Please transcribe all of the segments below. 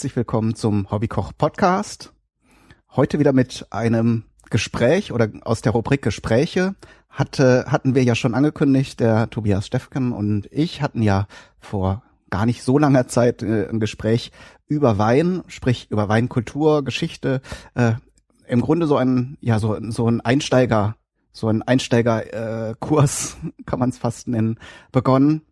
herzlich willkommen zum Hobbykoch Podcast. Heute wieder mit einem Gespräch oder aus der Rubrik Gespräche hatte, hatten wir ja schon angekündigt, der Tobias Steffken und ich hatten ja vor gar nicht so langer Zeit äh, ein Gespräch über Wein, sprich über Weinkultur, Geschichte, äh, im Grunde so ein, ja, so, so ein Einsteiger, so ein Einsteigerkurs, äh, kann man es fast nennen, begonnen.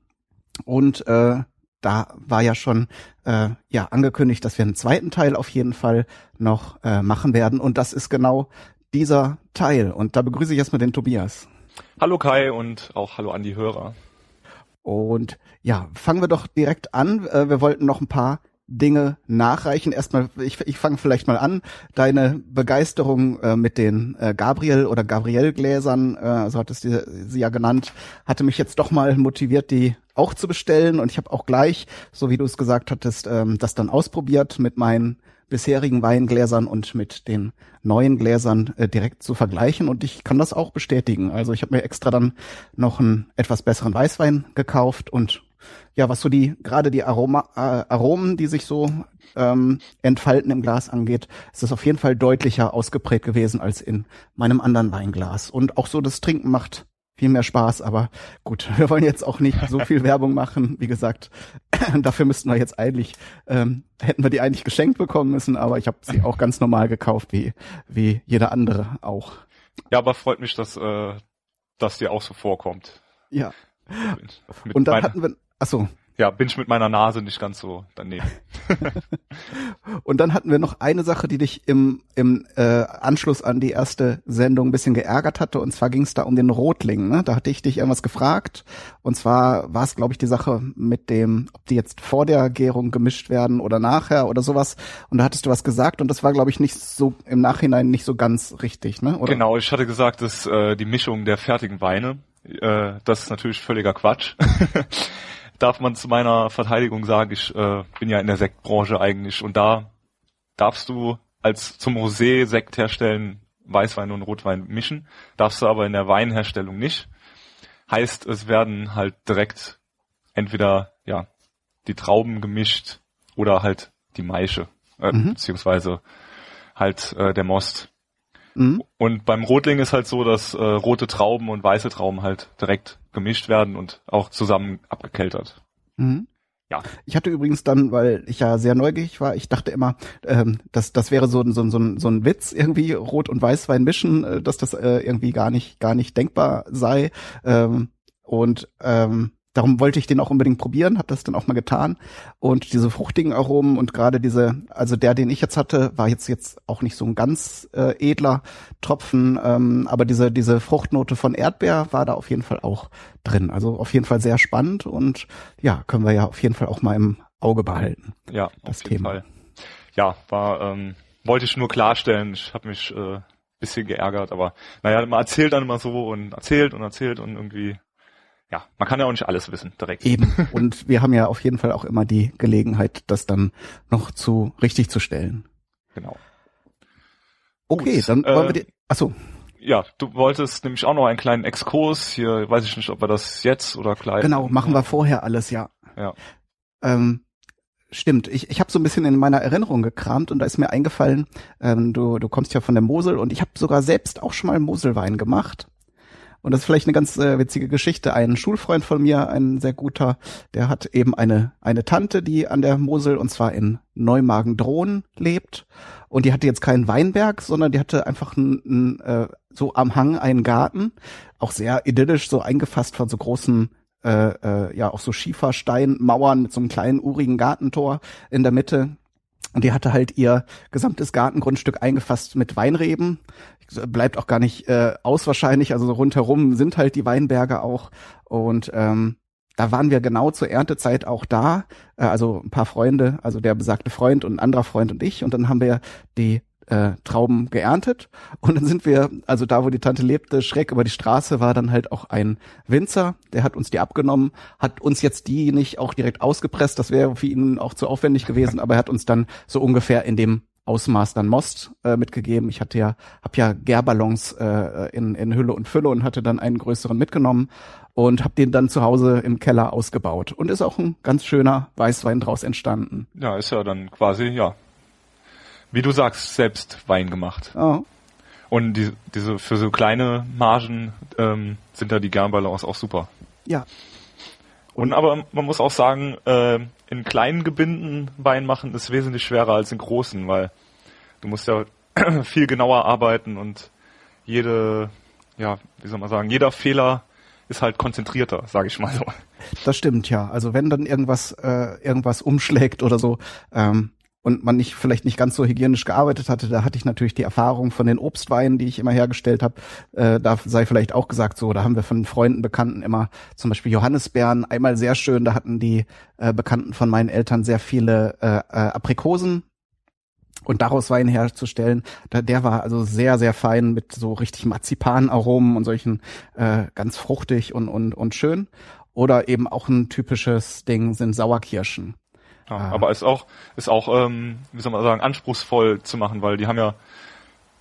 Und äh, da war ja schon äh, ja angekündigt, dass wir einen zweiten Teil auf jeden Fall noch äh, machen werden. Und das ist genau dieser Teil. Und da begrüße ich erstmal den Tobias. Hallo Kai und auch hallo an die Hörer. Und ja, fangen wir doch direkt an. Äh, wir wollten noch ein paar Dinge nachreichen. Erstmal, ich, ich fange vielleicht mal an. Deine Begeisterung äh, mit den äh, Gabriel oder Gabriel-Gläsern, äh, so hattest du sie ja genannt, hatte mich jetzt doch mal motiviert, die auch zu bestellen. Und ich habe auch gleich, so wie du es gesagt hattest, ähm, das dann ausprobiert mit meinen bisherigen Weingläsern und mit den neuen Gläsern äh, direkt zu vergleichen. Und ich kann das auch bestätigen. Also ich habe mir extra dann noch einen etwas besseren Weißwein gekauft und ja, was so die gerade die Aroma, äh, Aromen, die sich so ähm, entfalten im Glas angeht, ist es auf jeden Fall deutlicher ausgeprägt gewesen als in meinem anderen Weinglas. Und auch so das Trinken macht viel mehr Spaß, aber gut, wir wollen jetzt auch nicht so viel Werbung machen. Wie gesagt, dafür müssten wir jetzt eigentlich, ähm, hätten wir die eigentlich geschenkt bekommen müssen, aber ich habe sie auch ganz normal gekauft, wie, wie jeder andere auch. Ja, aber freut mich, dass, äh, dass dir auch so vorkommt. Ja. Und dann hatten wir, Ach so. Ja, bin ich mit meiner Nase nicht ganz so daneben. und dann hatten wir noch eine Sache, die dich im, im äh, Anschluss an die erste Sendung ein bisschen geärgert hatte. Und zwar ging es da um den Rotling. Ne? Da hatte ich dich irgendwas gefragt. Und zwar war es, glaube ich, die Sache mit dem, ob die jetzt vor der Gärung gemischt werden oder nachher oder sowas. Und da hattest du was gesagt und das war, glaube ich, nicht so im Nachhinein nicht so ganz richtig, ne? Oder? Genau, ich hatte gesagt, dass äh, die Mischung der fertigen Weine, äh, das ist natürlich völliger Quatsch. darf man zu meiner Verteidigung sagen, ich äh, bin ja in der Sektbranche eigentlich und da darfst du als zum Rosé Sekt herstellen Weißwein und Rotwein mischen, darfst du aber in der Weinherstellung nicht. Heißt, es werden halt direkt entweder ja die Trauben gemischt oder halt die Maische äh, mhm. beziehungsweise halt äh, der Most. Mhm. Und beim Rotling ist halt so, dass äh, rote Trauben und weiße Trauben halt direkt gemischt werden und auch zusammen abgekeltert. Mhm. Ja. Ich hatte übrigens dann, weil ich ja sehr neugierig war, ich dachte immer, ähm, dass das wäre so, so, so, so ein Witz, irgendwie Rot- und Weißwein mischen, äh, dass das äh, irgendwie gar nicht, gar nicht denkbar sei. Ähm, und ähm, Darum wollte ich den auch unbedingt probieren, habe das dann auch mal getan. Und diese fruchtigen Aromen und gerade diese, also der, den ich jetzt hatte, war jetzt jetzt auch nicht so ein ganz äh, edler Tropfen, ähm, aber diese diese Fruchtnote von Erdbeer war da auf jeden Fall auch drin. Also auf jeden Fall sehr spannend und ja, können wir ja auf jeden Fall auch mal im Auge behalten. Ja, das auf jeden Thema. Fall. Ja, war ähm, wollte ich nur klarstellen. Ich habe mich äh, bisschen geärgert, aber naja, man erzählt dann immer so und erzählt und erzählt und irgendwie ja, man kann ja auch nicht alles wissen direkt. Eben. Und wir haben ja auf jeden Fall auch immer die Gelegenheit, das dann noch zu richtig zu stellen. Genau. Okay, Gut, dann wollen äh, wir die. Achso. Ja, du wolltest nämlich auch noch einen kleinen Exkurs. Hier weiß ich nicht, ob wir das jetzt oder gleich. Genau, machen wir vorher alles, ja. Ja. Ähm, Stimmt, ich, ich habe so ein bisschen in meiner Erinnerung gekramt und da ist mir eingefallen, ähm, du, du kommst ja von der Mosel und ich habe sogar selbst auch schon mal Moselwein gemacht. Und das ist vielleicht eine ganz äh, witzige Geschichte. Ein Schulfreund von mir, ein sehr guter, der hat eben eine, eine Tante, die an der Mosel und zwar in Neumagen-Drohnen lebt. Und die hatte jetzt keinen Weinberg, sondern die hatte einfach ein, ein, äh, so am Hang einen Garten, auch sehr idyllisch, so eingefasst von so großen äh, äh, ja auch so Schiefersteinmauern mit so einem kleinen urigen Gartentor in der Mitte. Und die hatte halt ihr gesamtes Gartengrundstück eingefasst mit Weinreben. Bleibt auch gar nicht äh, aus wahrscheinlich. Also so rundherum sind halt die Weinberge auch. Und ähm, da waren wir genau zur Erntezeit auch da. Äh, also ein paar Freunde, also der besagte Freund und ein anderer Freund und ich. Und dann haben wir die äh, Trauben geerntet. Und dann sind wir, also da, wo die Tante lebte, schräg über die Straße war dann halt auch ein Winzer, der hat uns die abgenommen, hat uns jetzt die nicht auch direkt ausgepresst, das wäre für ihn auch zu aufwendig gewesen, aber er hat uns dann so ungefähr in dem Ausmaß dann Most äh, mitgegeben. Ich hatte ja, hab ja Gärballons äh, in, in Hülle und Fülle und hatte dann einen größeren mitgenommen. und habe den dann zu Hause im Keller ausgebaut. Und ist auch ein ganz schöner Weißwein draus entstanden. Ja, ist ja dann quasi, ja, wie du sagst, selbst Wein gemacht. Ja. Und die, diese für so kleine Margen ähm, sind da die Gernbalance auch super. Ja. Und aber man muss auch sagen, äh, in kleinen Gebinden Wein machen ist wesentlich schwerer als in großen, weil du musst ja viel genauer arbeiten und jede, ja, wie soll man sagen, jeder Fehler ist halt konzentrierter, sage ich mal so. Das stimmt ja. Also wenn dann irgendwas äh, irgendwas umschlägt oder so, ähm, und man nicht vielleicht nicht ganz so hygienisch gearbeitet hatte, da hatte ich natürlich die Erfahrung von den Obstweinen, die ich immer hergestellt habe. Äh, da sei vielleicht auch gesagt so, da haben wir von Freunden, Bekannten immer zum Beispiel Johannisbeeren, einmal sehr schön, da hatten die äh, Bekannten von meinen Eltern sehr viele äh, äh, Aprikosen und daraus Wein herzustellen, da, der war also sehr, sehr fein mit so richtig Marzipanaromen und solchen äh, ganz fruchtig und, und, und schön. Oder eben auch ein typisches Ding sind Sauerkirschen. Ja, ah. Aber ist auch, ist auch, ähm, wie soll man sagen, anspruchsvoll zu machen, weil die haben ja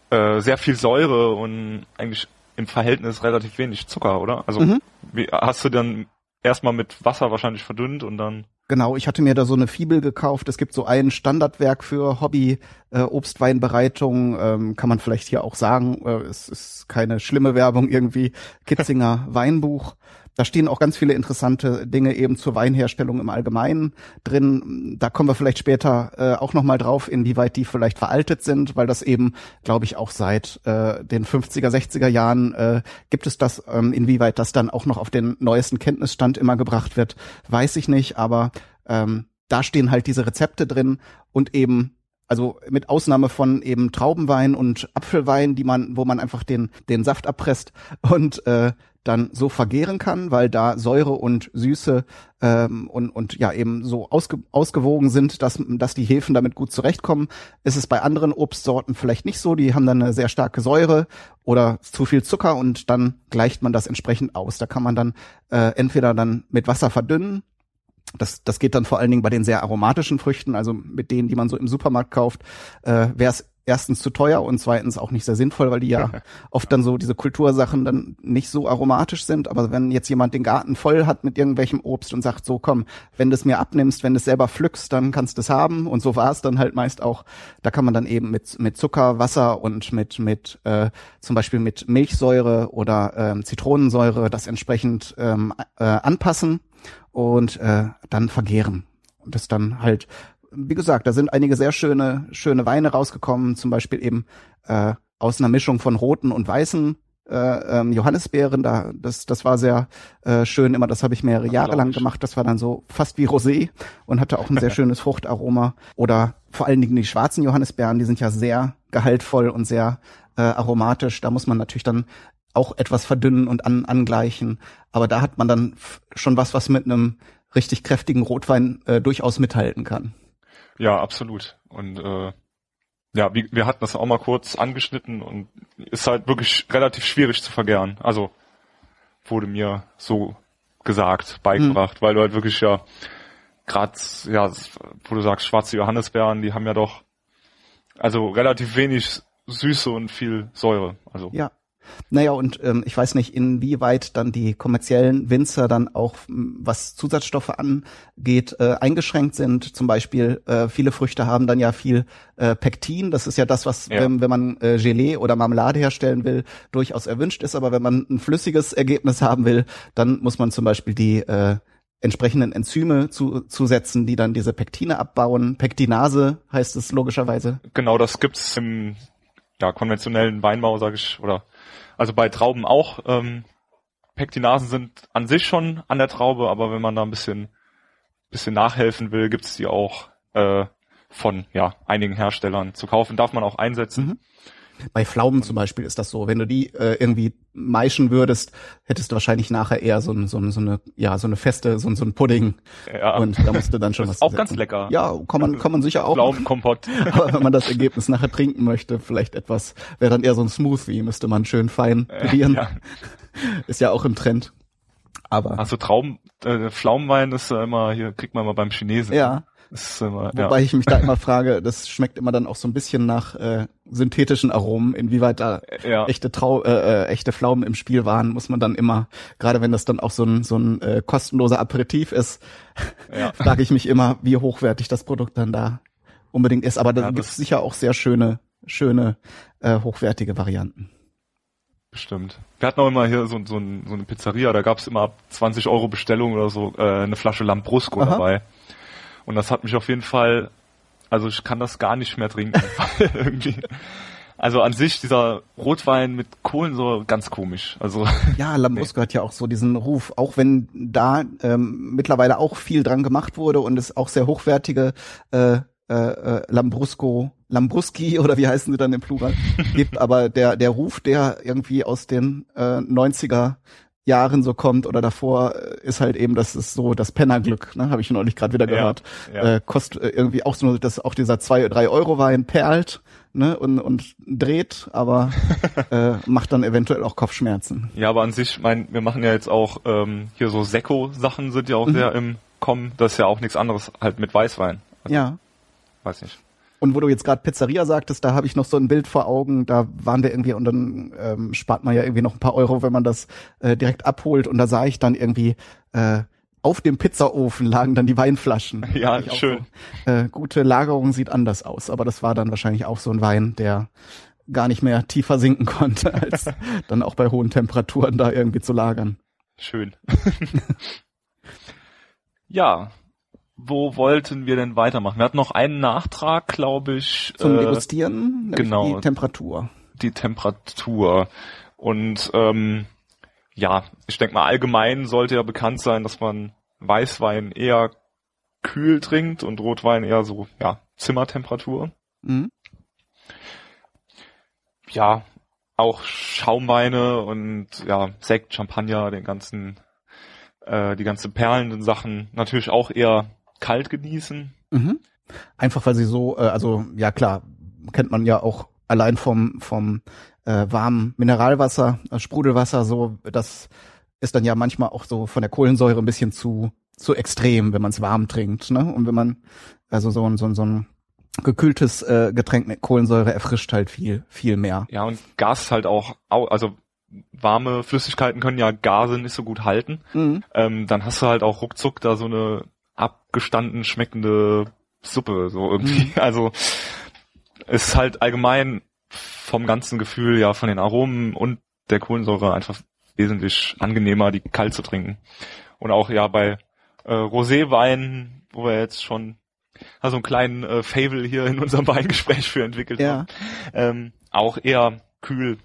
äh, sehr viel Säure und eigentlich im Verhältnis relativ wenig Zucker, oder? Also mhm. wie, hast du dann erstmal mit Wasser wahrscheinlich verdünnt und dann Genau, ich hatte mir da so eine Fibel gekauft. Es gibt so ein Standardwerk für Hobby äh, Obstweinbereitung, ähm, kann man vielleicht hier auch sagen. Äh, es ist keine schlimme Werbung irgendwie. Kitzinger Weinbuch. Da stehen auch ganz viele interessante Dinge eben zur Weinherstellung im Allgemeinen drin. Da kommen wir vielleicht später äh, auch noch mal drauf, inwieweit die vielleicht veraltet sind, weil das eben, glaube ich, auch seit äh, den 50er, 60er Jahren äh, gibt es das. Ähm, inwieweit das dann auch noch auf den neuesten Kenntnisstand immer gebracht wird, weiß ich nicht. Aber ähm, da stehen halt diese Rezepte drin und eben also mit Ausnahme von eben Traubenwein und Apfelwein, die man, wo man einfach den den Saft abpresst und äh, dann so vergehren kann, weil da Säure und Süße ähm, und, und ja eben so ausge, ausgewogen sind, dass, dass die Hefen damit gut zurechtkommen. Ist es bei anderen Obstsorten vielleicht nicht so, die haben dann eine sehr starke Säure oder zu viel Zucker und dann gleicht man das entsprechend aus. Da kann man dann äh, entweder dann mit Wasser verdünnen, das, das geht dann vor allen Dingen bei den sehr aromatischen Früchten, also mit denen, die man so im Supermarkt kauft, äh, wäre es erstens zu teuer und zweitens auch nicht sehr sinnvoll, weil die ja oft dann so diese Kultursachen dann nicht so aromatisch sind. Aber wenn jetzt jemand den Garten voll hat mit irgendwelchem Obst und sagt, so komm, wenn du es mir abnimmst, wenn du es selber pflückst, dann kannst du es haben. Und so war es dann halt meist auch. Da kann man dann eben mit, mit Zucker, Wasser und mit, mit äh, zum Beispiel mit Milchsäure oder ähm, Zitronensäure das entsprechend ähm, äh, anpassen und äh, dann vergehren. Und das dann halt wie gesagt, da sind einige sehr schöne, schöne Weine rausgekommen, zum Beispiel eben äh, aus einer Mischung von roten und weißen äh, ähm, Johannisbeeren. Da, das, das war sehr äh, schön. Immer, das habe ich mehrere Jahre lang gemacht. Das war dann so fast wie Rosé und hatte auch ein sehr schönes Fruchtaroma. Oder vor allen Dingen die schwarzen Johannisbeeren, die sind ja sehr gehaltvoll und sehr äh, aromatisch. Da muss man natürlich dann auch etwas verdünnen und an, angleichen. Aber da hat man dann schon was, was mit einem richtig kräftigen Rotwein äh, durchaus mithalten kann. Ja, absolut. Und äh, ja, wie, wir hatten das auch mal kurz angeschnitten und ist halt wirklich relativ schwierig zu vergären. Also wurde mir so gesagt, beigebracht, hm. weil du halt wirklich ja gerade, ja, wo du sagst, schwarze Johannisbeeren, die haben ja doch also relativ wenig Süße und viel Säure. Also ja. Naja, und ähm, ich weiß nicht, inwieweit dann die kommerziellen Winzer dann auch, was Zusatzstoffe angeht, äh, eingeschränkt sind. Zum Beispiel, äh, viele Früchte haben dann ja viel äh, Pektin. Das ist ja das, was, ja. Wenn, wenn man äh, Gelee oder Marmelade herstellen will, durchaus erwünscht ist. Aber wenn man ein flüssiges Ergebnis haben will, dann muss man zum Beispiel die äh, entsprechenden Enzyme zu, zusetzen, die dann diese Pektine abbauen. Pektinase heißt es logischerweise. Genau, das gibt's im ja, konventionellen Weinbau, sage ich, oder also bei Trauben auch. Ähm, Pektinasen sind an sich schon an der Traube, aber wenn man da ein bisschen, bisschen nachhelfen will, gibt's die auch äh, von ja, einigen Herstellern zu kaufen. Darf man auch einsetzen. Mhm. Bei Pflaumen zum Beispiel ist das so. Wenn du die äh, irgendwie meischen würdest, hättest du wahrscheinlich nachher eher so, ein, so, ein, so eine, ja, so eine feste, so, ein, so ein Pudding. Ja. Und da musst du dann schon was. Ist auch ganz lecker. Ja, kann man, kann man sicher auch. Pflaumenkompott. Aber wenn man das Ergebnis nachher trinken möchte, vielleicht etwas, wäre dann eher so ein Smoothie, müsste man schön fein pürieren. Äh, ja. Ist ja auch im Trend. Aber. Also Traum, äh, Pflaumenwein ist ja immer, hier kriegt man mal beim Chinesen. Ja. Immer, Wobei ja. ich mich da immer frage, das schmeckt immer dann auch so ein bisschen nach äh, synthetischen Aromen, inwieweit da ja. echte Trau äh, äh, echte Pflaumen im Spiel waren, muss man dann immer, gerade wenn das dann auch so ein so ein äh, kostenloser Aperitif ist, ja. frage ich mich immer, wie hochwertig das Produkt dann da unbedingt ist. Aber da ja, gibt es sicher auch sehr schöne, schöne, äh, hochwertige Varianten. Bestimmt. Wir hatten auch immer hier so, so, ein, so eine Pizzeria, da gab es immer ab 20 Euro Bestellung oder so äh, eine Flasche Lambrusco Aha. dabei. Und das hat mich auf jeden Fall, also ich kann das gar nicht mehr trinken. irgendwie. Also an sich dieser Rotwein mit Kohlensäure ganz komisch. Also ja, Lambrusco nee. hat ja auch so diesen Ruf, auch wenn da ähm, mittlerweile auch viel dran gemacht wurde und es auch sehr hochwertige äh, äh, äh, Lambrusco, Lambruski oder wie heißen sie dann im Plural gibt, aber der der Ruf, der irgendwie aus den äh, 90er Jahren so kommt oder davor, äh, ist halt eben, das ist so das Pennerglück, ne, habe ich neulich gerade wieder gehört. Ja, ja. Äh, kostet äh, irgendwie auch so, dass auch dieser zwei, drei Euro Wein perlt ne, und, und dreht, aber äh, macht dann eventuell auch Kopfschmerzen. Ja, aber an sich, mein, wir machen ja jetzt auch ähm, hier so Sekko-Sachen sind ja auch mhm. sehr im Kommen. Das ist ja auch nichts anderes halt mit Weißwein. Also, ja. Weiß nicht. Und wo du jetzt gerade Pizzeria sagtest, da habe ich noch so ein Bild vor Augen, da waren wir irgendwie und dann ähm, spart man ja irgendwie noch ein paar Euro, wenn man das äh, direkt abholt und da sah ich dann irgendwie äh, auf dem Pizzaofen lagen dann die Weinflaschen. Ja, schön. So, äh, gute Lagerung sieht anders aus, aber das war dann wahrscheinlich auch so ein Wein, der gar nicht mehr tiefer sinken konnte, als dann auch bei hohen Temperaturen da irgendwie zu lagern. Schön. ja, wo wollten wir denn weitermachen? Wir hatten noch einen Nachtrag, glaube ich. Zum äh, Degustieren, genau, die Temperatur. Die Temperatur. Und ähm, ja, ich denke mal, allgemein sollte ja bekannt sein, dass man Weißwein eher kühl trinkt und Rotwein eher so, ja, Zimmertemperatur. Mhm. Ja, auch Schaumweine und ja, Sekt, Champagner, den ganzen, äh, die ganzen perlenden Sachen natürlich auch eher kalt genießen. Mhm. Einfach weil sie so, äh, also ja klar, kennt man ja auch allein vom vom äh, warmen Mineralwasser, äh, Sprudelwasser, so das ist dann ja manchmal auch so von der Kohlensäure ein bisschen zu zu extrem, wenn man es warm trinkt, ne? Und wenn man also so ein so ein, so ein gekühltes äh, Getränk mit Kohlensäure erfrischt halt viel viel mehr. Ja und Gas halt auch, also warme Flüssigkeiten können ja Gase nicht so gut halten. Mhm. Ähm, dann hast du halt auch ruckzuck da so eine abgestanden schmeckende Suppe, so irgendwie. Mhm. Also ist halt allgemein vom ganzen Gefühl, ja, von den Aromen und der Kohlensäure einfach wesentlich angenehmer, die kalt zu trinken. Und auch ja bei äh, Roséwein, wo wir jetzt schon also einen kleinen äh, Fable hier in unserem Weingespräch für entwickelt ja. haben, ähm, auch eher kühl.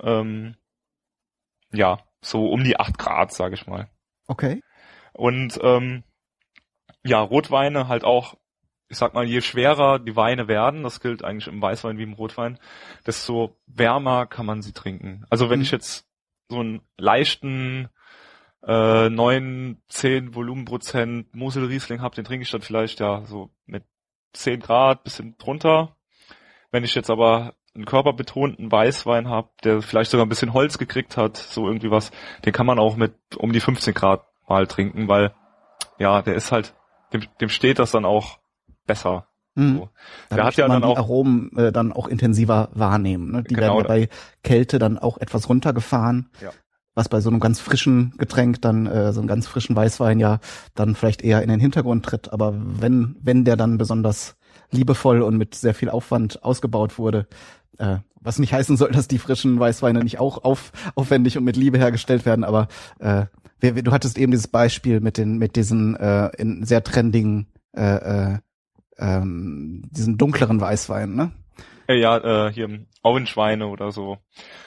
Ähm, ja, so um die acht Grad, sage ich mal. Okay. Und ähm, ja, Rotweine halt auch, ich sag mal, je schwerer die Weine werden, das gilt eigentlich im Weißwein wie im Rotwein, desto wärmer kann man sie trinken. Also wenn mhm. ich jetzt so einen leichten äh, 9, 10 Volumenprozent Mosel-Riesling habe, den trinke ich dann vielleicht ja so mit 10 Grad bisschen drunter. Wenn ich jetzt aber einen körperbetonten Weißwein habe, der vielleicht sogar ein bisschen Holz gekriegt hat, so irgendwie was, den kann man auch mit um die 15 Grad mal trinken, weil ja, der ist halt dem, dem steht das dann auch besser. Mhm. So. Der hat ja dann auch Aromen äh, dann auch intensiver wahrnehmen. Ne? Die genau, werden bei Kälte dann auch etwas runtergefahren. Ja. Was bei so einem ganz frischen Getränk dann, äh, so einem ganz frischen Weißwein ja dann vielleicht eher in den Hintergrund tritt. Aber wenn, wenn der dann besonders liebevoll und mit sehr viel Aufwand ausgebaut wurde, äh, was nicht heißen soll, dass die frischen Weißweine nicht auch auf, aufwendig und mit Liebe hergestellt werden, aber äh, du hattest eben dieses Beispiel mit den mit diesen äh, in sehr trendigen äh, äh, ähm, diesen dunkleren Weißwein, ne? Ja, äh, hier Orange-Weine oder so.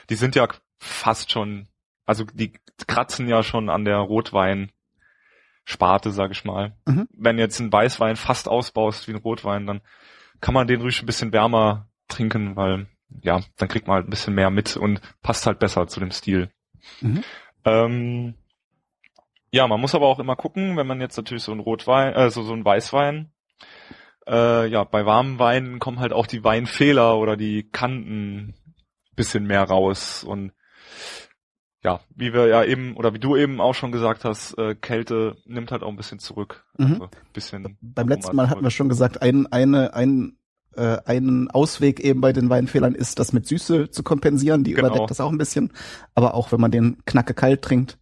Die sind ja fast schon, also die kratzen ja schon an der Rotwein Sparte, sag ich mal. Mhm. Wenn jetzt ein Weißwein fast ausbaust wie ein Rotwein, dann kann man den ruhig ein bisschen wärmer trinken, weil ja, dann kriegt man halt ein bisschen mehr mit und passt halt besser zu dem Stil. Mhm. Ähm, ja, man muss aber auch immer gucken, wenn man jetzt natürlich so ein Rotwein, also so ein Weißwein, äh, ja, bei warmen Weinen kommen halt auch die Weinfehler oder die Kanten bisschen mehr raus und ja, wie wir ja eben oder wie du eben auch schon gesagt hast, äh, Kälte nimmt halt auch ein bisschen zurück. Mhm. Also bisschen Beim letzten Mal hatten wir schon gesagt, ein, eine, ein, äh, einen Ausweg eben bei den Weinfehlern ist, das mit Süße zu kompensieren. Die Genau. überdeckt das auch ein bisschen. Aber auch wenn man den knacke kalt trinkt,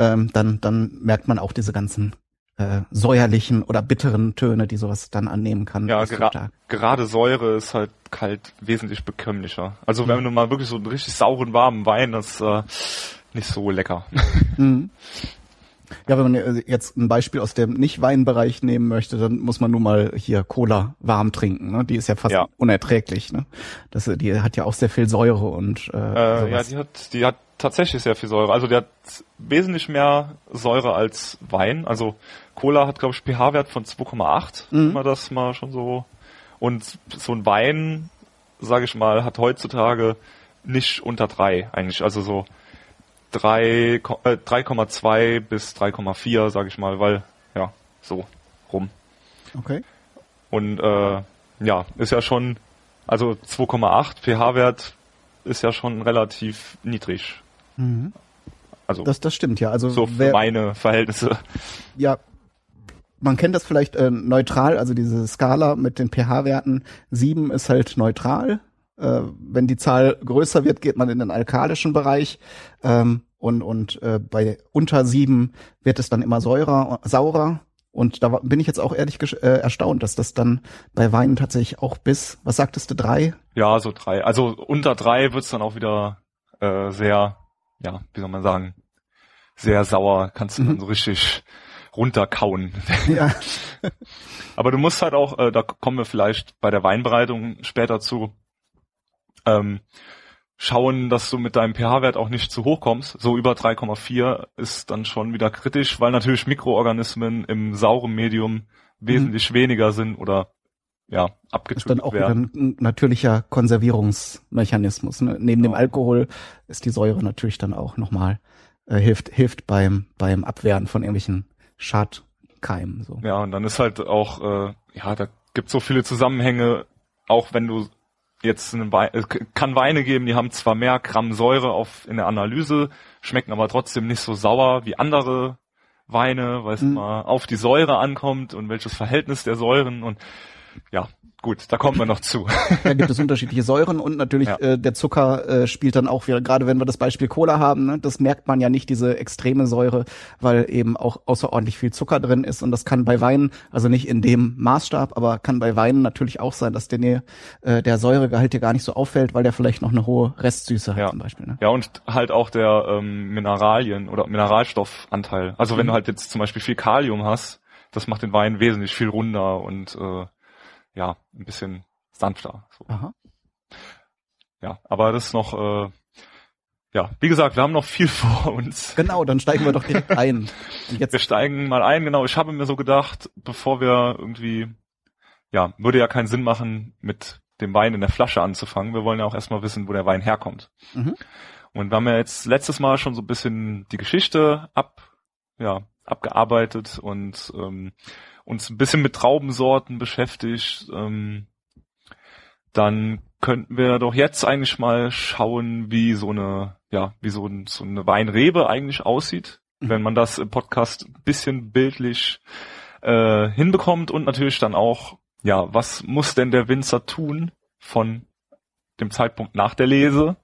ähm, dann, dann merkt man auch diese ganzen äh, säuerlichen oder bitteren Töne, die sowas dann annehmen kann. Ja, gera gerade Säure ist halt kalt wesentlich bekömmlicher. Also Mhm. wenn du mal wirklich so einen richtig sauren, warmen Wein, das ist äh, nicht so lecker. Mhm. Ja, wenn man äh, jetzt ein Beispiel aus dem Nicht-Weinbereich nehmen möchte, dann muss man nun mal hier Cola warm trinken. Ne? Die ist ja fast Ja. unerträglich. Ne? Das, äh, die hat ja auch sehr viel Säure und äh, Äh, ja, sowas. die hat, die hat tatsächlich sehr viel Säure. Also die hat wesentlich mehr Säure als Wein. Also Cola hat, glaube ich, pH-Wert von 2,8, Mhm. wenn man das mal schon so. Und so ein Wein, sage ich mal, hat heutzutage nicht unter drei eigentlich. Also so drei Ko- äh, 3,2 bis 3,4, sage ich mal, weil ja so rum. okay. Und äh, ja, ist ja schon, also 2,8 pH-Wert ist ja schon relativ niedrig. Mhm. Also Das, das stimmt ja. Also so für wer, meine Verhältnisse. ja, man kennt das vielleicht äh, neutral, also diese Skala mit den pH-Werten. Sieben ist halt neutral. Äh, wenn die Zahl größer wird, geht man in den alkalischen Bereich. Ähm, und und äh, bei unter sieben wird es dann immer säurer, saurer. Und da bin ich jetzt auch ehrlich äh, erstaunt, dass das dann bei Weinen tatsächlich auch bis, was sagtest du, drei? Ja, so drei. Also unter drei wird's dann auch wieder äh, sehr, ja, wie soll man sagen, sehr sauer. Kannst du Mhm. dann so richtig runterkauen. Ja. Aber du musst halt auch, äh, da kommen wir vielleicht bei der Weinbereitung später zu, ähm, schauen, dass du mit deinem pH-Wert auch nicht zu hoch kommst. So über 3,4 ist dann schon wieder kritisch, weil natürlich Mikroorganismen im sauren Medium wesentlich weniger sind oder ja, ist dann abgetötet auch wieder ein natürlicher Konservierungsmechanismus. Ne? Neben dem Genau. Alkohol ist die Säure natürlich dann auch nochmal, äh, hilft, hilft beim, beim Abwehren von irgendwelchen Schadkeimen. So. Ja, und dann ist halt auch, äh, ja, da gibt so viele Zusammenhänge, auch wenn du jetzt einen Wein, es kann Weine geben, die haben zwar mehr Gramm Säure auf in der Analyse, schmecken aber trotzdem nicht so sauer wie andere Weine, weil es Mhm. mal auf die Säure ankommt und welches Verhältnis der Säuren und ja, gut, da kommen wir noch zu. Da gibt es unterschiedliche Säuren und natürlich Ja. äh, der Zucker äh, spielt dann auch wieder, gerade wenn wir das Beispiel Cola haben, ne, das merkt man ja nicht, diese extreme Säure, weil eben auch außerordentlich viel Zucker drin ist und das kann bei Weinen, also nicht in dem Maßstab, aber kann bei Weinen natürlich auch sein, dass der, äh, der Säuregehalt dir gar nicht so auffällt, weil der vielleicht noch eine hohe Restsüße hat Ja. zum Beispiel. Ne? Ja, und halt auch der ähm, Mineralien- oder Mineralstoffanteil. Also wenn Mhm. du halt jetzt zum Beispiel viel Kalium hast, das macht den Wein wesentlich viel runder und äh, ja, ein bisschen sanfter. So. Aha. Ja, aber das ist noch, äh, ja, wie gesagt, wir haben noch viel vor uns. Genau, dann steigen wir doch direkt ein. Jetzt Wir steigen mal ein, genau. Ich habe mir so gedacht, bevor wir irgendwie, ja, würde ja keinen Sinn machen, mit dem Wein in der Flasche anzufangen. Wir wollen ja auch erstmal wissen, wo der Wein herkommt. Mhm. Und wir haben ja jetzt letztes Mal schon so ein bisschen die Geschichte ab, ja, abgearbeitet und ähm, uns ein bisschen mit Traubensorten beschäftigt. Ähm, dann könnten wir doch jetzt eigentlich mal schauen, wie so eine, ja, wie so, ein, so eine Weinrebe eigentlich aussieht, Mhm. wenn man das im Podcast ein bisschen bildlich äh, hinbekommt und natürlich dann auch, ja, was muss denn der Winzer tun von dem Zeitpunkt nach der Lese,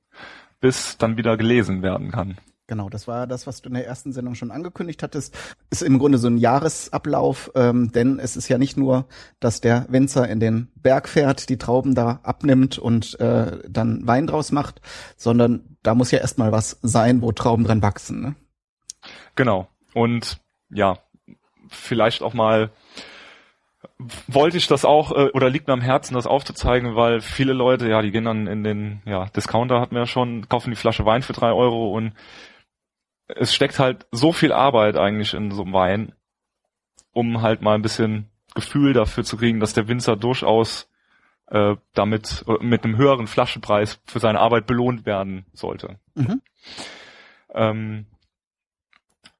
bis dann wieder gelesen werden kann. Genau, das war das, was du in der ersten Sendung schon angekündigt hattest. Ist im Grunde so ein Jahresablauf, ähm, denn es ist ja nicht nur, dass der Winzer in den Berg fährt, die Trauben da abnimmt und äh, dann Wein draus macht, sondern da muss ja erstmal was sein, wo Trauben dran wachsen. Ne? Genau. Und ja, vielleicht auch mal wollte ich das auch äh, oder liegt mir am Herzen, das aufzuzeigen, weil viele Leute, ja, die gehen dann in den ja, Discounter hatten wir ja schon, kaufen die Flasche Wein für drei Euro und es steckt halt so viel Arbeit eigentlich in so einem Wein, um halt mal ein bisschen Gefühl dafür zu kriegen, dass der Winzer durchaus äh, damit mit einem höheren Flaschenpreis für seine Arbeit belohnt werden sollte. Mhm. Ähm,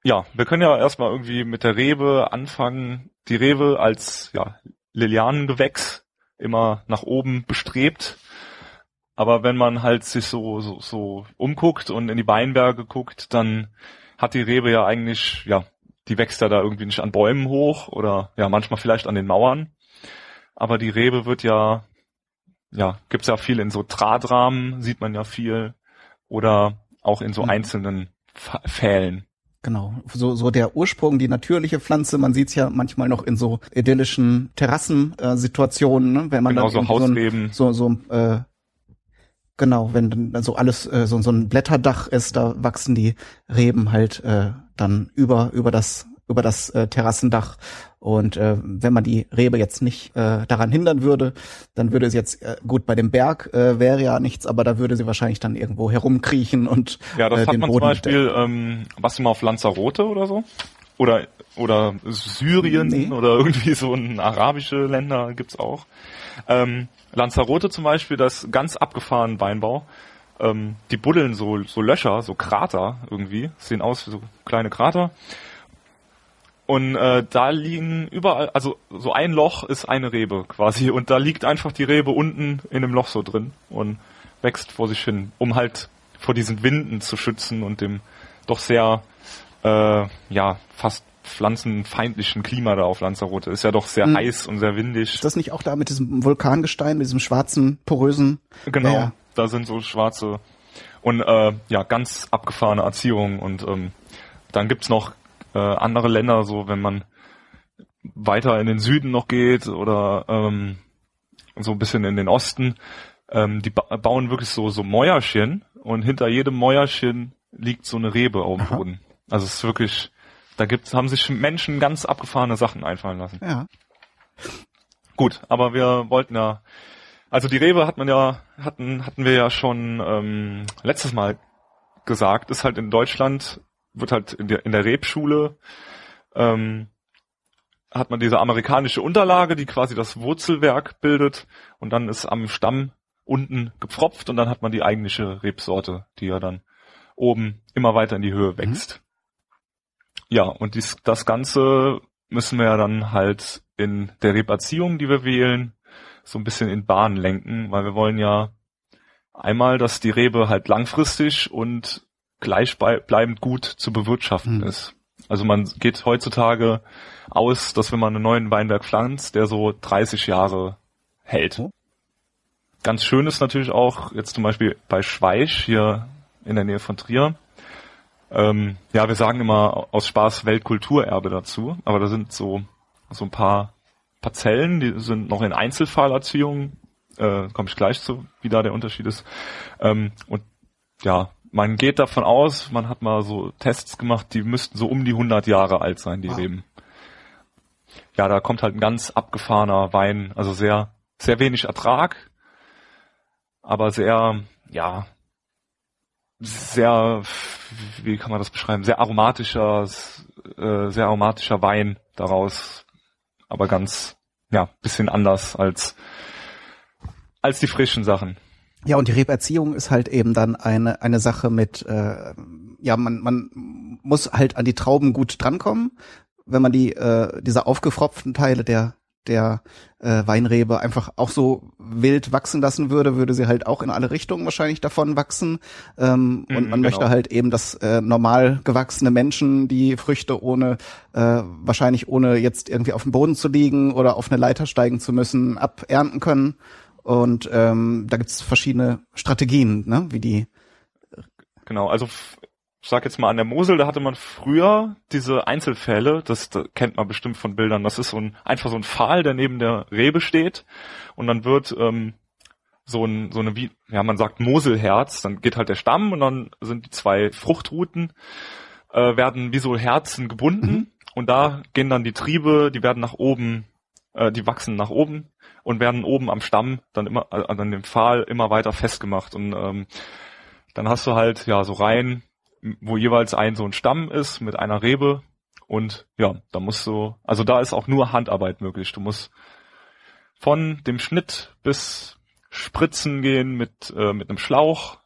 ja, wir können ja erstmal irgendwie mit der Rebe anfangen. Die Rebe als ja, Lilianengewächs immer nach oben bestrebt. Aber wenn man halt sich so, so, so umguckt und in die Weinberge guckt, dann hat die Rebe ja eigentlich, ja, die wächst ja da irgendwie nicht an Bäumen hoch oder ja, manchmal vielleicht an den Mauern. Aber die Rebe wird ja, ja, gibt's ja viel in so Drahtrahmen, sieht man ja viel. Oder auch in so mhm. einzelnen Pfählen. Genau, so, so der Ursprung, die natürliche Pflanze, man sieht's ja manchmal noch in so idyllischen Terrassensituationen, ne? wenn man genau, dann so Hausleben. so, so, so äh, genau, wenn dann so alles äh, so, so ein Blätterdach ist, da wachsen die Reben halt äh, dann über über das über das äh, Terrassendach. Und äh, wenn man die Rebe jetzt nicht äh, daran hindern würde, dann würde sie jetzt äh, gut bei dem Berg äh, wäre ja nichts, aber da würde sie wahrscheinlich dann irgendwo herumkriechen und ja, das äh, hat man Boden zum Beispiel, ähm, was du mal auf Lanzarote oder so oder oder Syrien nee. oder irgendwie so ein arabische Länder gibt's auch. Ähm, Lanzarote zum Beispiel, das ganz abgefahren Weinbau. Ähm, die buddeln so so Löcher, so Krater irgendwie, sehen aus wie so kleine Krater und äh, da liegen überall, also so ein Loch ist eine Rebe quasi und da liegt einfach die Rebe unten in dem Loch so drin und wächst vor sich hin, um halt vor diesen Winden zu schützen und dem doch sehr, äh, ja, fast pflanzenfeindlichen Klima da auf Lanzarote. Ist ja doch sehr hm. heiß und sehr windig. Ist das nicht auch da mit diesem Vulkangestein, mit diesem schwarzen, porösen? Genau, ja. da sind so schwarze und äh, ja, ganz abgefahrene Erziehungen und ähm, dann gibt's noch äh, andere Länder, so wenn man weiter in den Süden noch geht oder ähm, so ein bisschen in den Osten, ähm, die ba bauen wirklich so so Mäuerchen und hinter jedem Mäuerchen liegt so eine Rebe auf dem Boden. Also es ist wirklich, da gibt's, haben sich Menschen ganz abgefahrene Sachen einfallen lassen. Ja. Gut, aber wir wollten ja, also die Rebe hat man ja, hatten, hatten wir ja schon ähm, letztes Mal gesagt, ist halt in Deutschland wird halt in der, in der Rebschule ähm, hat man diese amerikanische Unterlage, die quasi das Wurzelwerk bildet und dann ist am Stamm unten gepfropft und dann hat man die eigentliche Rebsorte, die ja dann oben immer weiter in die Höhe mhm. wächst. Ja, und dies, das Ganze müssen wir ja dann halt in der Reberziehung, die wir wählen, so ein bisschen in Bahn lenken, weil wir wollen ja einmal, dass die Rebe halt langfristig und gleichbleibend gut zu bewirtschaften mhm. ist. Also man geht heutzutage aus, dass wenn man einen neuen Weinberg pflanzt, der so 30 Jahre hält. Mhm. Ganz schön ist natürlich auch jetzt zum Beispiel bei Schweich hier in der Nähe von Trier. Ähm, ja, wir sagen immer aus Spaß Weltkulturerbe dazu, aber da sind so so ein paar Parzellen, die sind noch in Einzelfallerziehung. Äh, Komme ich gleich zu, wie da der Unterschied ist. Ähm, und ja, man geht davon aus, man hat mal so Tests gemacht, die müssten so um die 100 Jahre alt sein, die wow. Reben. Ja, da kommt halt ein ganz abgefahrener Wein, also sehr, sehr wenig Ertrag, aber sehr, ja, sehr, wie kann man das beschreiben, sehr aromatischer, äh, sehr aromatischer Wein daraus, aber ganz, ja, bisschen anders als, als die frischen Sachen. Ja, und die Reberziehung ist halt eben dann eine, eine Sache mit, äh, ja, man, man muss halt an die Trauben gut drankommen. Wenn man die, äh, diese aufgefropften Teile der, der äh, Weinrebe einfach auch so wild wachsen lassen würde, würde sie halt auch in alle Richtungen wahrscheinlich davon wachsen. Ähm, mhm, und man genau. möchte halt eben, dass äh, normal gewachsene Menschen die Früchte ohne, äh, wahrscheinlich ohne jetzt irgendwie auf dem Boden zu liegen oder auf eine Leiter steigen zu müssen, abernten können. Und ähm, da gibt's verschiedene Strategien, ne, wie die. Genau, also ich sag jetzt mal an der Mosel, da hatte man früher diese Einzelfälle, das, das kennt man bestimmt von Bildern, das ist so ein einfach so ein Pfahl, der neben der Rebe steht und dann wird ähm, so ein so eine wie ja man sagt Moselherz, dann geht halt der Stamm und dann sind die zwei Fruchtruten äh, werden wie so Herzen gebunden mhm. und da gehen dann die Triebe, die werden nach oben, äh, die wachsen nach oben und werden oben am Stamm dann immer, äh, an dem Pfahl immer weiter festgemacht. Und ähm, dann hast du halt ja so Reihen, wo jeweils ein so ein Stamm ist mit einer Rebe. Und ja, da musst du, also da ist auch nur Handarbeit möglich. Du musst von dem Schnitt bis Spritzen gehen mit, äh, mit einem Schlauch,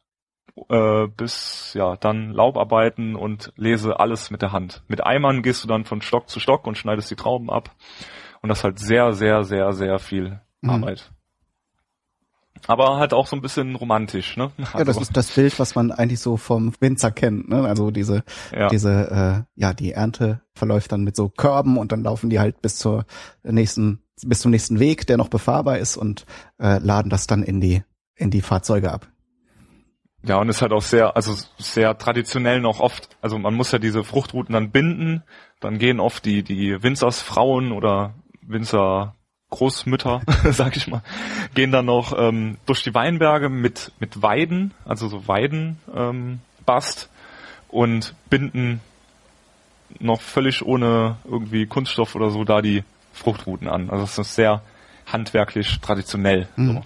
äh, bis ja dann Laubarbeiten und lese alles mit der Hand. Mit Eimern gehst du dann von Stock zu Stock und schneidest die Trauben ab. Und das halt sehr, sehr, sehr, sehr viel mhm. Arbeit. Aber halt auch so ein bisschen romantisch, ne? Also, ja, das ist das Bild, was man eigentlich so vom Winzer kennt, ne? Also diese, ja. diese, äh, ja, die Ernte verläuft dann mit so Körben und dann laufen die halt bis zur nächsten, bis zum nächsten Weg, der noch befahrbar ist und äh, laden das dann in die, in die Fahrzeuge ab. Ja, und ist halt auch sehr, also sehr traditionell noch oft, also man muss ja diese Fruchtrouten dann binden, dann gehen oft die, die Winzersfrauen oder Winzer Großmütter, sag ich mal, gehen dann noch ähm, durch die Weinberge mit, mit Weiden, also so Weidenbast ähm, Bast, und binden noch völlig ohne irgendwie Kunststoff oder so da die Fruchtrouten an. Also es ist sehr handwerklich traditionell. Mhm. So.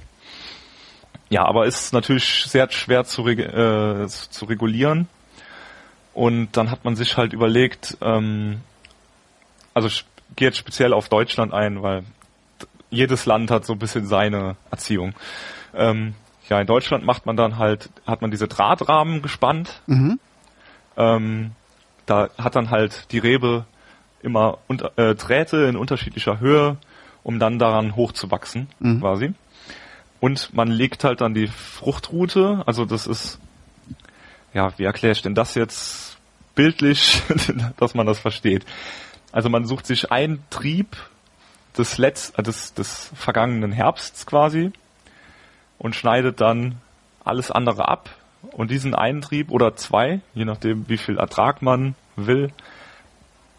Ja, aber ist natürlich sehr schwer zu, reg äh, zu regulieren. Und dann hat man sich halt überlegt, ähm, also ich gehe jetzt speziell auf Deutschland ein, weil jedes Land hat so ein bisschen seine Erziehung. Ähm, ja, in Deutschland macht man dann halt, hat man diese Drahtrahmen gespannt. Mhm. Ähm, da hat dann halt die Rebe immer unter, äh, Drähte in unterschiedlicher Höhe, um dann daran hochzuwachsen, mhm. quasi. Und man legt halt dann die Fruchtroute, also das ist, ja, wie erkläre ich denn das jetzt bildlich, dass man das versteht? Also man sucht sich einen Trieb des, Letz äh, des, des vergangenen Herbsts quasi und schneidet dann alles andere ab und diesen einen Trieb oder zwei, je nachdem wie viel Ertrag man will,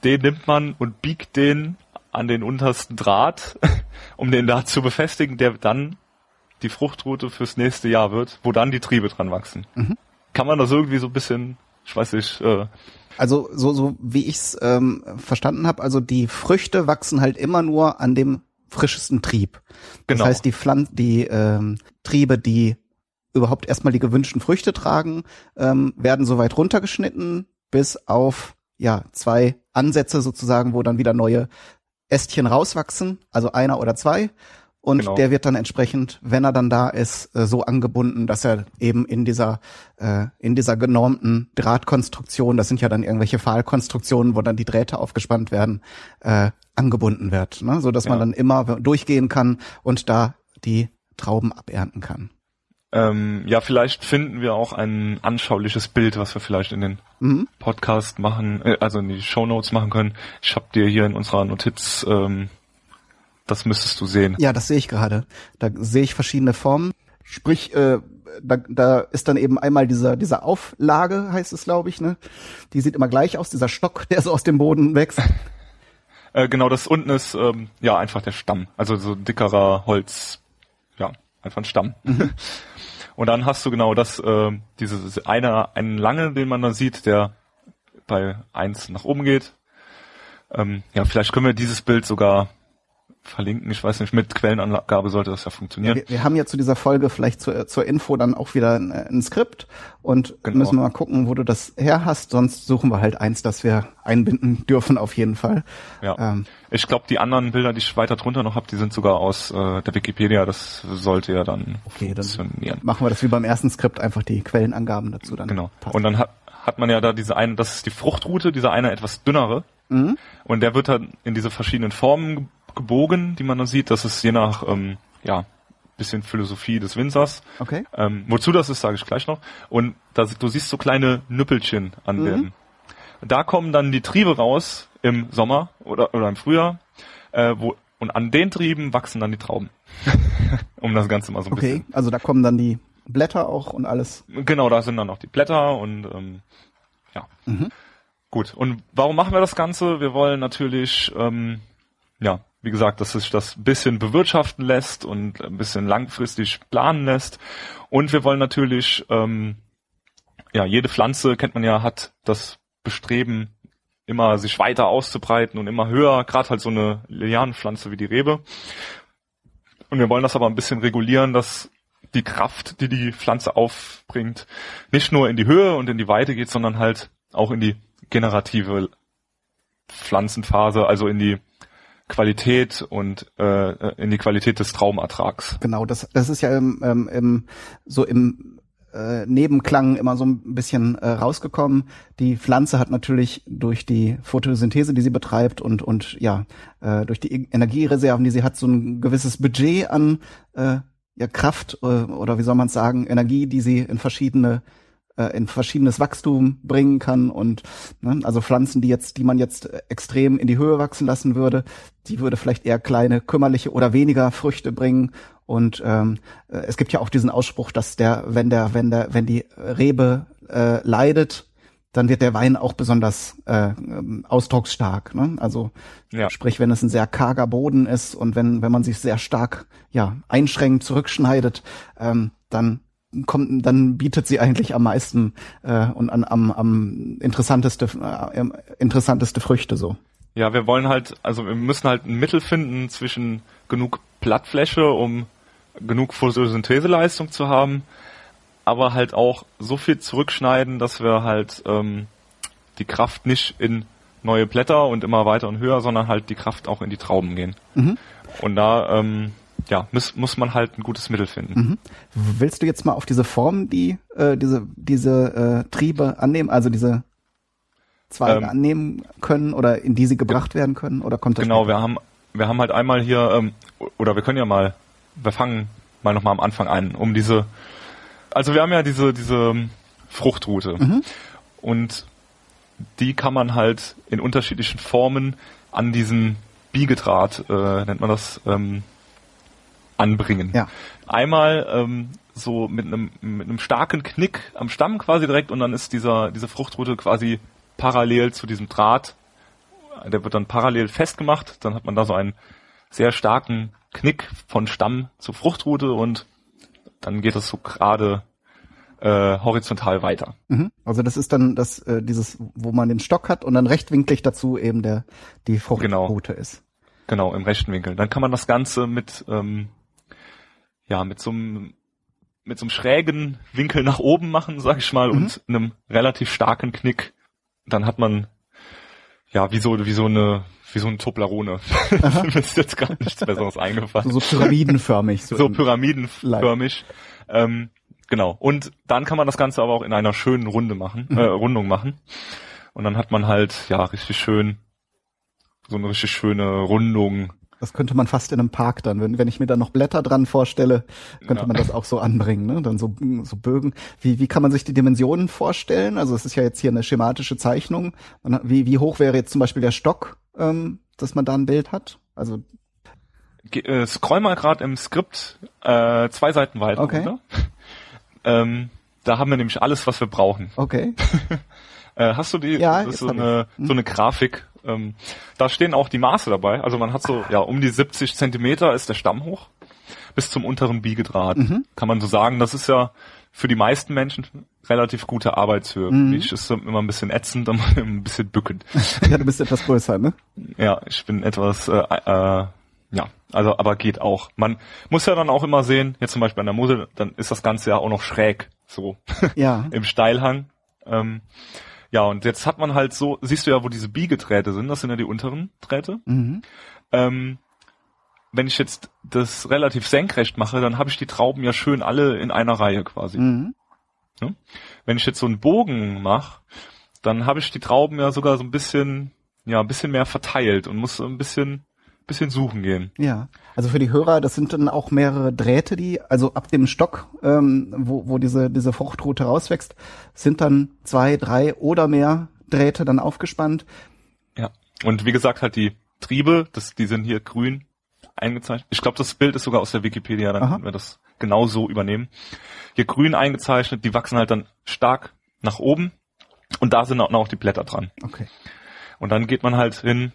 den nimmt man und biegt den an den untersten Draht, um den da zu befestigen, der dann die Fruchtroute fürs nächste Jahr wird, wo dann die Triebe dran wachsen. Mhm. Kann man das irgendwie so ein bisschen, ich weiß nicht, äh, also so, so wie ich es ähm, verstanden habe, also die Früchte wachsen halt immer nur an dem frischesten Trieb. Genau. Das heißt, die Pflanzen, die ähm, Triebe, die überhaupt erstmal die gewünschten Früchte tragen, ähm, werden so weit runtergeschnitten, bis auf ja zwei Ansätze sozusagen, wo dann wieder neue Ästchen rauswachsen, also einer oder zwei und genau. der wird dann entsprechend, wenn er dann da ist, äh, so angebunden, dass er eben in dieser äh, in dieser genormten Drahtkonstruktion, das sind ja dann irgendwelche Pfahlkonstruktionen, wo dann die Drähte aufgespannt werden, äh, angebunden wird, ne? so dass ja. man dann immer durchgehen kann und da die Trauben abernten kann. Ähm, ja, vielleicht finden wir auch ein anschauliches Bild, was wir vielleicht in den mhm. Podcast machen, äh, also in die Show Notes machen können. Ich habe dir hier in unserer Notiz ähm, das müsstest du sehen. Ja, das sehe ich gerade. Da sehe ich verschiedene Formen. Sprich, äh, da, da ist dann eben einmal dieser, dieser Auflage, heißt es, glaube ich, ne? Die sieht immer gleich aus, dieser Stock, der so aus dem Boden wächst. äh, genau, das unten ist ähm, ja einfach der Stamm. Also so dickerer Holz, ja, einfach ein Stamm. Mhm. Und dann hast du genau das, äh, dieses eine, einen lange, den man da sieht, der bei eins nach oben geht. Ähm, ja, vielleicht können wir dieses Bild sogar verlinken. Ich weiß nicht, mit Quellenangabe sollte das ja funktionieren. Ja, wir, wir, haben ja zu dieser Folge vielleicht zur, zur Info dann auch wieder ein, ein Skript und genau. müssen wir mal gucken, wo du das her hast. Sonst suchen wir halt eins, das wir einbinden dürfen auf jeden Fall. Ja. Ähm, ich glaube, die anderen Bilder, die ich weiter drunter noch habe, die sind sogar aus äh, der Wikipedia. Das sollte ja dann okay, funktionieren. Dann machen wir das wie beim ersten Skript, einfach die Quellenangaben dazu dann. Genau. Passen. Und dann hat, hat man ja da diese eine, das ist die Fruchtroute, dieser eine etwas dünnere. Mhm. Und der wird dann in diese verschiedenen Formen abgebogen, die man dann sieht. Das ist je nach, ähm, ja, bisschen Philosophie des Winzers. Okay. Ähm, wozu das ist, sage ich gleich noch. Und da, du siehst so kleine Nüppelchen an mhm. dem. Da kommen dann die Triebe raus im Sommer oder, oder im Frühjahr, äh, wo, und an den Trieben wachsen dann die Trauben. um das Ganze mal so ein okay. bisschen. Okay, also da kommen dann die Blätter auch und alles. Genau, da sind dann noch die Blätter und ähm, ja. Mhm. Gut, und warum machen wir das Ganze? Wir wollen natürlich ähm, ja, wie gesagt, dass sich das ein bisschen bewirtschaften lässt und ein bisschen langfristig planen lässt. Und wir wollen natürlich, ähm, ja, jede Pflanze, kennt man ja, hat das Bestreben, immer sich weiter auszubreiten und immer höher, gerade halt so eine Lianenpflanze wie die Rebe. Und wir wollen das aber ein bisschen regulieren, dass die Kraft, die die Pflanze aufbringt, nicht nur in die Höhe und in die Weite geht, sondern halt auch in die generative Pflanzenphase, also in die Qualität und äh, in die Qualität des Traumertrags. Genau, das, das ist ja im, ähm, im, so im äh, Nebenklang immer so ein bisschen äh, rausgekommen. Die Pflanze hat natürlich durch die Photosynthese, die sie betreibt und und ja äh, durch die Energiereserven, die sie hat, so ein gewisses Budget an äh, ja Kraft äh, oder wie soll man sagen, Energie, die sie in verschiedene äh, in verschiedenes Wachstum bringen kann und ne, also Pflanzen, die jetzt, die man jetzt extrem in die Höhe wachsen lassen würde, die würde vielleicht eher kleine, kümmerliche oder weniger Früchte bringen und ähm, äh, es gibt ja auch diesen Ausspruch, dass der, wenn der, wenn der, wenn die Rebe äh, leidet, dann wird der Wein auch besonders äh, ausdrucksstark. Ne? Also ja. sprich, wenn es ein sehr karger Boden ist und wenn wenn man sich sehr stark ja einschränkt, zurückschneidet, ähm, dann kommt, dann bietet sie eigentlich am meisten äh, und an, am, am interessanteste äh, interessanteste Früchte so. Ja, wir wollen halt, also wir müssen halt ein Mittel finden zwischen genug Plattfläche, um genug Photosyntheseleistung zu haben, aber halt auch so viel zurückschneiden, dass wir halt ähm, die Kraft nicht in neue Blätter und immer weiter und höher, sondern halt die Kraft auch in die Trauben gehen. Mhm. Und da ähm, ja, muss, muss man halt ein gutes Mittel finden. Mhm. Willst du jetzt mal auf diese Form, die äh, diese diese äh, Triebe annehmen, also diese Zweige ähm, annehmen können oder in die sie gebracht werden können oder kommt das Genau, später? wir haben wir haben halt einmal hier ähm, oder wir können ja mal wir fangen mal nochmal am Anfang ein, um diese also wir haben ja diese, diese Fruchtroute. Mhm. Und die kann man halt in unterschiedlichen Formen an diesen Biegedraht, äh, nennt man das, ähm, anbringen. Ja. Einmal ähm, so mit einem mit einem starken Knick am Stamm quasi direkt und dann ist dieser diese Fruchtroute quasi parallel zu diesem Draht. Der wird dann parallel festgemacht. Dann hat man da so einen sehr starken Knick von Stamm zu Fruchtroute und dann geht das so gerade äh, horizontal weiter. Mhm. Also das ist dann das äh, dieses, wo man den Stock hat und dann rechtwinklig dazu eben der die Fruchtroute genau. ist. Genau, im rechten Winkel. Dann kann man das Ganze mit ähm, ja mit so einem mit so einem schrägen Winkel nach oben machen, sag ich mal, mhm. und einem relativ starken Knick. Dann hat man ja wie so wie so eine wie so ein Toblerone. Mir ist jetzt gar nichts Besseres eingefallen. So, so pyramidenförmig. So, so pyramidenförmig. Ähm, genau. Und dann kann man das Ganze aber auch in einer schönen Runde machen, mhm. äh, Rundung machen. Und dann hat man halt, ja, richtig schön, so eine richtig schöne Rundung. Das könnte man fast in einem Park dann, wenn, wenn ich mir da noch Blätter dran vorstelle, könnte ja. man das auch so anbringen, ne? Dann so, so Bögen. Wie, wie kann man sich die Dimensionen vorstellen? Also es ist ja jetzt hier eine schematische Zeichnung. Wie, wie hoch wäre jetzt zum Beispiel der Stock? ähm, dass man da ein Bild hat? Also äh, scroll mal gerade im Skript äh, zwei Seiten weiter. Okay. Ähm, da haben wir nämlich alles, was wir brauchen. Okay. äh, hast du die? Ja, das ist so eine, hm. so eine Grafik. Ähm, da stehen auch die Maße dabei. Also man hat so, ja, um die 70 Zentimeter ist der Stamm hoch. Bis zum unteren Biegedraht. Mhm. Kann man so sagen. Das ist ja für die meisten Menschen relativ gute Arbeitshöhe. Mhm. Ich ist immer ein bisschen ätzend, und ein bisschen bückend. ja, du bist etwas größer, ne? Ja, ich bin etwas, äh, äh, ja, also aber geht auch. Man muss ja dann auch immer sehen, jetzt zum Beispiel an der Mosel, dann ist das Ganze ja auch noch schräg, so ja. im Steilhang. Ähm, ja, und jetzt hat man halt so, siehst du ja, wo diese Biegeträte sind, das sind ja die unteren Drähte. Mhm. Ähm, wenn ich jetzt das relativ senkrecht mache, dann habe ich die Trauben ja schön alle in einer Reihe quasi. Mhm. Ja? Wenn ich jetzt so einen Bogen mache, dann habe ich die Trauben ja sogar so ein bisschen, ja, ein bisschen mehr verteilt und muss so ein bisschen, bisschen suchen gehen. Ja, also für die Hörer, das sind dann auch mehrere Drähte, die, also ab dem Stock, ähm, wo, wo diese, diese Fruchtrute rauswächst, sind dann zwei, drei oder mehr Drähte dann aufgespannt. Ja, und wie gesagt, halt die Triebe, das, die sind hier grün eingezeichnet. Ich glaube, das Bild ist sogar aus der Wikipedia, dann Aha. können wir das genau so übernehmen hier grün eingezeichnet, die wachsen halt dann stark nach oben und da sind auch noch die Blätter dran. Okay. Und dann geht man halt hin,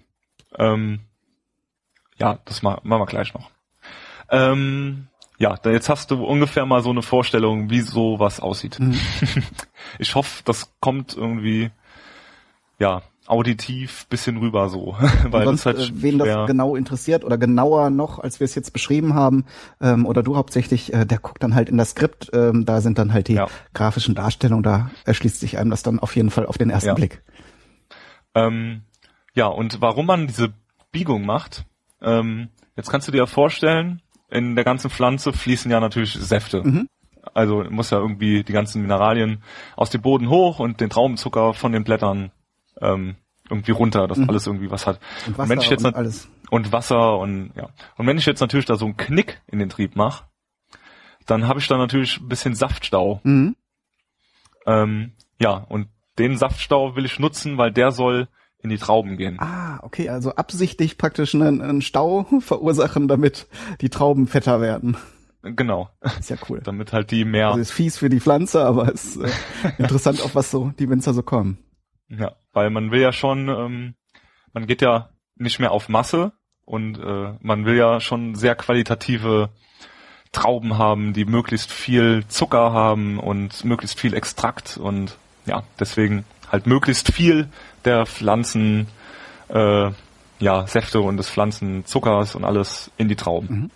ähm, ja, das machen wir gleich noch. Ähm, ja, jetzt hast du ungefähr mal so eine Vorstellung, wie sowas aussieht. Mhm. Ich hoffe, das kommt irgendwie, ja, auditiv bisschen rüber so. Weil sonst, das halt äh, wen das genau interessiert oder genauer noch, als wir es jetzt beschrieben haben, ähm, oder du hauptsächlich, äh, der guckt dann halt in das Skript, ähm, da sind dann halt die ja. grafischen Darstellungen, da erschließt sich einem das dann auf jeden Fall auf den ersten ja. Blick. Ähm, ja, und warum man diese Biegung macht, ähm, jetzt kannst du dir ja vorstellen, in der ganzen Pflanze fließen ja natürlich Säfte. Mhm. Also muss ja irgendwie die ganzen Mineralien aus dem Boden hoch und den Traubenzucker von den Blättern ähm, irgendwie runter, dass mhm. alles irgendwie was hat. Und Wasser und, wenn ich jetzt und alles. Und Wasser und ja. Und wenn ich jetzt natürlich da so einen Knick in den Trieb mache, dann habe ich da natürlich ein bisschen Saftstau. Mhm. Ähm, ja, und den Saftstau will ich nutzen, weil der soll in die Trauben gehen. Ah, okay, also absichtlich praktisch einen, einen Stau verursachen, damit die Trauben fetter werden. Genau. Ist ja cool. Damit halt die mehr. Also ist fies für die Pflanze, aber ist äh, interessant, auf was so die Winzer so kommen. Ja, weil man will ja schon, ähm, man geht ja nicht mehr auf Masse und äh, man will ja schon sehr qualitative Trauben haben, die möglichst viel Zucker haben und möglichst viel Extrakt und ja, deswegen halt möglichst viel der Pflanzen, äh, ja, Säfte und des Pflanzenzuckers und alles in die Trauben. Mhm.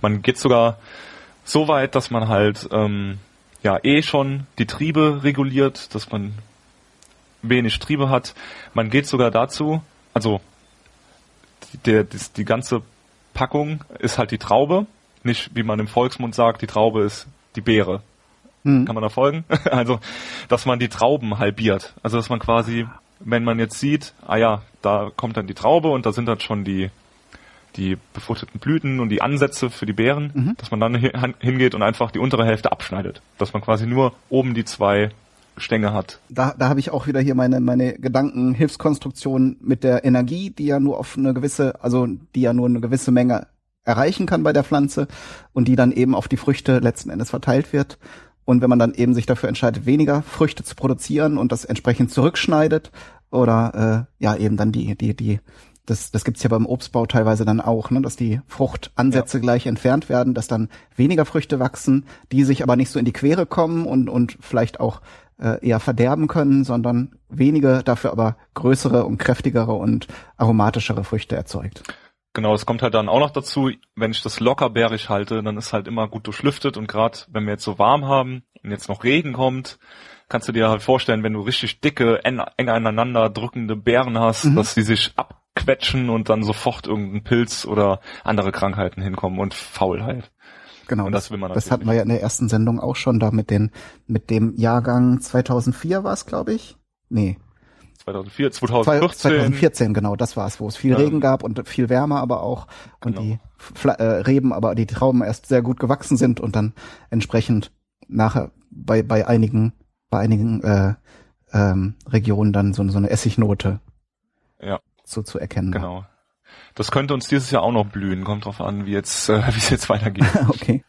Man geht sogar so weit, dass man halt ähm, ja eh schon die Triebe reguliert, dass man wenig Triebe hat. Man geht sogar dazu, also der, die, die ganze Packung ist halt die Traube, nicht wie man im Volksmund sagt, die Traube ist die Beere. Mhm. Kann man da folgen? Also, dass man die Trauben halbiert. Also, dass man quasi, wenn man jetzt sieht, ah ja, da kommt dann die Traube und da sind dann schon die, die befruchteten Blüten und die Ansätze für die Beeren, Mhm. dass man dann hi- hingeht und einfach die untere Hälfte abschneidet. Dass man quasi nur oben die zwei Stängel hat. Da, da habe ich auch wieder hier meine, meine Gedankenhilfskonstruktion mit der Energie, die ja nur auf eine gewisse, also die ja nur eine gewisse Menge erreichen kann bei der Pflanze und die dann eben auf die Früchte letzten Endes verteilt wird. Und wenn man dann eben sich dafür entscheidet, weniger Früchte zu produzieren und das entsprechend zurückschneidet oder äh, ja eben dann die, die, die, das, das gibt's ja beim Obstbau teilweise dann auch, ne, dass die Fruchtansätze gleich entfernt werden, dass dann weniger Früchte wachsen, die sich aber nicht so in die Quere kommen und, und vielleicht auch äh, eher verderben können, sondern wenige, dafür aber größere und kräftigere und aromatischere Früchte erzeugt. Genau, es kommt halt dann auch noch dazu, wenn ich das lockerbärig halte, dann ist halt immer gut durchlüftet und gerade wenn wir jetzt so warm haben und jetzt noch Regen kommt, kannst du dir halt vorstellen, wenn du richtig dicke, en eng aneinander drückende Beeren hast, Mhm. dass die sich abquetschen und dann sofort irgendein Pilz oder andere Krankheiten hinkommen und Faulheit. Genau. Und das will man Das natürlich hatten wir ja in der ersten Sendung auch schon da mit den, mit dem Jahrgang 2004 war es, glaube ich. Nee, 2004, Zwei- 2014. 2014, genau, das war es, wo es viel Ja. Regen gab und viel Wärme aber auch und Genau. die Fla äh, Reben, aber die Trauben erst sehr gut gewachsen sind und dann entsprechend nachher bei bei einigen bei einigen äh, ähm, Regionen dann so, so eine Essignote Ja. so zu erkennen. war. Genau. Das könnte uns dieses Jahr auch noch blühen. Kommt drauf an, wie jetzt, äh, wie es jetzt weitergeht. okay.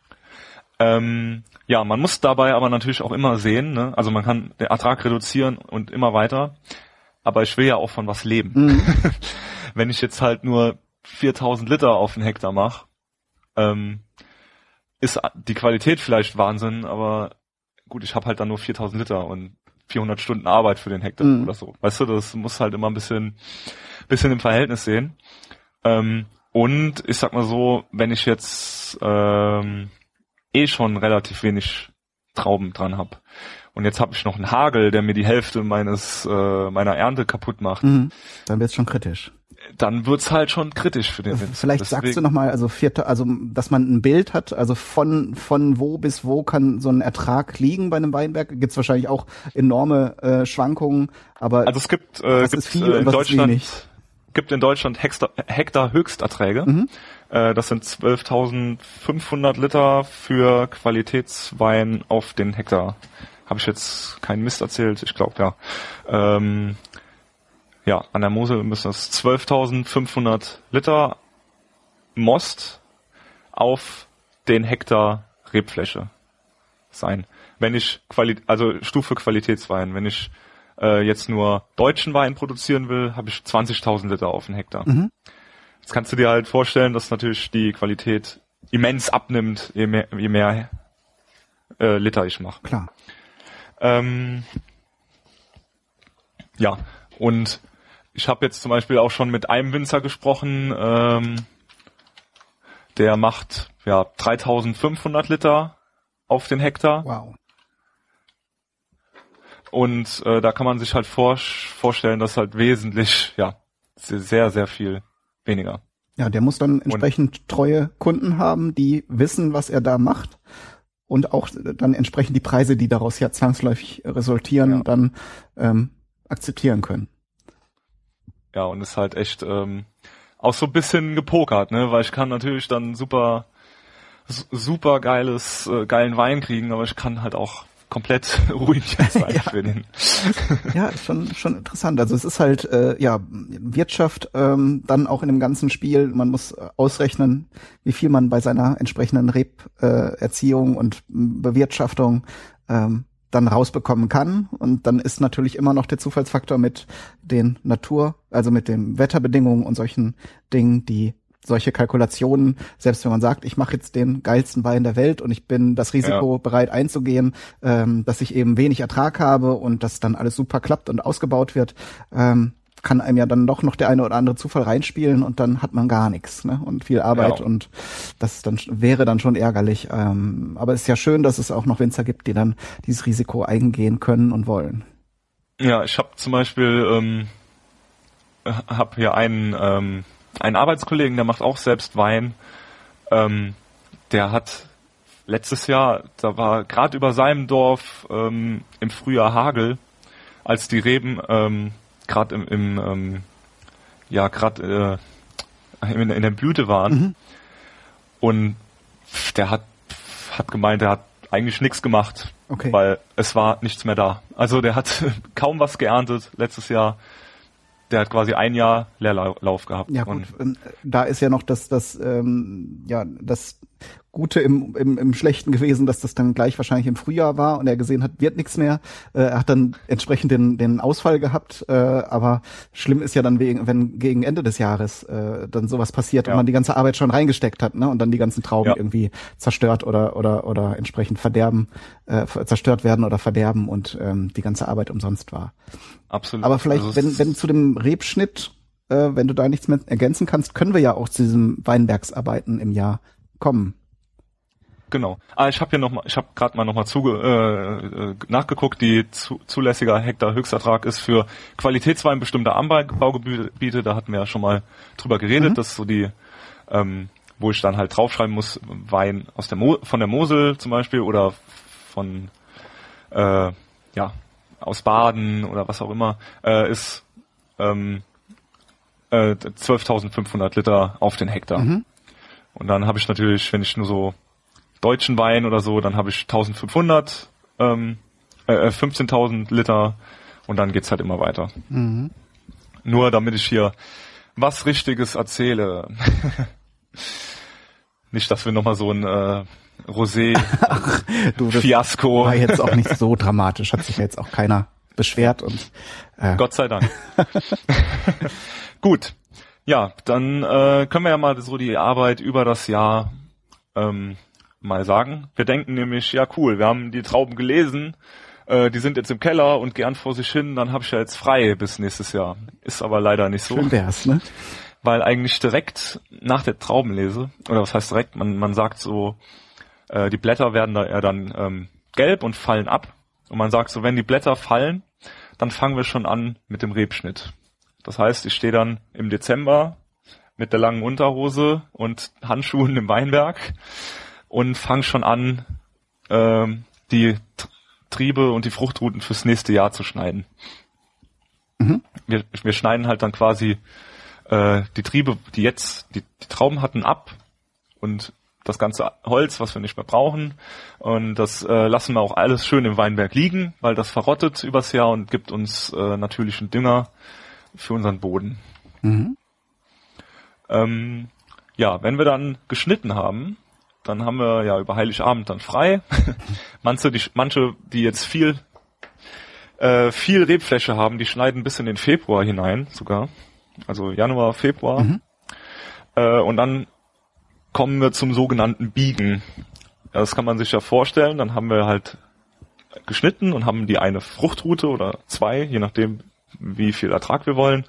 Ähm, ja, man muss dabei aber natürlich auch immer sehen, ne? also man kann den Ertrag reduzieren und immer weiter, aber ich will ja auch von was leben. Mhm. Wenn ich jetzt halt nur 4000 Liter auf den Hektar mache, ähm, ist die Qualität vielleicht Wahnsinn, aber gut, ich habe halt dann nur 4000 Liter und 400 Stunden Arbeit für den Hektar Mhm. oder so. Weißt du, das muss halt immer ein bisschen, bisschen im Verhältnis sehen. Ähm, und ich sag mal so, wenn ich jetzt ähm, eh schon relativ wenig Trauben dran hab und jetzt habe ich noch einen Hagel, der mir die Hälfte meines äh, meiner Ernte kaputt macht, Mhm. Dann wird's schon kritisch. dann wird's halt schon kritisch für den Winzer. Vielleicht sagst du Deswegen- noch mal, also vierte, also dass man ein Bild hat, also von von wo bis wo kann so ein Ertrag liegen bei einem Weinberg? Gibt's wahrscheinlich auch enorme äh, Schwankungen, aber Also es gibt, äh, gibt viel äh, und in Deutschland gibt in Deutschland Hektar, Hektar Höchsterträge. Mhm. Äh, das sind 12.500 Liter für Qualitätswein auf den Hektar. Habe ich jetzt keinen Mist erzählt? Ich glaube ja. Ähm, ja, an der Mosel müssen es 12.500 Liter Most auf den Hektar Rebfläche sein. Wenn ich Quali also Stufe Qualitätswein, wenn ich äh, jetzt nur deutschen Wein produzieren will, habe ich 20.000 Liter auf den Hektar. Mhm. Jetzt kannst du dir halt vorstellen, dass natürlich die Qualität immens abnimmt, je mehr, je mehr äh, Liter ich mache. klar. Ähm, ja, und ich habe jetzt zum Beispiel auch schon mit einem Winzer gesprochen, ähm, der macht ja 3500 Liter auf den Hektar. Wow. Und äh, da kann man sich halt vor, vorstellen, dass halt wesentlich, ja, sehr, sehr viel weniger. Ja, der muss dann entsprechend treue Kunden haben, die wissen, was er da macht und auch dann entsprechend die Preise, die daraus ja zwangsläufig resultieren, Ja. dann ähm, akzeptieren können. Ja, und ist halt echt ähm, auch so ein bisschen gepokert, ne? Weil ich kann natürlich dann super super geiles, äh, geilen Wein kriegen, aber ich kann halt auch komplett ruhig Ja. für den. Ja, ist schon, schon interessant. Also es ist halt äh, ja Wirtschaft ähm, dann auch in dem ganzen Spiel. Man muss äh, ausrechnen, wie viel man bei seiner entsprechenden Reb-Erziehung äh, Erziehung und Bewirtschaftung ähm, dann rausbekommen kann. Und dann ist natürlich immer noch der Zufallsfaktor mit den Natur, also mit den Wetterbedingungen und solchen Dingen, die solche Kalkulationen, selbst wenn man sagt, ich mache jetzt den geilsten Wein der Welt und ich bin das Risiko bereit einzugehen, ähm, dass ich eben wenig Ertrag habe und dass dann alles super klappt und ausgebaut wird, ähm, kann einem ja dann doch noch der eine oder andere Zufall reinspielen und dann hat man gar nichts ne? und viel Arbeit Ja. und das dann wäre dann schon ärgerlich. Ähm, aber es ist ja schön, dass es auch noch Winzer gibt, die dann dieses Risiko eingehen können und wollen. Ja, ich habe zum Beispiel ähm, habe hier einen ähm, einen Arbeitskollegen, der macht auch selbst Wein. Ähm, der hat letztes Jahr, da war gerade über seinem Dorf ähm, im Frühjahr Hagel, als die Reben ähm, gerade im, im ähm, ja gerade äh, in, in der Blüte waren. Und der hat hat gemeint, der hat eigentlich nichts gemacht, Okay. weil es war nichts mehr da. Also der hat kaum was geerntet letztes Jahr. Der hat quasi ein Jahr Leerlauf gehabt. Ja gut, Und ähm, da ist ja noch das, das, ähm, ja, das Gute im, im, im Schlechten gewesen, dass das dann gleich wahrscheinlich im Frühjahr war und er gesehen hat, wird nichts mehr. Äh, er hat dann entsprechend den, den Ausfall gehabt, äh, aber schlimm ist ja dann, wegen, wenn gegen Ende des Jahres äh, dann sowas passiert Ja. und man die ganze Arbeit schon reingesteckt hat ne, und dann die ganzen Trauben Ja. irgendwie zerstört oder, oder, oder entsprechend verderben, äh, zerstört werden oder verderben und ähm, die ganze Arbeit umsonst war. absolut. Aber vielleicht, Also wenn, wenn zu dem Rebschnitt, äh, wenn du da nichts mehr ergänzen kannst, können wir ja auch zu diesem Weinbergsarbeiten im Jahr kommen. Genau. Ah, ich habe hier noch mal, ich habe gerade mal noch mal zuge, äh, äh, nachgeguckt. Die zu, zulässiger Hektar Höchstertrag ist für Qualitätswein bestimmter Anbaugebiete. Da hatten wir ja schon mal drüber geredet. Mhm. Das ist so die, ähm, wo ich dann halt draufschreiben muss, Wein aus der Mo von der Mosel zum Beispiel oder von äh, ja aus Baden oder was auch immer äh, ist ähm, äh, 12.500 Liter auf den Hektar. Mhm. Und dann habe ich natürlich, wenn ich nur so deutschen Wein oder so, dann habe ich 1500, ähm, äh, 15.000 Liter und dann geht's halt immer weiter. Mhm. Nur damit ich hier was Richtiges erzähle. Nicht, dass wir nochmal so ein äh, Rosé-Fiasko, war jetzt auch nicht so dramatisch, hat sich ja jetzt auch keiner beschwert und äh, Gott sei Dank. Gut, ja, dann äh, können wir ja mal so die Arbeit über das Jahr ähm, mal sagen. Wir denken nämlich, ja cool, wir haben die Trauben gelesen, äh, die sind jetzt im Keller und gern vor sich hin, dann habe ich ja jetzt frei bis nächstes Jahr. Ist aber leider nicht so, schön wär's, ne? weil eigentlich direkt nach der Traubenlese, oder was heißt direkt, man, man sagt so, äh, die Blätter werden da eher dann ähm, gelb und fallen ab. Und man sagt so, wenn die Blätter fallen, dann fangen wir schon an mit dem Rebschnitt. Das heißt, ich stehe dann im Dezember mit der langen Unterhose und Handschuhen im Weinberg und fange schon an, ähm, die Triebe und die Fruchtruten fürs nächste Jahr zu schneiden. Mhm. Wir, wir schneiden halt dann quasi äh, die Triebe, die jetzt die, die Trauben hatten, ab und das ganze Holz, was wir nicht mehr brauchen. Und das äh, lassen wir auch alles schön im Weinberg liegen, weil das verrottet übers Jahr und gibt uns äh, natürlichen Dünger für unseren Boden. Mhm. Ähm, ja, wenn wir dann geschnitten haben, dann haben wir ja über Heiligabend dann frei. manche, die, manche, die jetzt viel, äh, viel Rebfläche haben, die schneiden bis in den Februar hinein sogar. Also Januar, Februar. Mhm. Äh, und dann kommen wir zum sogenannten Biegen. Ja, das kann man sich ja vorstellen. Dann haben wir halt geschnitten und haben die eine Fruchtrute oder zwei, je nachdem, wie viel Ertrag wir wollen.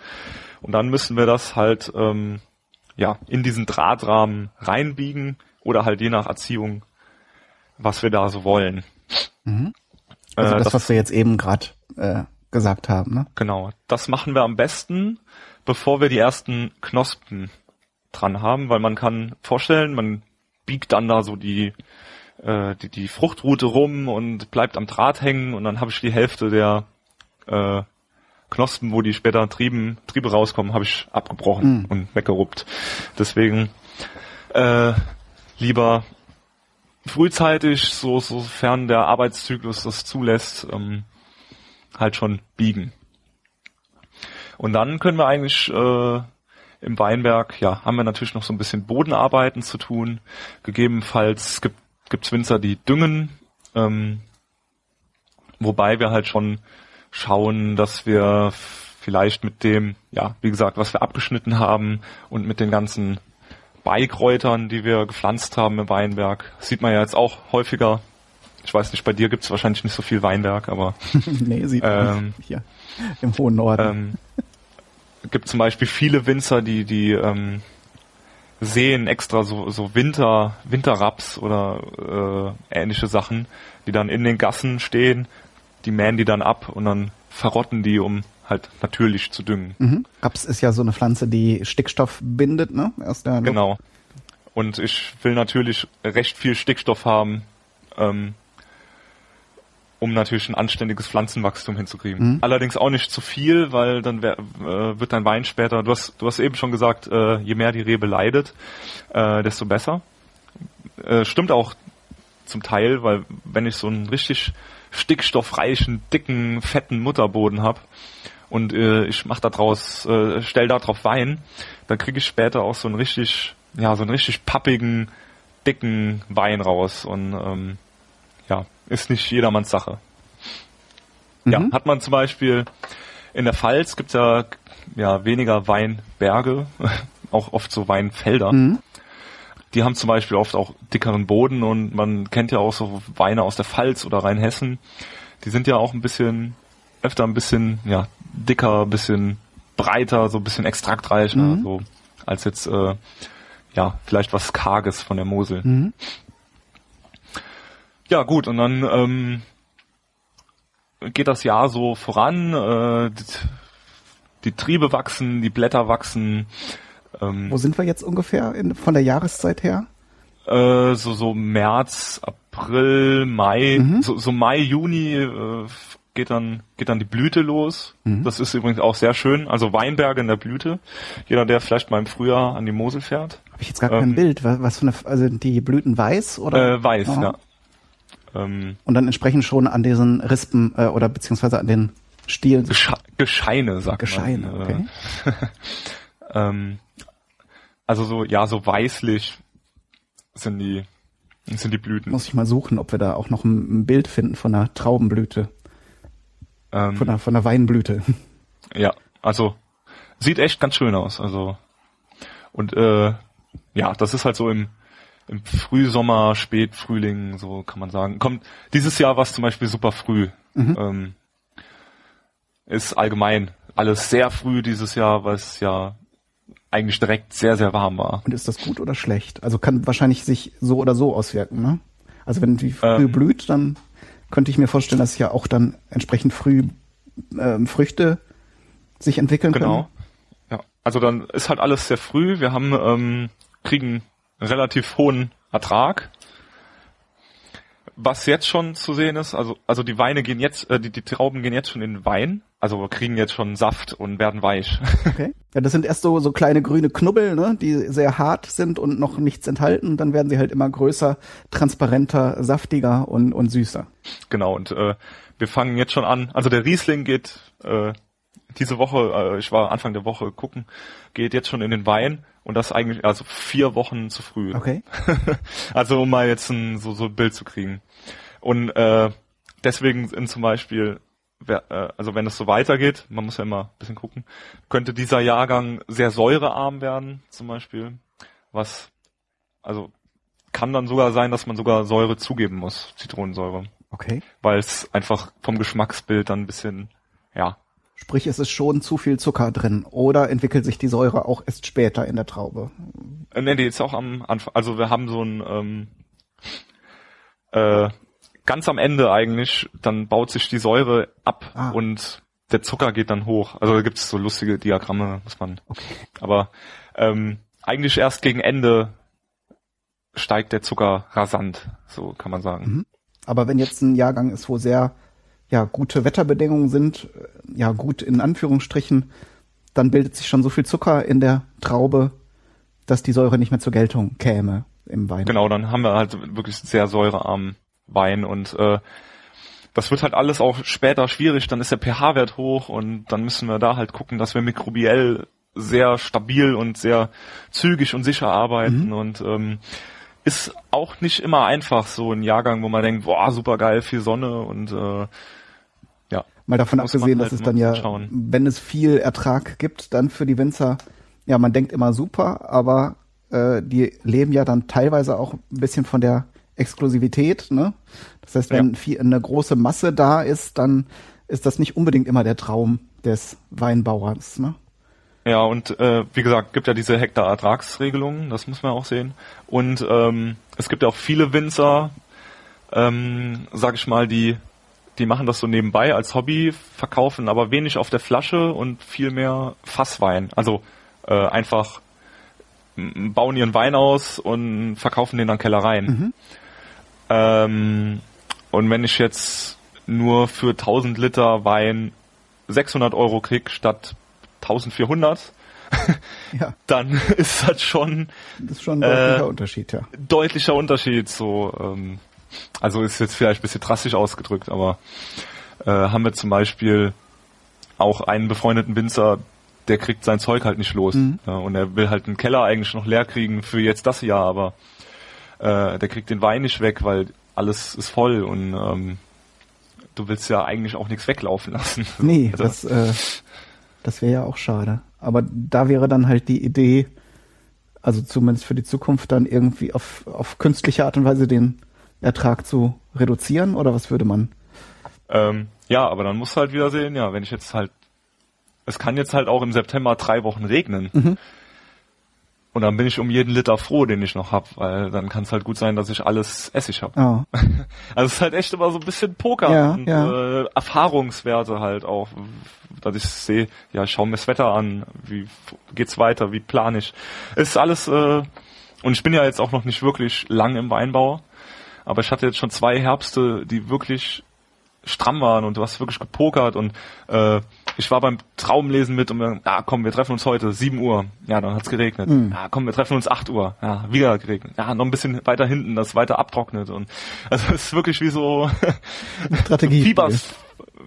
Und dann müssen wir das halt ähm, ja in diesen Drahtrahmen reinbiegen oder halt je nach Erziehung, was wir da so wollen. Mhm. Also Äh, das, was wir jetzt eben gerade äh, gesagt haben, ne? Genau. Das machen wir am besten, bevor wir die ersten Knospen dran haben, weil man kann vorstellen, man biegt dann da so die, äh, die, die Fruchtrute rum und bleibt am Draht hängen und dann habe ich die Hälfte der äh, Knospen, wo die später Trieben, Triebe rauskommen, habe ich abgebrochen Mhm. und weggeruppt. Deswegen äh, lieber frühzeitig, so sofern der Arbeitszyklus das zulässt, ähm, halt schon biegen. Und dann können wir eigentlich äh, im Weinberg, ja, haben wir natürlich noch so ein bisschen Bodenarbeiten zu tun. Gegebenenfalls gibt gibt's Winzer, die düngen, ähm, wobei wir halt schon schauen, dass wir vielleicht mit dem, ja, wie gesagt, was wir abgeschnitten haben und mit den ganzen Beikräutern, die wir gepflanzt haben im Weinberg, sieht man ja jetzt auch häufiger. Ich weiß nicht, bei dir gibt's wahrscheinlich nicht so viel Weinberg, aber nee, sieht man ähm, hier im hohen Norden. Ähm, gibt zum Beispiel viele Winzer, die die ähm, sehen extra so, so Winter, Winterraps oder äh, ähnliche Sachen, die dann in den Gassen stehen, die mähen die dann ab und dann verrotten die, um halt natürlich zu düngen. Mhm. Raps ist ja so eine Pflanze, die Stickstoff bindet, ne? Aus der genau. Und ich will natürlich recht viel Stickstoff haben, ähm, um natürlich ein anständiges Pflanzenwachstum hinzukriegen. Mhm. Allerdings auch nicht zu viel, weil dann wär, äh, wird dein Wein später, du hast, du hast eben schon gesagt, äh, je mehr die Rebe leidet, äh, desto besser. Äh, stimmt auch zum Teil, weil wenn ich so einen richtig stickstoffreichen, dicken, fetten Mutterboden habe, und äh, ich mach da draus, äh, stell da drauf Wein, dann kriege ich später auch so einen richtig, ja, so einen richtig pappigen, dicken Wein raus und ähm, ja, ist nicht jedermanns Sache. Mhm. Ja, hat man zum Beispiel in der Pfalz gibt's ja ja weniger Weinberge, auch oft so Weinfelder. Mhm. Die haben zum Beispiel oft auch dickeren Boden und man kennt ja auch so Weine aus der Pfalz oder Rheinhessen. Die sind ja auch ein bisschen öfter ein bisschen ja dicker, bisschen breiter, so ein bisschen extraktreicher, mhm. so als jetzt äh, ja vielleicht was karges von der Mosel. Mhm. Ja gut und dann ähm, geht das Jahr so voran. Äh, die, die Triebe wachsen, die Blätter wachsen. Ähm, Wo sind wir jetzt ungefähr in, von der Jahreszeit her? Äh, so so März, April, Mai, mhm. so, so Mai, Juni äh, geht dann, geht dann die Blüte los. Mhm. Das ist übrigens auch sehr schön. Also Weinberge in der Blüte. Jeder, der vielleicht mal im Frühjahr an die Mosel fährt. Habe ich jetzt gar kein ähm, Bild. Was, was für eine, also die Blüten weiß oder? Äh, weiß, Aha. ja. Ähm, Und dann entsprechend schon an diesen Rispen äh, oder beziehungsweise an den Stielen. Gesche Gescheine, sagt Gescheine, man. Gescheine, okay. ähm, also so, ja, so weißlich sind die, sind die Blüten. Muss ich mal suchen, ob wir da auch noch ein, ein Bild finden von einer Traubenblüte. Ähm, von, der, von der Weinblüte. Ja, also sieht echt ganz schön aus. Also und äh, ja, das ist halt so im, im Frühsommer, Spätfrühling, so kann man sagen. Kommt dieses Jahr war es zum Beispiel super früh. Mhm. Ähm, ist allgemein alles sehr früh dieses Jahr, weil es ja eigentlich direkt sehr, sehr warm war. Und ist das gut oder schlecht? Also kann wahrscheinlich sich so oder so auswirken, ne? Also wenn die früh ähm, blüht, dann könnte ich mir vorstellen, dass ja auch dann entsprechend früh ähm, Früchte sich entwickeln genau. können. Genau. Ja, also dann ist halt alles sehr früh. Wir haben ähm, kriegen relativ hohen Ertrag. Was jetzt schon zu sehen ist, also also die Weine gehen jetzt, äh, die, die Trauben gehen jetzt schon in Wein, also kriegen jetzt schon Saft und werden weich. Okay. Ja, das sind erst so so kleine grüne Knubbel, ne, die sehr hart sind und noch nichts enthalten. Dann werden sie halt immer größer, transparenter, saftiger und und süßer. Genau. Und äh, wir fangen jetzt schon an. Also der Riesling geht äh, diese Woche, äh, ich war Anfang der Woche gucken, geht jetzt schon in den Wein und das eigentlich also vier Wochen zu früh. Okay. also um mal jetzt ein so so ein Bild zu kriegen. Und äh, deswegen sind zum Beispiel, also wenn es so weitergeht, man muss ja immer ein bisschen gucken, könnte dieser Jahrgang sehr säurearm werden, zum Beispiel, was, also kann dann sogar sein, dass man sogar Säure zugeben muss, Zitronensäure. Okay. Weil es einfach vom Geschmacksbild dann ein bisschen, ja. Sprich, es ist schon zu viel Zucker drin oder entwickelt sich die Säure auch erst später in der Traube? Äh, nee, die ist auch am Anfang. Also wir haben so ein ähm, äh, ganz am Ende eigentlich, dann baut sich die Säure ab ah. und der Zucker geht dann hoch. Also da gibt es so lustige Diagramme, muss man. Okay. Aber ähm, eigentlich erst gegen Ende steigt der Zucker rasant, so kann man sagen. Mhm. Aber wenn jetzt ein Jahrgang ist, wo sehr ja gute Wetterbedingungen sind, äh, ja gut in Anführungsstrichen, dann bildet sich schon so viel Zucker in der Traube, dass die Säure nicht mehr zur Geltung käme. im Wein. Genau, dann haben wir halt wirklich sehr säurearmen Wein und äh, das wird halt alles auch später schwierig, dann ist der pH-Wert hoch und dann müssen wir da halt gucken, dass wir mikrobiell sehr stabil und sehr zügig und sicher arbeiten mhm. und ähm, ist auch nicht immer einfach, so ein Jahrgang, wo man denkt, boah, super geil, viel Sonne und äh, ja. Mal davon abgesehen, halt dass es dann ja, schauen. wenn es viel Ertrag gibt, dann für die Winzer, ja, man denkt immer super, aber äh, die leben ja dann teilweise auch ein bisschen von der Exklusivität, ne? Das heißt, wenn ja. eine große Masse da ist, dann ist das nicht unbedingt immer der Traum des Weinbauers, ne? Ja, und äh, wie gesagt, gibt ja diese Hektar-Ertragsregelungen, das muss man auch sehen. Und ähm, es gibt ja auch viele Winzer, ähm, sag ich mal, die die machen das so nebenbei als Hobby, verkaufen aber wenig auf der Flasche und viel mehr Fasswein. Also äh, einfach bauen ihren Wein aus und verkaufen den an Kellereien. Mhm. Ähm, und wenn ich jetzt nur für 1000 Liter Wein 600 Euro krieg statt 1400, ja. dann ist das schon das ist schon ein deutlicher äh, Unterschied, ja. Deutlicher Unterschied, so ähm, also ist jetzt vielleicht ein bisschen drastisch ausgedrückt, aber äh, haben wir zum Beispiel auch einen befreundeten Winzer, der kriegt sein Zeug halt nicht los. Mhm. Ja, und er will halt einen Keller eigentlich noch leer kriegen für jetzt das Jahr, aber äh, der kriegt den Wein nicht weg, weil alles ist voll und ähm, du willst ja eigentlich auch nichts weglaufen lassen. Nee, also, das, äh, das wäre ja auch schade. Aber da wäre dann halt die Idee, also zumindest für die Zukunft dann irgendwie auf, auf künstliche Art und Weise den Ertrag zu reduzieren oder was würde man? Ähm, ja, aber dann musst du halt wieder sehen, ja, wenn ich jetzt halt, es kann jetzt halt auch im September drei Wochen regnen. Mhm. Und dann bin ich um jeden Liter froh, den ich noch hab, weil dann kann es halt gut sein, dass ich alles Essig hab. Oh. Also es ist halt echt immer so ein bisschen Poker ja, und ja. Äh, Erfahrungswerte halt auch, dass ich sehe, ja, ich schau mir das Wetter an, wie geht's weiter, wie plan ich. Es ist alles, äh, und ich bin ja jetzt auch noch nicht wirklich lang im Weinbau, aber ich hatte jetzt schon zwei Herbste, die wirklich stramm waren und du hast wirklich gepokert und äh, ich war beim Traumlesen mit und ja ah, komm, wir treffen uns heute, 7 Uhr. Ja, dann hat's geregnet. Mhm. Ja, komm, wir treffen uns 8 Uhr. Ja, wieder geregnet. Ja, noch ein bisschen weiter hinten, das weiter abtrocknet und also es ist wirklich wie so Strategie. fieberst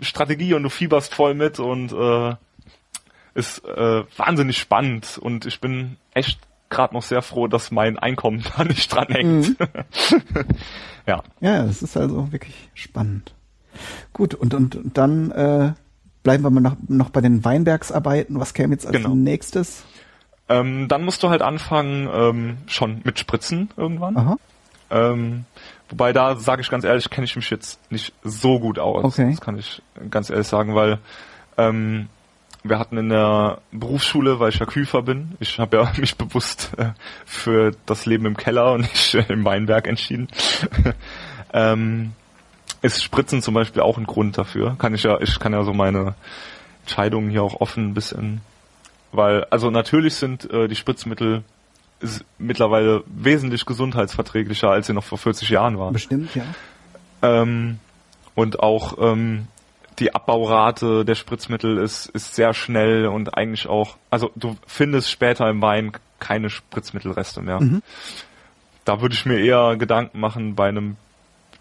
Strategie und du fieberst voll mit und äh, ist äh, wahnsinnig spannend und ich bin echt gerade noch sehr froh, dass mein Einkommen da nicht dran hängt. Mhm. ja. Ja, das ist also wirklich spannend. Gut, und, und, und dann äh, bleiben wir mal noch, noch bei den Weinbergsarbeiten. Was käme jetzt als genau. nächstes? Ähm, dann musst du halt anfangen, ähm, schon mit Spritzen irgendwann. Ähm, wobei da sage ich ganz ehrlich, kenne ich mich jetzt nicht so gut aus. Okay. Das kann ich ganz ehrlich sagen, weil ähm, wir hatten in der Berufsschule, weil ich ja Küfer bin, ich habe ja mich bewusst äh, für das Leben im Keller und nicht äh, im Weinberg entschieden. ähm, ist Spritzen zum Beispiel auch ein Grund dafür. Kann ich ja, ich kann ja so meine Entscheidungen hier auch offen ein bisschen, weil also natürlich sind äh, die Spritzmittel mittlerweile wesentlich gesundheitsverträglicher, als sie noch vor 40 Jahren waren. Bestimmt, ja. Ähm, und auch ähm, die Abbaurate der Spritzmittel ist, ist sehr schnell und eigentlich auch, also du findest später im Wein keine Spritzmittelreste mehr. Mhm. Da würde ich mir eher Gedanken machen bei einem,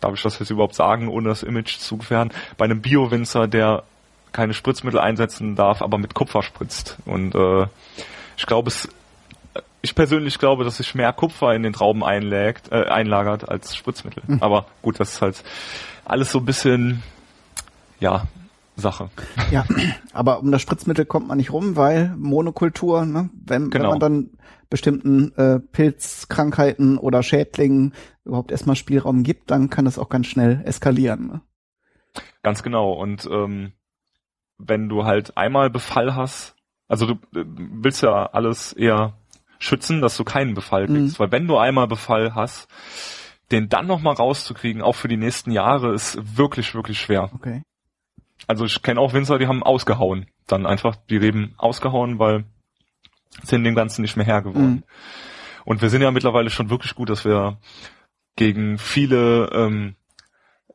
darf ich das jetzt überhaupt sagen, ohne das Image zu gefährden, bei einem Bio-Winzer, der keine Spritzmittel einsetzen darf, aber mit Kupfer spritzt. Und äh, ich glaube, es ich persönlich glaube, dass sich mehr Kupfer in den Trauben einlagert, äh, einlagert als Spritzmittel. Mhm. Aber gut, das ist halt alles so ein bisschen ja, Sache. Ja, aber um das Spritzmittel kommt man nicht rum, weil Monokultur, ne, wenn, genau. wenn man dann bestimmten äh, Pilzkrankheiten oder Schädlingen überhaupt erstmal Spielraum gibt, dann kann das auch ganz schnell eskalieren. Ne? Ganz genau. Und ähm, wenn du halt einmal Befall hast, also du äh, willst ja alles eher schützen, dass du keinen Befall kriegst, mhm. weil wenn du einmal Befall hast, den dann nochmal rauszukriegen, auch für die nächsten Jahre, ist wirklich, wirklich schwer. Okay. Also ich kenne auch Winzer, die haben ausgehauen. Dann einfach die Reben ausgehauen, weil sind dem Ganzen nicht mehr Herr geworden. Mhm. Und wir sind ja mittlerweile schon wirklich gut, dass wir gegen viele ähm,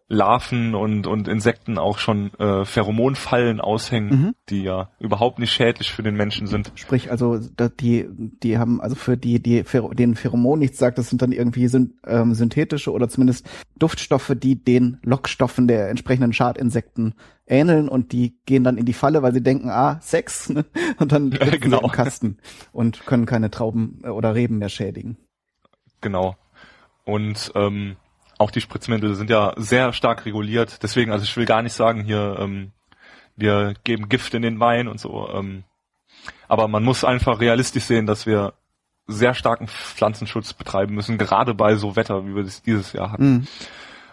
Larven und, und Insekten auch schon äh, Pheromonfallen aushängen, mhm. die ja überhaupt nicht schädlich für den Menschen sind. Sprich, also die, die haben also für die, die den Pheromon nichts sagt, das sind dann irgendwie sind, ähm, synthetische oder zumindest Duftstoffe, die den Lockstoffen der entsprechenden Schadinsekten ähneln und die gehen dann in die Falle, weil sie denken, ah, Sex, ne? und dann ja, genau. im Kasten und können keine Trauben äh, oder Reben mehr schädigen. Genau. Und ähm, auch die Spritzmittel sind ja sehr stark reguliert. Deswegen, also ich will gar nicht sagen, hier, ähm, wir geben Gift in den Wein und so. Ähm, aber man muss einfach realistisch sehen, dass wir sehr starken Pflanzenschutz betreiben müssen, gerade bei so Wetter, wie wir es dieses Jahr hatten. Mhm.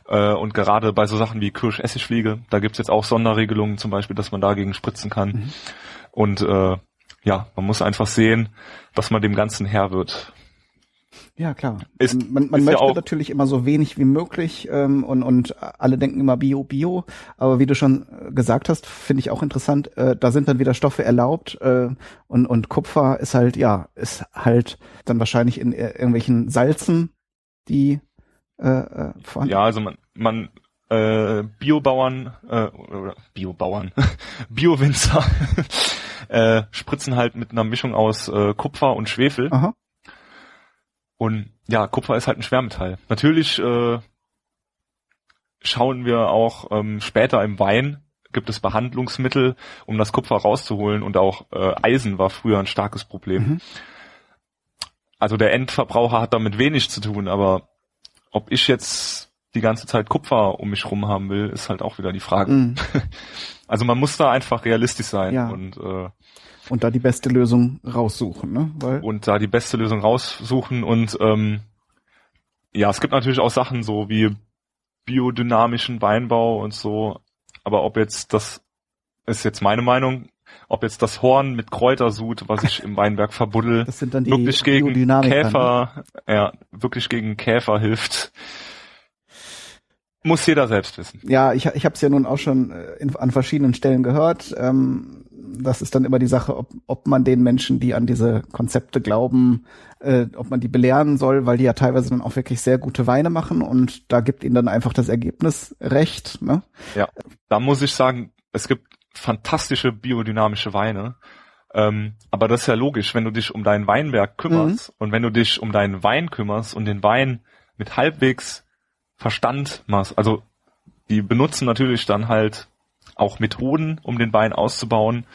Äh, und gerade bei so Sachen wie Kirschessigfliege, da gibt's jetzt auch Sonderregelungen, zum Beispiel, dass man dagegen spritzen kann. Mhm. Und äh, ja, man muss einfach sehen, dass man dem Ganzen Herr wird. Ja, klar. Ist, man man ist möchte ja natürlich immer so wenig wie möglich ähm, und, und alle denken immer Bio, Bio. Aber wie du schon gesagt hast, finde ich auch interessant, äh, da sind dann wieder Stoffe erlaubt äh, und, und Kupfer ist halt, ja, ist halt dann wahrscheinlich in irgendwelchen Salzen, die äh, äh vorhanden Ja, also man, man äh, Biobauern äh, oder Biobauern, Biowinzer äh, spritzen halt mit einer Mischung aus äh, Kupfer und Schwefel. Aha und ja, Kupfer ist halt ein Schwermetall. Natürlich äh, schauen wir auch ähm, später im Wein, gibt es Behandlungsmittel, um das Kupfer rauszuholen und auch äh, Eisen war früher ein starkes Problem. Mhm. Also der Endverbraucher hat damit wenig zu tun, aber ob ich jetzt die ganze Zeit Kupfer um mich rum haben will, ist halt auch wieder die Frage. Mhm. Also man muss da einfach realistisch sein ja. und äh, und da die beste Lösung raussuchen, ne? Weil und da die beste Lösung raussuchen und ähm, ja, es gibt natürlich auch Sachen so wie biodynamischen Weinbau und so, aber ob jetzt das ist jetzt meine Meinung, ob jetzt das Horn mit Kräutersud, was ich im Weinberg verbuddel, das sind dann die wirklich gegen Käfer, ne? ja, wirklich gegen Käfer hilft, muss jeder selbst wissen. Ja, ich, ich habe es ja nun auch schon äh, in, an verschiedenen Stellen gehört. Ähm, das ist dann immer die Sache, ob, ob man den Menschen, die an diese Konzepte glauben, äh, ob man die belehren soll, weil die ja teilweise dann auch wirklich sehr gute Weine machen und da gibt ihnen dann einfach das Ergebnis recht. Ne? Ja, da muss ich sagen, es gibt fantastische biodynamische Weine. Ähm, aber das ist ja logisch, wenn du dich um deinen Weinberg kümmerst mhm. und wenn du dich um deinen Wein kümmerst und den Wein mit halbwegs Verstand machst, also die benutzen natürlich dann halt auch Methoden, um den Wein auszubauen,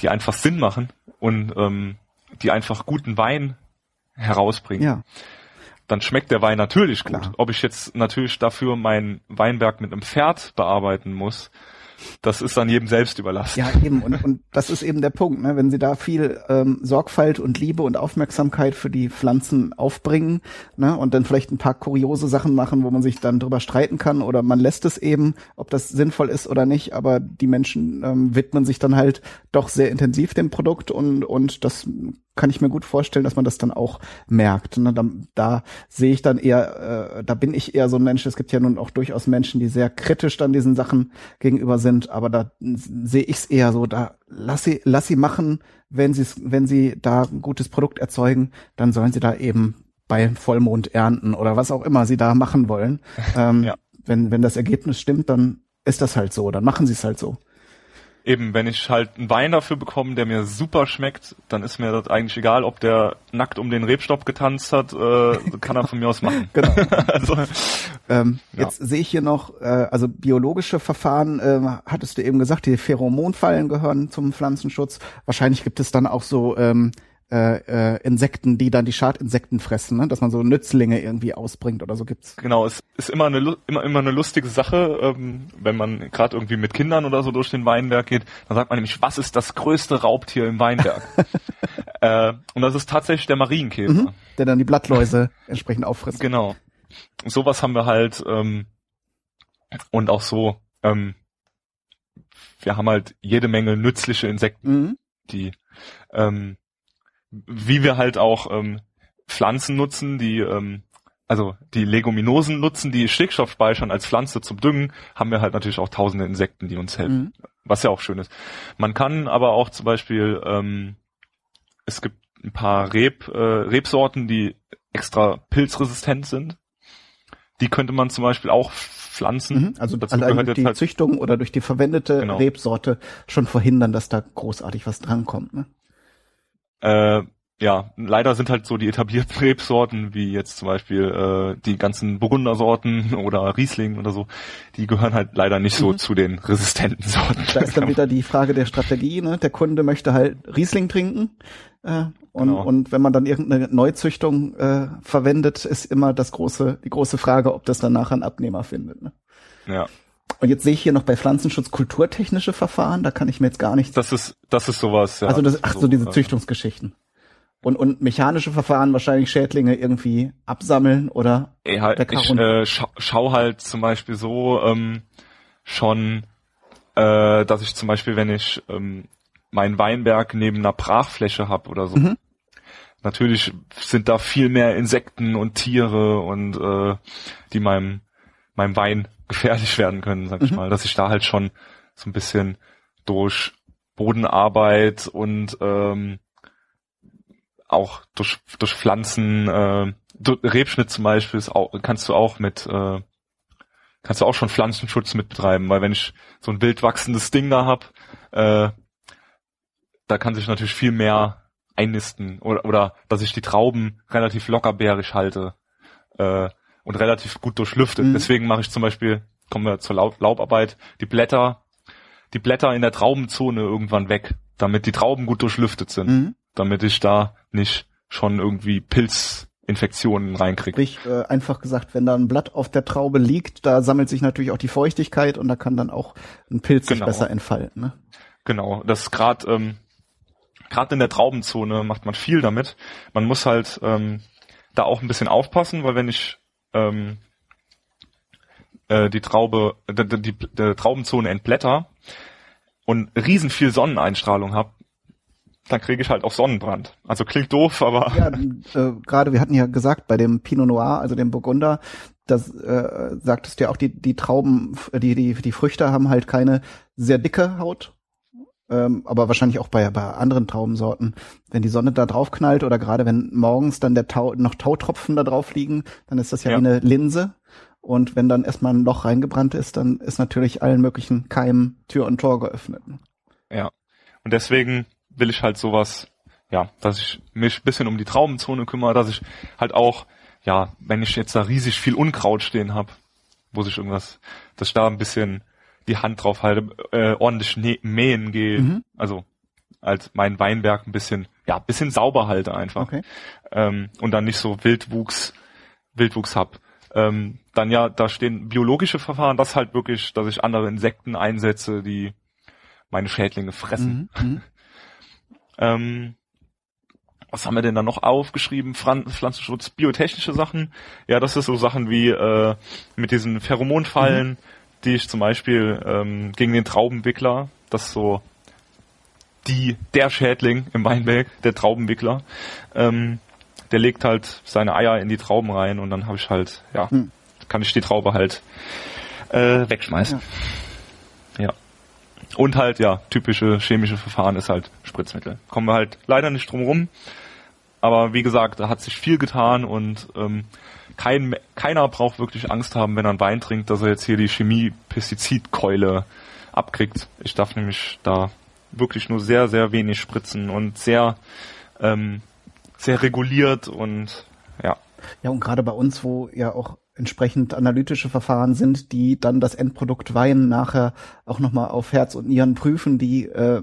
die einfach Sinn machen und ähm, die einfach guten Wein herausbringen. Ja. Dann schmeckt der Wein natürlich gut. Klar. Ob ich jetzt natürlich dafür meinen Weinberg mit einem Pferd bearbeiten muss, das ist dann jedem selbst überlassen. Ja, eben. Und, und das ist eben der Punkt, ne? wenn sie da viel ähm, Sorgfalt und Liebe und Aufmerksamkeit für die Pflanzen aufbringen ne? und dann vielleicht ein paar kuriose Sachen machen, wo man sich dann drüber streiten kann oder man lässt es eben, ob das sinnvoll ist oder nicht, aber die Menschen ähm, widmen sich dann halt doch sehr intensiv dem Produkt und, und das kann ich mir gut vorstellen, dass man das dann auch merkt. Ne? Da, da sehe ich dann eher, äh, da bin ich eher so ein Mensch. Es gibt ja nun auch durchaus Menschen, die sehr kritisch dann diesen Sachen gegenüber sind, aber da sehe ich es eher so, da lass sie, lass sie machen, wenn sie wenn sie da ein gutes Produkt erzeugen, dann sollen sie da eben bei Vollmond ernten oder was auch immer sie da machen wollen. Ähm, ja. Wenn, wenn das Ergebnis stimmt, dann ist das halt so, dann machen sie es halt so eben, wenn ich halt einen Wein dafür bekomme, der mir super schmeckt, dann ist mir das eigentlich egal, ob der nackt um den Rebstopp getanzt hat, äh, kann er von mir aus machen. Genau. also, ähm, ja. Jetzt sehe ich hier noch, äh, also biologische Verfahren, äh, hattest du eben gesagt, die Pheromonfallen gehören zum Pflanzenschutz. Wahrscheinlich gibt es dann auch so ähm, äh, äh, Insekten, die dann die Schadinsekten fressen, ne? dass man so Nützlinge irgendwie ausbringt oder so gibt's. Genau, es ist immer eine immer immer eine lustige Sache, ähm, wenn man gerade irgendwie mit Kindern oder so durch den Weinberg geht, dann sagt man nämlich, was ist das größte Raubtier im Weinberg? äh, und das ist tatsächlich der Marienkäfer, mhm, der dann die Blattläuse entsprechend auffrisst. Genau. Sowas haben wir halt ähm, und auch so. Ähm, wir haben halt jede Menge nützliche Insekten, mhm. die ähm, wie wir halt auch ähm, Pflanzen nutzen, die ähm, also die Leguminosen nutzen, die Stickstoff speichern als Pflanze zum Düngen, haben wir halt natürlich auch tausende Insekten, die uns helfen. Mhm. Was ja auch schön ist. Man kann aber auch zum Beispiel, ähm, es gibt ein paar Reb, äh, Rebsorten, die extra pilzresistent sind. Die könnte man zum Beispiel auch Pflanzen. Mhm, also Dazu allein durch die halt Züchtung oder durch die verwendete genau. Rebsorte schon verhindern, dass da großartig was drankommt. Ne? Äh, ja, leider sind halt so die etablierten Rebsorten, wie jetzt zum Beispiel äh, die ganzen Burgundersorten oder Riesling oder so, die gehören halt leider nicht so mhm. zu den resistenten Sorten. Da ist dann wieder die Frage der Strategie, ne? Der Kunde möchte halt Riesling trinken. Äh, und, genau. und wenn man dann irgendeine Neuzüchtung äh, verwendet, ist immer das große, die große Frage, ob das dann nachher einen Abnehmer findet. Ne? Ja. Und jetzt sehe ich hier noch bei Pflanzenschutz kulturtechnische Verfahren, da kann ich mir jetzt gar nichts. Das ist, das ist sowas, ja. Also das, ach so, diese Züchtungsgeschichten. Und, und mechanische Verfahren wahrscheinlich Schädlinge irgendwie absammeln oder Ey, halt, ich äh, scha schau halt zum Beispiel so ähm, schon, äh, dass ich zum Beispiel, wenn ich ähm, meinen Weinberg neben einer Brachfläche hab oder so, mhm. natürlich sind da viel mehr Insekten und Tiere und äh, die meinem meinem Wein gefährlich werden können, sag ich mhm. mal, dass ich da halt schon so ein bisschen durch Bodenarbeit und ähm, auch durch, durch Pflanzen, äh, Rebschnitt zum Beispiel ist auch, kannst du auch mit, äh, kannst du auch schon Pflanzenschutz mit betreiben, weil wenn ich so ein wild wachsendes Ding da hab, äh, da kann sich natürlich viel mehr einnisten oder, oder dass ich die Trauben relativ lockerbärig halte äh, und relativ gut durchlüftet. Mhm. Deswegen mache ich zum Beispiel, kommen wir zur Laub Laubarbeit, die Blätter, die Blätter in der Traubenzone irgendwann weg, damit die Trauben gut durchlüftet sind. Mhm damit ich da nicht schon irgendwie Pilzinfektionen reinkriege. Sprich, äh, einfach gesagt, wenn da ein Blatt auf der Traube liegt, da sammelt sich natürlich auch die Feuchtigkeit und da kann dann auch ein Pilz genau. sich besser entfalten. Ne? Genau, das gerade ähm, gerade in der Traubenzone macht man viel damit. Man muss halt ähm, da auch ein bisschen aufpassen, weil wenn ich ähm, äh, die Traube, die, die, die Traubenzone entblätter und riesen viel Sonneneinstrahlung habe, dann kriege ich halt auch Sonnenbrand. Also klingt doof, aber. Ja, äh, gerade wir hatten ja gesagt, bei dem Pinot Noir, also dem Burgunder, das äh, sagtest du ja auch, die, die Trauben, die, die, die Früchte haben halt keine sehr dicke Haut. Ähm, aber wahrscheinlich auch bei, bei anderen Traubensorten. Wenn die Sonne da drauf knallt oder gerade wenn morgens dann der Tau, noch Tautropfen da drauf liegen, dann ist das ja, ja. wie eine Linse. Und wenn dann erstmal ein Loch reingebrannt ist, dann ist natürlich allen möglichen Keimen Tür und Tor geöffnet. Ja. Und deswegen will ich halt sowas, ja, dass ich mich ein bisschen um die Traubenzone kümmere, dass ich halt auch, ja, wenn ich jetzt da riesig viel Unkraut stehen habe, wo sich irgendwas, dass ich da ein bisschen die Hand drauf halte, äh, ordentlich mähen gehe, mhm. also als mein Weinberg ein bisschen, ja, ein bisschen sauber halte einfach. Okay. Ähm, und dann nicht so Wildwuchs, Wildwuchs hab. Ähm, dann ja, da stehen biologische Verfahren, das halt wirklich, dass ich andere Insekten einsetze, die meine Schädlinge fressen. Mhm. mhm. Ähm, was haben wir denn da noch aufgeschrieben? Pflanzenschutz, biotechnische Sachen. Ja, das ist so Sachen wie äh, mit diesen Pheromonfallen, mhm. Die ich zum Beispiel ähm, gegen den Traubenwickler, das ist so die der Schädling im Weinberg, der Traubenwickler, ähm, der legt halt seine Eier in die Trauben rein und dann habe ich halt, ja, mhm. kann ich die Traube halt äh, wegschmeißen. Ja. ja. Und halt, ja, typische chemische Verfahren ist halt Spritzmittel. Kommen wir halt leider nicht drum rum. Aber wie gesagt, da hat sich viel getan und ähm, kein, keiner braucht wirklich Angst haben, wenn er einen Wein trinkt, dass er jetzt hier die Chemie-Pestizidkeule abkriegt. Ich darf nämlich da wirklich nur sehr, sehr wenig spritzen und sehr, ähm, sehr reguliert und ja. Ja, und gerade bei uns, wo ja auch entsprechend analytische Verfahren sind, die dann das Endprodukt Wein nachher auch nochmal auf Herz und Nieren prüfen. Die äh,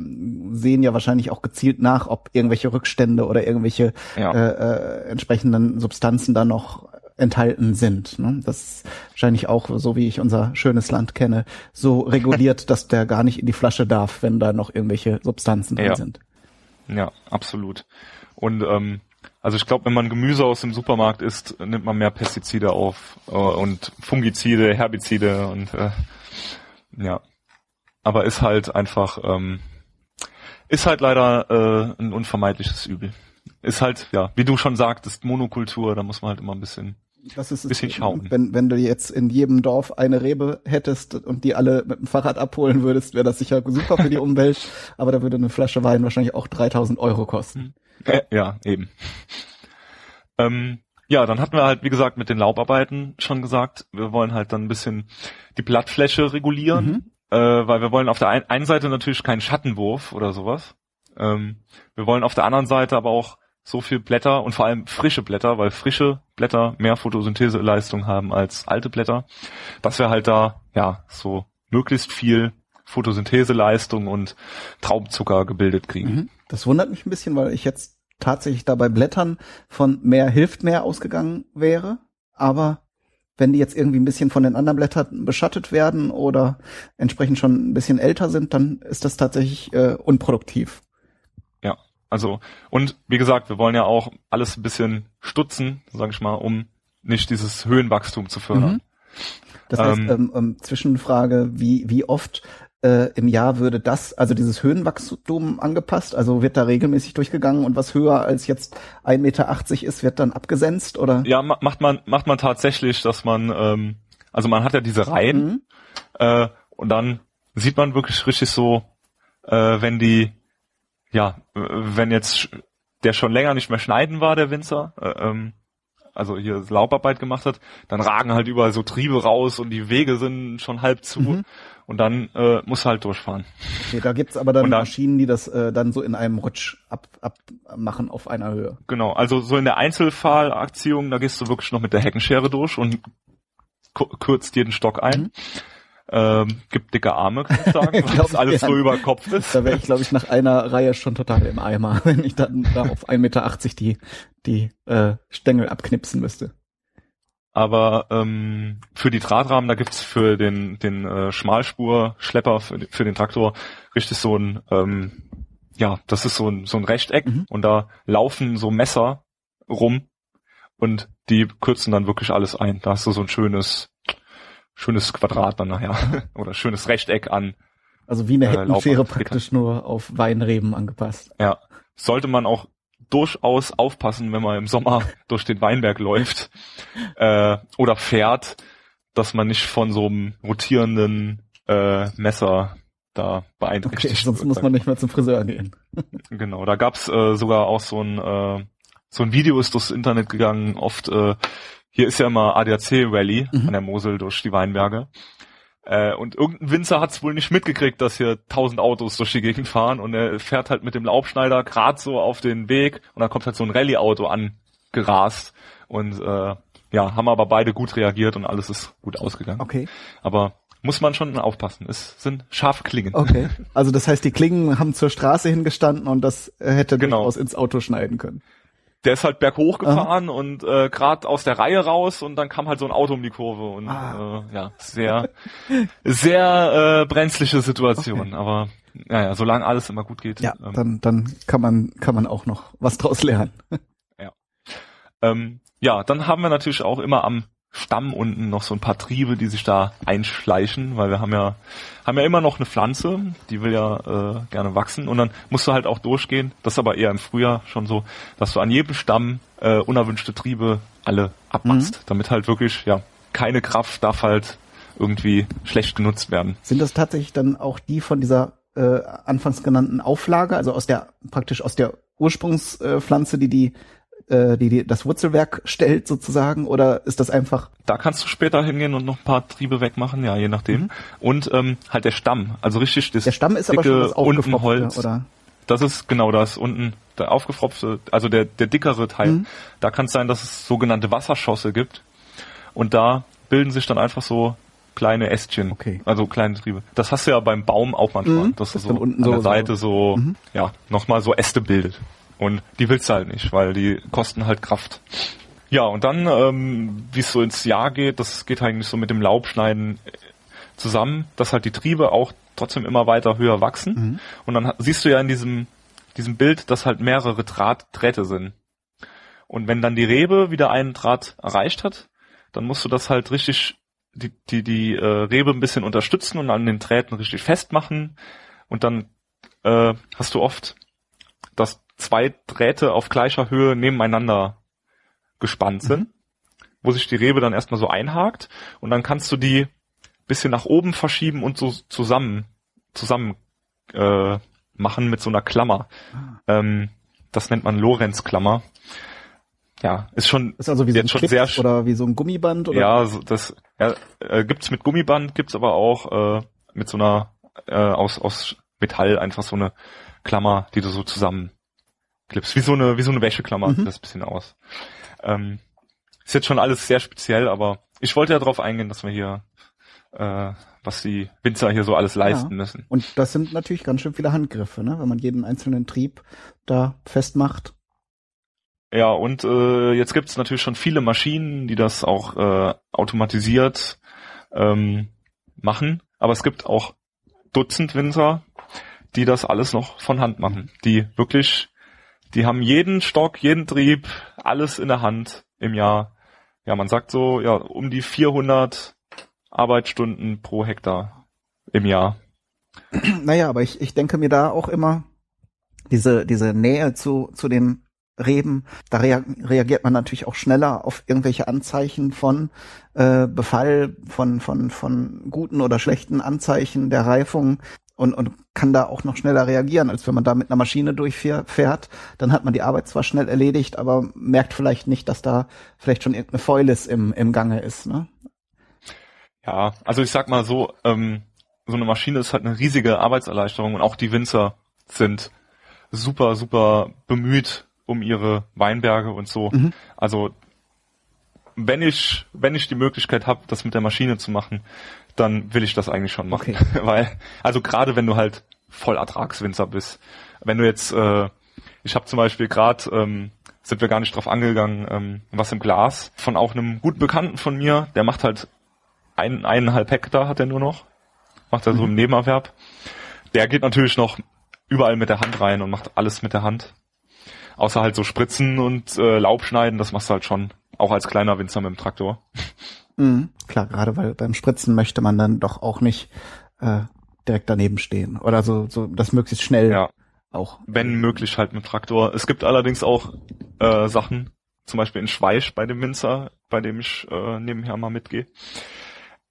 sehen ja wahrscheinlich auch gezielt nach, ob irgendwelche Rückstände oder irgendwelche ja. äh, äh, entsprechenden Substanzen da noch enthalten sind. Ne? Das ist wahrscheinlich auch, so wie ich unser schönes Land kenne, so reguliert, dass der gar nicht in die Flasche darf, wenn da noch irgendwelche Substanzen drin ja. sind. Ja, absolut. Und ähm, also ich glaube, wenn man Gemüse aus dem Supermarkt isst, nimmt man mehr Pestizide auf äh, und Fungizide, Herbizide und äh, ja. Aber ist halt einfach, ähm, ist halt leider äh, ein unvermeidliches Übel. Ist halt, ja, wie du schon sagtest, Monokultur, da muss man halt immer ein bisschen das ist bisschen schauen. Wenn, wenn du jetzt in jedem Dorf eine Rebe hättest und die alle mit dem Fahrrad abholen würdest, wäre das sicher super für die Umwelt. aber da würde eine Flasche Wein wahrscheinlich auch 3000 Euro kosten. Äh, ja, eben. Ähm, Ja, dann hatten wir halt, wie gesagt, mit den Laubarbeiten schon gesagt, wir wollen halt dann ein bisschen die Blattfläche regulieren, Mhm. äh, weil wir wollen auf der ein einen Seite natürlich keinen Schattenwurf oder sowas. Ähm, wir wollen auf der anderen Seite aber auch so viel Blätter und vor allem frische Blätter, weil frische Blätter mehr Photosyntheseleistung haben als alte Blätter, dass wir halt da ja so möglichst viel Photosyntheseleistung und Traubenzucker gebildet kriegen. Mhm. Das wundert mich ein bisschen, weil ich jetzt tatsächlich da bei Blättern von mehr hilft mehr ausgegangen wäre. Aber wenn die jetzt irgendwie ein bisschen von den anderen Blättern beschattet werden oder entsprechend schon ein bisschen älter sind, dann ist das tatsächlich äh, unproduktiv. Ja, also und wie gesagt, wir wollen ja auch alles ein bisschen stutzen, sag ich mal, um nicht dieses Höhenwachstum zu fördern. Mhm. Das heißt, Ähm, ähm, ähm, Zwischenfrage, wie, wie oft äh, im Jahr würde das, also dieses Höhenwachstum angepasst? Also wird da regelmäßig durchgegangen und was höher als jetzt 1,80 Meter ist, wird dann abgesenzt oder? Ja, ma macht man macht man tatsächlich, dass man ähm, also man hat ja diese Reihen Mhm. äh, und dann sieht man wirklich richtig so, äh, wenn die ja, wenn jetzt der schon länger nicht mehr schneiden war, der Winzer, äh, ähm, also hier Laubarbeit gemacht hat, dann ragen halt überall so Triebe raus und die Wege sind schon halb zu Mhm. Und dann äh, muss halt durchfahren. Okay, da gibt's aber dann dann- Maschinen, die das äh, dann so in einem Rutsch ab, abmachen auf einer Höhe. Genau, also so in der Einzelfallaktion, da gehst du wirklich noch mit der Heckenschere durch und kürzt jeden Stock ein. Mhm. Ähm, gibt dicke Arme, kann ich sagen, weil das alles so über Kopf ist. Da wäre ich, glaube ich, nach einer Reihe schon total im Eimer, wenn ich dann da auf 1,80 Meter die, die äh, Stängel abknipsen müsste. Aber ähm, für die Drahtrahmen, da gibt's für den, den äh, Schmalspur-Schlepper, für, den- für den Traktor, richtig so ein, ähm, ja, das ist so ein, so ein Rechteck Mhm. und da laufen so Messer rum und die kürzen dann wirklich alles ein. Da hast du so ein schönes, schönes Quadrat dann nachher oder schönes Rechteck an. Also wie eine Äh, Heckenschere Laub- praktisch nur auf Weinreben angepasst. Ja, sollte man auch durchaus aufpassen, wenn man im Sommer durch den Weinberg läuft äh, oder fährt, dass man nicht von so einem rotierenden äh, Messer da Okay, beeinträchtigt sonst wird. muss man nicht mehr zum Friseur gehen. Genau, da gab's äh, sogar auch so ein äh, so ein Video ist durchs Internet gegangen. Oft äh, hier ist ja immer ADAC Rally Mhm. an der Mosel durch die Weinberge. Äh, und irgendein Winzer hat's wohl nicht mitgekriegt, dass hier tausend Autos durch die Gegend fahren und er fährt halt mit dem Laubschneider grad so auf den Weg und dann kommt halt so ein Rallye-Auto angerast und äh, ja, haben aber beide gut reagiert und alles ist gut ausgegangen. Okay. Aber muss man schon aufpassen. Es sind scharfe Klingen. Okay. Also das heißt, die Klingen haben zur Straße hingestanden und das hätte Genau. durchaus ins Auto schneiden können. Der ist halt berghoch gefahren und äh, gerade aus der Reihe raus und dann kam halt so ein Auto um die Kurve und Ah. äh, ja, sehr, sehr äh, brenzliche Situation. Aber naja, solange alles immer gut geht. Ja, ähm, dann, dann kann man, kann man auch noch was draus lernen. ähm, ja, dann haben wir natürlich auch immer am Stamm unten noch so ein paar Triebe, die sich da einschleichen, weil wir haben ja haben ja immer noch eine Pflanze, die will ja äh, gerne wachsen und dann musst du halt auch durchgehen. Das ist aber eher im Frühjahr schon so, dass du an jedem Stamm äh, unerwünschte Triebe alle abmachst, damit halt wirklich ja keine Kraft darf halt irgendwie schlecht genutzt werden. Sind das tatsächlich dann auch die von dieser äh, anfangs genannten Auflage, also aus der praktisch aus der Ursprungspflanze, die die äh, die, die das Wurzelwerk stellt sozusagen, oder ist das einfach? Da kannst du später hingehen und noch ein paar Triebe wegmachen, ja, je nachdem. Und ähm, halt der Stamm, also richtig das Der Stamm ist aber dicke schon das unten Holz. oder? Das ist genau das unten der aufgefropfte, also der der dickere Teil. Mhm. Da kann es sein, dass es sogenannte Wasserschosse gibt und da bilden sich dann einfach so kleine Ästchen, Okay. also kleine Triebe. Das hast du ja beim Baum auch manchmal, Mhm. dass Das du so unten an der so- Seite so, Mhm. ja nochmal so Äste bildet. Und die willst du halt nicht, weil die kosten halt Kraft. Ja, und dann, ähm, wie es so ins Jahr geht, das geht eigentlich so mit dem Laubschneiden äh, zusammen, dass halt die Triebe auch trotzdem immer weiter höher wachsen. Mhm. Und dann siehst du ja in diesem, diesem Bild, dass halt mehrere Draht, Drähte sind. Und wenn dann die Rebe wieder einen Draht erreicht hat, dann musst du das halt richtig, die, die, die äh, Rebe ein bisschen unterstützen und an den Drähten richtig festmachen. Und dann äh, hast du oft, zwei Drähte auf gleicher Höhe nebeneinander gespannt sind, wo sich die Rebe dann erstmal so einhakt und dann kannst du die bisschen nach oben verschieben und so zusammen zusammen äh, machen mit so einer Klammer. Ähm, das nennt man Lorenzklammer. ja, ist schon Ist also wie so ein schon Clip sehr oder wie so ein Gummiband oder? ja, so, das ja, äh, gibt's mit Gummiband, gibt's aber auch äh, mit so einer äh, aus aus Metall einfach so eine Klammer, die du so zusammen klippst, wie so eine wie so eine Wäscheklammer Mhm. sieht das bisschen aus. Ähm, ist jetzt schon alles sehr speziell, aber ich wollte ja darauf eingehen, dass wir hier äh, was die Winzer hier so alles leisten müssen. Und das sind natürlich ganz schön viele Handgriffe, ne? wenn man jeden einzelnen Trieb da festmacht. Ja, und äh, jetzt gibt's natürlich schon viele Maschinen, die das auch äh, automatisiert ähm, machen. Aber es gibt auch Dutzend Winzer, die das alles noch von Hand machen. Die wirklich, die haben jeden Stock, jeden Trieb, alles in der Hand im Jahr. Ja, man sagt so, ja, um die 400 Arbeitsstunden pro Hektar im Jahr. Naja, aber ich, ich denke mir da auch immer, diese, diese Nähe zu, zu den Reben, da rea reagiert man natürlich auch schneller auf irgendwelche Anzeichen von äh, Befall, von, von, von guten oder schlechten Anzeichen der Reifung und, und kann da auch noch schneller reagieren, als wenn man da mit einer Maschine durchfährt. Dann hat man die Arbeit zwar schnell erledigt, aber merkt vielleicht nicht, dass da vielleicht schon irgendeine Fäulis im, im Gange ist. Ne? Ja, also ich sag mal so, ähm, so eine Maschine ist halt eine riesige Arbeitserleichterung und auch die Winzer sind super, super bemüht um ihre Weinberge und so. Mhm. Also wenn ich, wenn ich die Möglichkeit habe, das mit der Maschine zu machen, dann will ich das eigentlich schon machen. Okay. Weil, also gerade wenn du halt voll Ertragswinzer bist. Wenn du jetzt, äh, ich habe zum Beispiel gerade, ähm, sind wir gar nicht drauf angegangen, ähm, was im Glas von auch einem guten Bekannten von mir, der macht halt ein, eineinhalb Hektar hat er nur noch, macht er so im Nebenerwerb. Der geht natürlich noch überall mit der Hand rein und macht alles mit der Hand. Außer halt so Spritzen und äh, Laub schneiden, das machst du halt schon, auch als kleiner Winzer mit dem Traktor. Mhm. Klar, gerade weil beim Spritzen möchte man dann doch auch nicht äh, direkt daneben stehen. Oder so, so das möglichst schnell Ja, auch. wenn möglich halt mit Traktor. Es gibt allerdings auch äh, Sachen, zum Beispiel in Schweich bei dem Winzer, bei dem ich äh, nebenher mal mitgehe.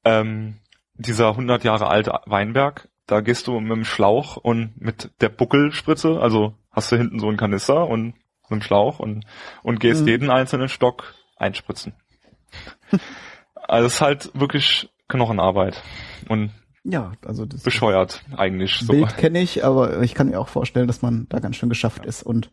Ähm, dieser 100 Jahre alte Weinberg, da gehst du mit dem Schlauch und mit der Buckelspritze, also hast du hinten so einen Kanister und so einen Schlauch und, und gehst Mhm. jeden einzelnen Stock einspritzen. also es ist halt wirklich Knochenarbeit und Ja, also das bescheuert eigentlich. So. Bild kenne ich, aber ich kann mir auch vorstellen, dass man da ganz schön geschafft ist. Und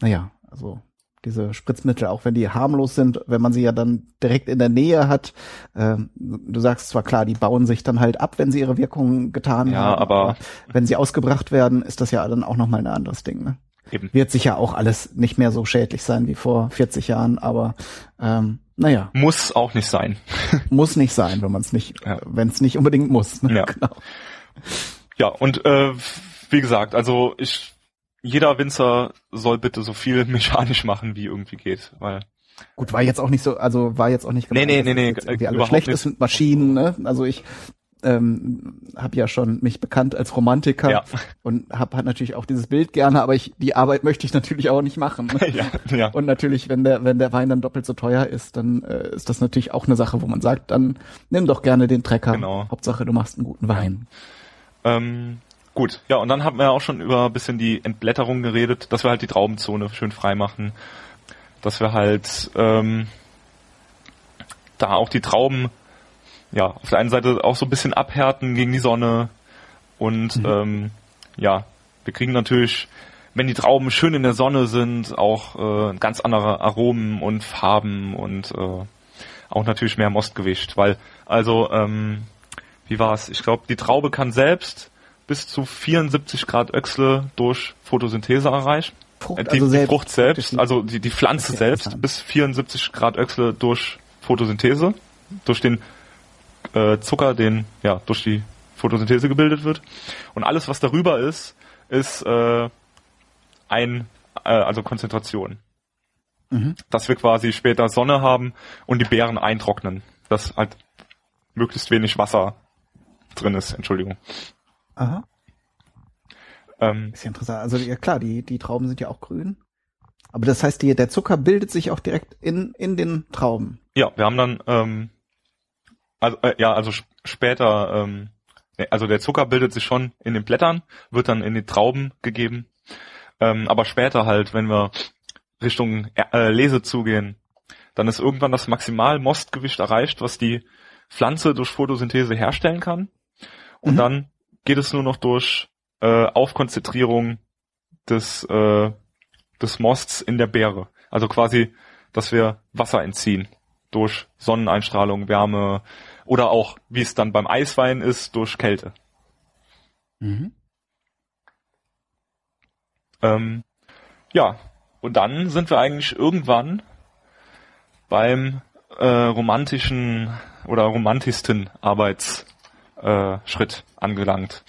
naja, also diese Spritzmittel, auch wenn die harmlos sind, wenn man sie ja dann direkt in der Nähe hat, ähm, du sagst zwar klar, die bauen sich dann halt ab, wenn sie ihre Wirkung getan Ja, haben, aber- wenn sie ausgebracht werden, ist das ja dann auch nochmal ein anderes Ding. Ne? Eben. Wird sicher auch alles nicht mehr so schädlich sein wie vor 40 Jahren, aber ähm, naja, Muss auch nicht sein. muss nicht sein, wenn man es nicht, Ja. wenn es nicht unbedingt muss. Ne? Ja. Genau. Ja, und äh, wie gesagt, also ich jeder Winzer soll bitte so viel mechanisch machen, wie irgendwie geht, weil Gut, war jetzt auch nicht so, also war jetzt auch nicht Nee, nee, nee, nee, jetzt irgendwie äh, alles schlecht nicht. ist mit Maschinen, ne? Also ich ähm, habe ja schon mich bekannt als Romantiker Ja. und habe halt natürlich auch dieses Bild gerne, aber ich die Arbeit möchte ich natürlich auch nicht machen. Ja, ja. Und natürlich, wenn der wenn der Wein dann doppelt so teuer ist, dann äh, ist das natürlich auch eine Sache, wo man sagt, dann nimm doch gerne den Trecker. Genau. Hauptsache, du machst einen guten Wein. Ähm, gut, ja, und dann haben wir auch schon über ein bisschen die Entblätterung geredet, dass wir halt die Traubenzone schön frei machen, dass wir halt ähm, da auch die Trauben ja auf der einen Seite auch so ein bisschen abhärten gegen die Sonne und ähm, ja, wir kriegen natürlich, wenn die Trauben schön in der Sonne sind, auch äh, ganz andere Aromen und Farben und äh, auch natürlich mehr Mostgewicht, weil also ähm, wie war's? Ich glaube, die Traube kann selbst bis zu 74 Grad Öchsle durch Photosynthese erreichen. Frucht, Äh, die, also die selbst Frucht selbst, also die, die Pflanze selbst bis 74 Grad Öchsle durch Photosynthese, durch den äh, Zucker, den ja durch die Photosynthese gebildet wird. Und alles, was darüber ist, ist äh, ein, äh, also Konzentration. Mhm. Dass wir quasi später Sonne haben und die Beeren eintrocknen. Dass halt möglichst wenig Wasser drin ist, Entschuldigung. Aha. Ähm, Ist ja interessant. Also ja klar, die, die Trauben sind ja auch grün. Aber das heißt, die, der Zucker bildet sich auch direkt in, in den Trauben. Ja, wir haben dann, ähm, also, äh, ja, also sp- später, ähm, ne, also der Zucker bildet sich schon in den Blättern, wird dann in die Trauben gegeben. Ähm, aber später halt, wenn wir Richtung äh, Lese zugehen, dann ist irgendwann das Maximal-Mostgewicht erreicht, was die Pflanze durch Photosynthese herstellen kann. Und mhm. dann geht es nur noch durch äh, Aufkonzentrierung des, äh, des Mosts in der Beere. Also quasi, dass wir Wasser entziehen durch Sonneneinstrahlung, Wärme oder auch, wie es dann beim Eiswein ist, durch Kälte. Mhm. Ähm, ja, und dann sind wir eigentlich irgendwann beim äh, romantischen oder romantischsten Arbeitsschritt äh, angelangt.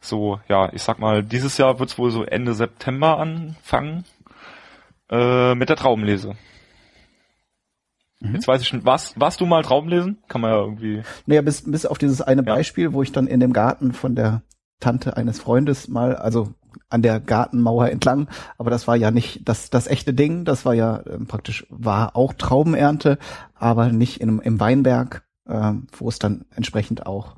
So, ja, ich sag mal, dieses Jahr wird es wohl so Ende September anfangen äh, mit der Traubenlese. Mhm. Jetzt weiß ich nicht, was, warst du mal Traubenlesen? Kann man ja irgendwie. Naja, bis, bis auf dieses eine ja. Beispiel, wo ich dann in dem Garten von der Tante eines Freundes mal, also an der Gartenmauer entlang, aber das war ja nicht das, das echte Ding, das war ja äh, praktisch, war auch Traubenernte, aber nicht in, im Weinberg, äh, wo es dann entsprechend auch,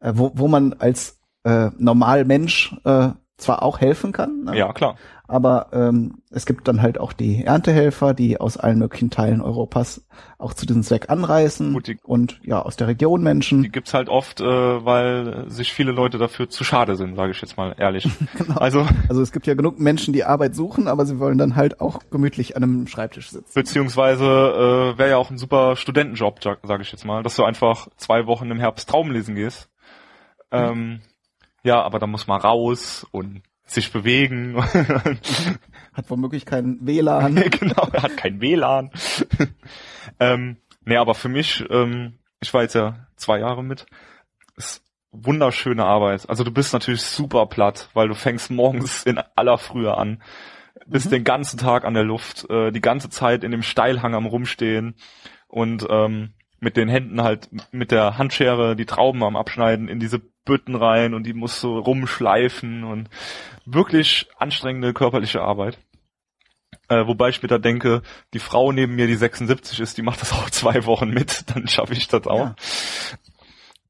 äh, wo, wo man als äh, Normalmensch äh, zwar auch helfen kann. Ne? Ja, klar. Aber ähm, es gibt dann halt auch die Erntehelfer, die aus allen möglichen Teilen Europas auch zu diesem Zweck anreisen Gut, die, und ja, aus der Region Menschen. Die gibt's halt oft, äh, weil sich viele Leute dafür zu schade sind, sage ich jetzt mal ehrlich. genau. Also, also es gibt ja genug Menschen, die Arbeit suchen, aber sie wollen dann halt auch gemütlich an einem Schreibtisch sitzen. Beziehungsweise äh, wäre ja auch ein super Studentenjob, sage ich jetzt mal, dass du einfach zwei Wochen im Herbst Traum lesen gehst. Ähm, ja, aber da muss man raus und sich bewegen. hat womöglich kein WLAN. genau, er hat kein WLAN. ähm, nee, aber für mich, ähm, ich war jetzt ja zwei Jahre mit, ist wunderschöne Arbeit. Also du bist natürlich super platt, weil du fängst morgens in aller Frühe an, bist mhm. den ganzen Tag an der Luft, äh, die ganze Zeit in dem Steilhang am Rumstehen und ähm, mit den Händen halt mit der Handschere die Trauben am Abschneiden in diese Bütten rein und die muss so rumschleifen und wirklich anstrengende körperliche Arbeit. Äh, wobei ich mir da denke, die Frau neben mir, die 76 ist, die macht das auch zwei Wochen mit, dann schaffe ich das auch. Ja.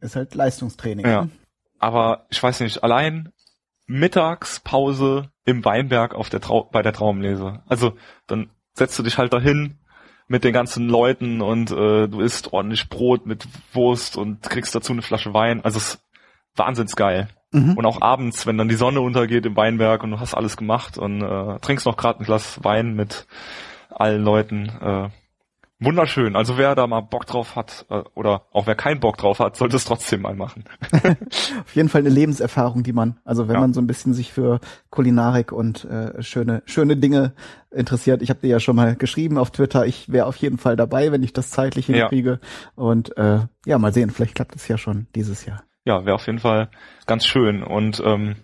Ist halt Leistungstraining. Ja. Ne? Aber ich weiß nicht, allein Mittagspause im Weinberg auf der Trau bei der Traumlese. Also dann setzt du dich halt dahin mit den ganzen Leuten und äh, du isst ordentlich Brot mit Wurst und kriegst dazu eine Flasche Wein. Also es wahnsinns geil. Mhm. Und auch abends, wenn dann die Sonne untergeht im Weinberg und du hast alles gemacht und äh, trinkst noch gerade ein Glas Wein mit allen Leuten. Äh, wunderschön. Also wer da mal Bock drauf hat äh, oder auch wer keinen Bock drauf hat, sollte es trotzdem mal machen. Auf jeden Fall eine Lebenserfahrung, die man, also wenn ja. man so ein bisschen sich für Kulinarik und äh, schöne schöne Dinge interessiert. Ich habe dir ja schon mal geschrieben auf Twitter, ich wäre auf jeden Fall dabei, wenn ich das zeitlich hinkriege. Ja. Und äh, ja, mal sehen, vielleicht klappt es ja schon dieses Jahr ja, wäre auf jeden Fall ganz schön. Und ähm,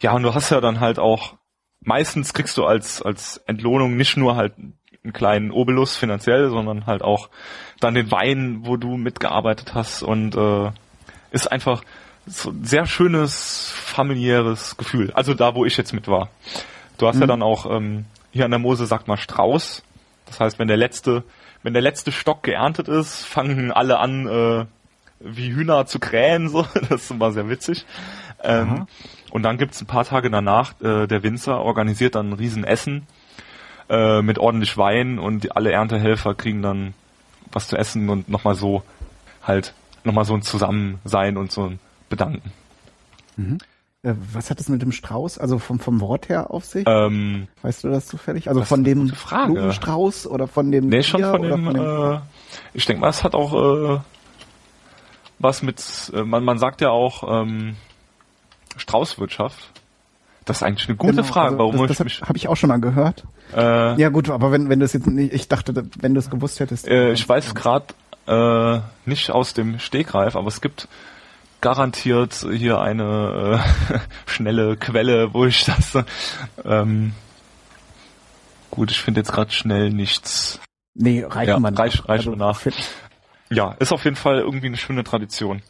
ja, und du hast ja dann halt auch, meistens kriegst du als, als Entlohnung nicht nur halt einen kleinen Obolus finanziell, sondern halt auch dann den Wein, wo du mitgearbeitet hast und äh, ist einfach so ein sehr schönes familiäres Gefühl. Also da, wo ich jetzt mit war. Du hast mhm. ja dann auch ähm, hier an der Mose sagt man Strauß. Das heißt, wenn der letzte, wenn der letzte Stock geerntet ist, fangen alle an, äh, wie Hühner zu krähen, so. Das ist immer sehr witzig. Ähm, und dann gibt's ein paar Tage danach, äh, der Winzer organisiert dann ein Riesenessen äh, mit ordentlich Wein und die, alle Erntehelfer kriegen dann was zu essen und nochmal so halt nochmal so ein Zusammensein und so ein Bedanken. Mhm. Äh, was hat es mit dem Strauß, also vom, vom Wort her auf sich? Ähm, weißt du das zufällig? Also von dem Blumenstrauß oder von dem Nee, schon von dem, von dem äh, ich denke mal, es hat auch äh, was mit, äh, man, man sagt ja auch ähm, Straußwirtschaft. Das ist eigentlich eine gute genau, Frage. Also Warum das, das habe hab ich auch schon mal gehört. Äh, ja gut, aber wenn wenn du es jetzt nicht, ich dachte, wenn du es gewusst hättest. Äh, ich weiß gerade äh, nicht aus dem Stegreif, aber es gibt garantiert hier eine äh, schnelle Quelle, wo ich das. Ähm, gut, ich finde jetzt gerade schnell nichts. Nee, reicht ja, man. Reich, reich also, nach. Ja, ist auf jeden Fall irgendwie eine schöne Tradition.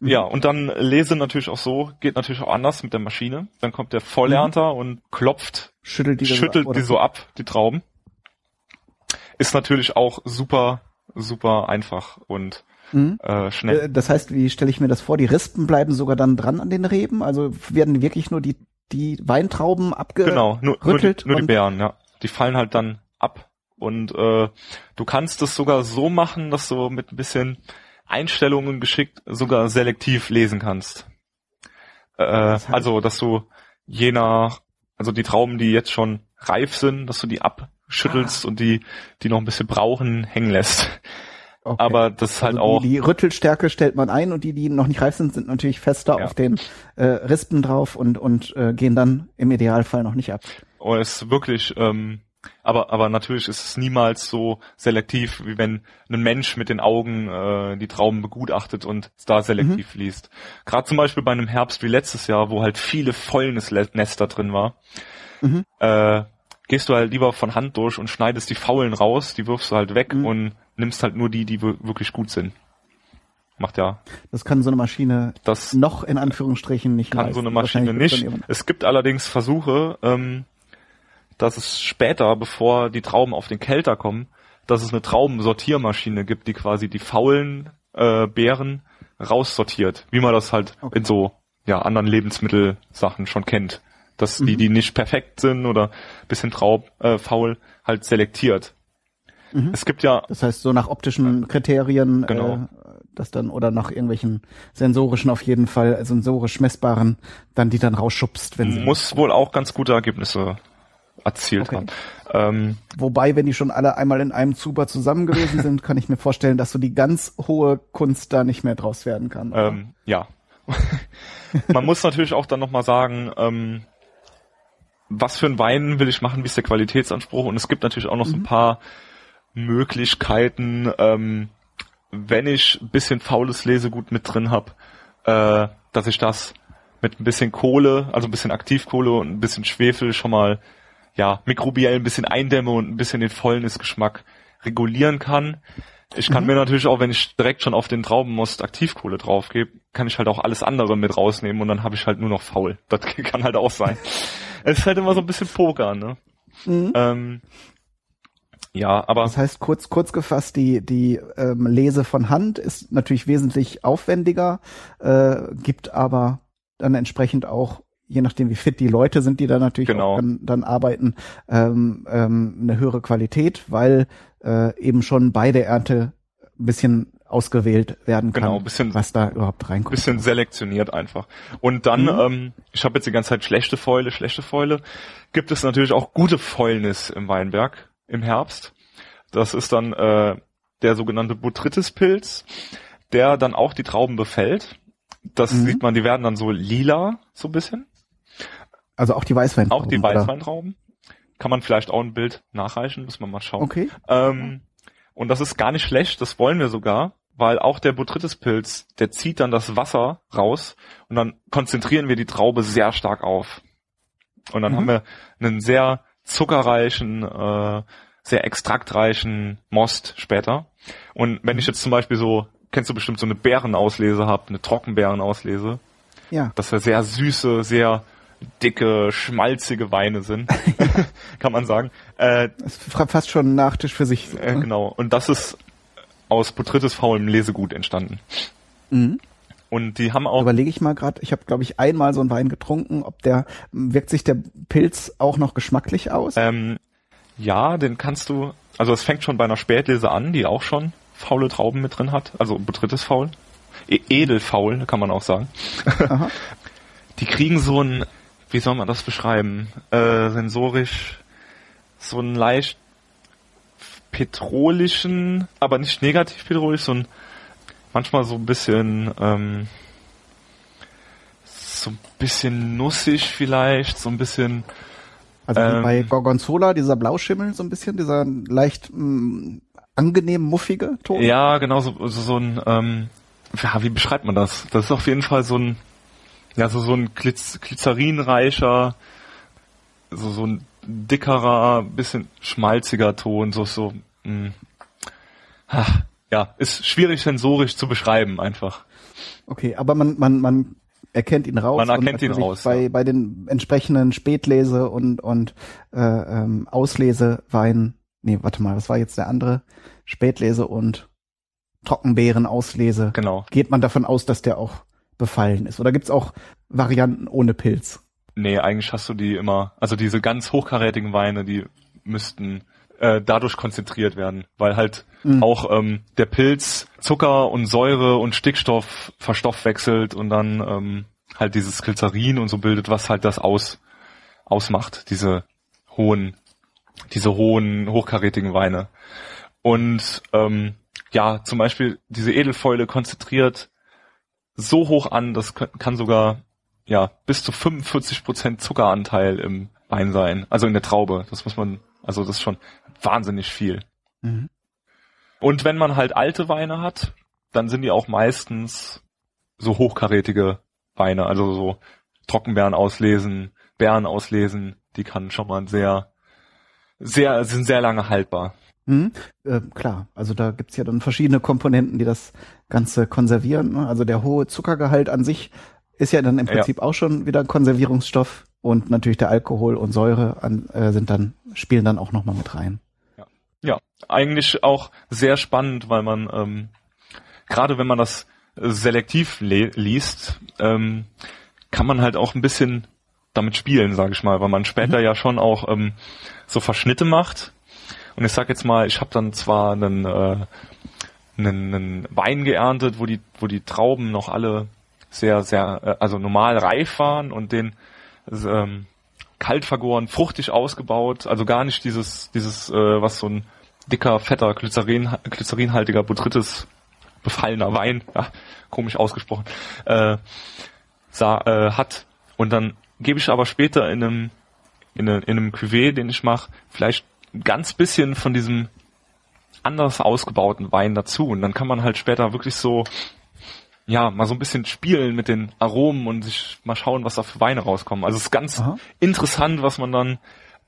Mhm. Ja, und dann lese natürlich auch so, geht natürlich auch anders mit der Maschine. Dann kommt der Vollernter mhm. und klopft, schüttelt die, schüttelt so, ab, die so ab, die Trauben. Ist natürlich auch super, super einfach und mhm. äh, schnell. Äh, das heißt, wie stelle ich mir das vor? Die Rispen bleiben sogar dann dran an den Reben? Also werden wirklich nur die, die Weintrauben abgerüttelt? Genau, nur, nur, die, nur die Beeren, ja. die fallen halt dann ab. Und äh, du kannst es sogar so machen, dass du mit ein bisschen Einstellungen geschickt sogar selektiv lesen kannst. Äh, also, dass du je nach, also die Trauben, die jetzt schon reif sind, dass du die abschüttelst ah. und die, die noch ein bisschen brauchen, hängen lässt. Okay. Aber das ist halt also auch. Die, die Rüttelstärke stellt man ein und die, die noch nicht reif sind, sind natürlich fester ja. auf den äh, Rispen drauf und, und äh, gehen dann im Idealfall noch nicht ab. Oh, es ist wirklich, ähm, aber, aber natürlich ist es niemals so selektiv, wie wenn ein Mensch mit den Augen äh, die Trauben begutachtet und da selektiv mhm. liest. Gerade zum Beispiel bei einem Herbst wie letztes Jahr, wo halt viele Fäulnisnester drin war, mhm. äh, gehst du halt lieber von Hand durch und schneidest die Faulen raus, die wirfst du halt weg mhm. und nimmst halt nur die, die wirklich gut sind. Macht ja. Das kann so eine Maschine das noch in Anführungsstrichen nicht. Kann leisten. so eine Maschine nicht. Es gibt allerdings Versuche, ähm, dass es später, bevor die Trauben auf den Kelter kommen, dass es eine Traubensortiermaschine gibt, die quasi die faulen äh, Beeren raussortiert, wie man das halt okay. in so ja anderen Lebensmittelsachen schon kennt, dass mhm. die, die nicht perfekt sind oder bisschen traub äh, faul, halt selektiert. Mhm. Es gibt ja. Das heißt, so nach optischen Kriterien, genau. äh, das dann, oder nach irgendwelchen sensorischen auf jeden Fall, sensorisch messbaren, dann die dann rausschubst, wenn sie. Muss wohl auch ganz gute Ergebnisse erzielt okay. haben. Ähm, Wobei, wenn die schon alle einmal in einem Zuber zusammen gewesen sind, kann ich mir vorstellen, dass so die ganz hohe Kunst da nicht mehr draus werden kann. Ähm, ja. Man muss natürlich auch dann nochmal sagen, ähm, was für ein Wein will ich machen, wie ist der Qualitätsanspruch? Und es gibt natürlich auch noch mhm. so ein mhm. paar Möglichkeiten, ähm, wenn ich ein bisschen faules Lesegut mit drin habe, äh, dass ich das mit ein bisschen Kohle, also ein bisschen Aktivkohle und ein bisschen Schwefel schon mal ja mikrobiell ein bisschen eindämme und ein bisschen den Fäulnisgeschmack regulieren kann. Ich kann mhm. mir natürlich auch, wenn ich direkt schon auf den Traubenmost Aktivkohle draufgebe, kann ich halt auch alles andere mit rausnehmen und dann habe ich halt nur noch faul. Das kann halt auch sein. es ist halt immer so ein bisschen Poker, ne? Mhm. Ähm, ja, aber. Das heißt, kurz, kurz gefasst, die, die ähm, Lese von Hand ist natürlich wesentlich aufwendiger, äh, gibt aber dann entsprechend auch, je nachdem wie fit die Leute sind, die da natürlich genau. auch dann, dann arbeiten, ähm, ähm, eine höhere Qualität, weil äh, eben schon bei der Ernte ein bisschen ausgewählt werden kann, genau, bisschen, was da überhaupt reinkommt. Bisschen selektioniert einfach. Und dann, mhm. ähm, ich habe jetzt die ganze Zeit schlechte Fäule, schlechte Fäule, gibt es natürlich auch gute Fäulnis im Weinberg im Herbst. Das ist dann äh, der sogenannte Botrytis-Pilz, der dann auch die Trauben befällt. Das mhm. sieht man, die werden dann so lila, so ein bisschen. Also auch die Weißweintrauben. Auch die Weißweintrauben. Kann man vielleicht auch ein Bild nachreichen, muss man mal schauen. Okay. Ähm, und das ist gar nicht schlecht, das wollen wir sogar, weil auch der Botrytis-Pilz, der zieht dann das Wasser raus und dann konzentrieren wir die Traube sehr stark auf. Und dann mhm. haben wir einen sehr zuckerreichen, äh, sehr extraktreichen Most später. Und wenn ich jetzt zum Beispiel so, kennst du bestimmt so eine Bärenauslese habe, eine Trockenbeerenauslese, ja. dass er sehr süße, sehr dicke, schmalzige Weine sind, kann man sagen. Äh, das ist fast schon ein Nachtisch für sich. Äh, genau. Und das ist aus Botrytis faulem Lesegut entstanden. Mhm. Und die haben auch. Überlege ich mal gerade, ich habe, glaube ich, einmal so einen Wein getrunken, ob der, wirkt sich der Pilz auch noch geschmacklich aus? Ähm, ja, den kannst du, also es fängt schon bei einer Spätlese an, die auch schon faule Trauben mit drin hat, also drittes Faul. E Edelfaul, kann man auch sagen. Die kriegen so ein, wie soll man das beschreiben, äh, sensorisch, so ein leicht petrolischen, aber nicht negativ petrolisch, so ein manchmal so ein bisschen ähm, so ein bisschen nussig vielleicht, so ein bisschen also ähm, bei Gorgonzola, dieser Blauschimmel so ein bisschen, dieser leicht mh, mm, angenehm muffige Ton. Ja, genau, so, so, so ein, ähm, ja, wie beschreibt man das? Das ist auf jeden Fall so ein, ja, so, so ein Glitz, glycerinreicher, so, so ein dickerer, bisschen schmalziger Ton, so, so, mh. Ach, ja, ist schwierig sensorisch zu beschreiben einfach. Okay, aber man, man, man erkennt ihn raus. Man erkennt ihn raus. Bei, ja. bei den entsprechenden Spätlese und, und äh, ähm, Auslesewein, nee, warte mal, was war jetzt der andere? Spätlese und Trockenbeeren-Auslese. Genau. Geht man davon aus, dass der auch befallen ist? Oder gibt's auch Varianten ohne Pilz? Nee, eigentlich hast du die immer, also diese ganz hochkarätigen Weine, die müssten äh, dadurch konzentriert werden, weil halt mhm. auch ähm, der Pilz Zucker und Säure und Stickstoff verstoffwechselt und dann ähm, halt dieses Glycerin und so bildet, was halt das aus ausmacht, diese hohen, diese hohen hochkarätigen Weine. Und ähm, ja, zum Beispiel diese Edelfäule konzentriert so hoch an, das kann sogar ja bis zu 45 Prozent Zuckeranteil im Wein sein, also in der Traube. Das muss man, also das ist schon wahnsinnig viel. Mhm. Und wenn man halt alte Weine hat, dann sind die auch meistens so hochkarätige Weine, also so Trockenbeeren auslesen, Beeren auslesen, die kann schon mal sehr, sehr, sind sehr lange haltbar. Mhm, äh, klar, also da gibt's ja dann verschiedene Komponenten, die das Ganze konservieren. Ne? Also der hohe Zuckergehalt an sich ist ja dann im Prinzip ja. auch schon wieder ein Konservierungsstoff und natürlich der Alkohol und Säure an, äh, sind dann spielen dann auch noch mal mit rein. Ja, ja eigentlich auch sehr spannend, weil man ähm, gerade wenn man das selektiv liest, ähm, kann man halt auch ein bisschen damit spielen, sage ich mal, weil man später mhm. ja schon auch ähm, so Verschnitte macht und ich sag jetzt mal, ich habe dann zwar einen, äh, einen, einen Wein geerntet, wo die, wo die Trauben noch alle sehr, sehr, äh, also normal reif waren und den ähm, kalt vergoren, fruchtig ausgebaut, also gar nicht dieses, dieses, äh, was so ein dicker, fetter, Glycerin, glycerinhaltiger Botrytis befallener Wein, ja, komisch ausgesprochen, äh, sah, äh, hat. Und dann gebe ich aber später in einem, in, eine, in einem Cuvée, den ich mache, vielleicht ganz bisschen von diesem anders ausgebauten Wein dazu. Und dann kann man halt später wirklich so, ja, mal so ein bisschen spielen mit den Aromen und sich mal schauen, was da für Weine rauskommen. Also es ist ganz Aha. interessant, was man dann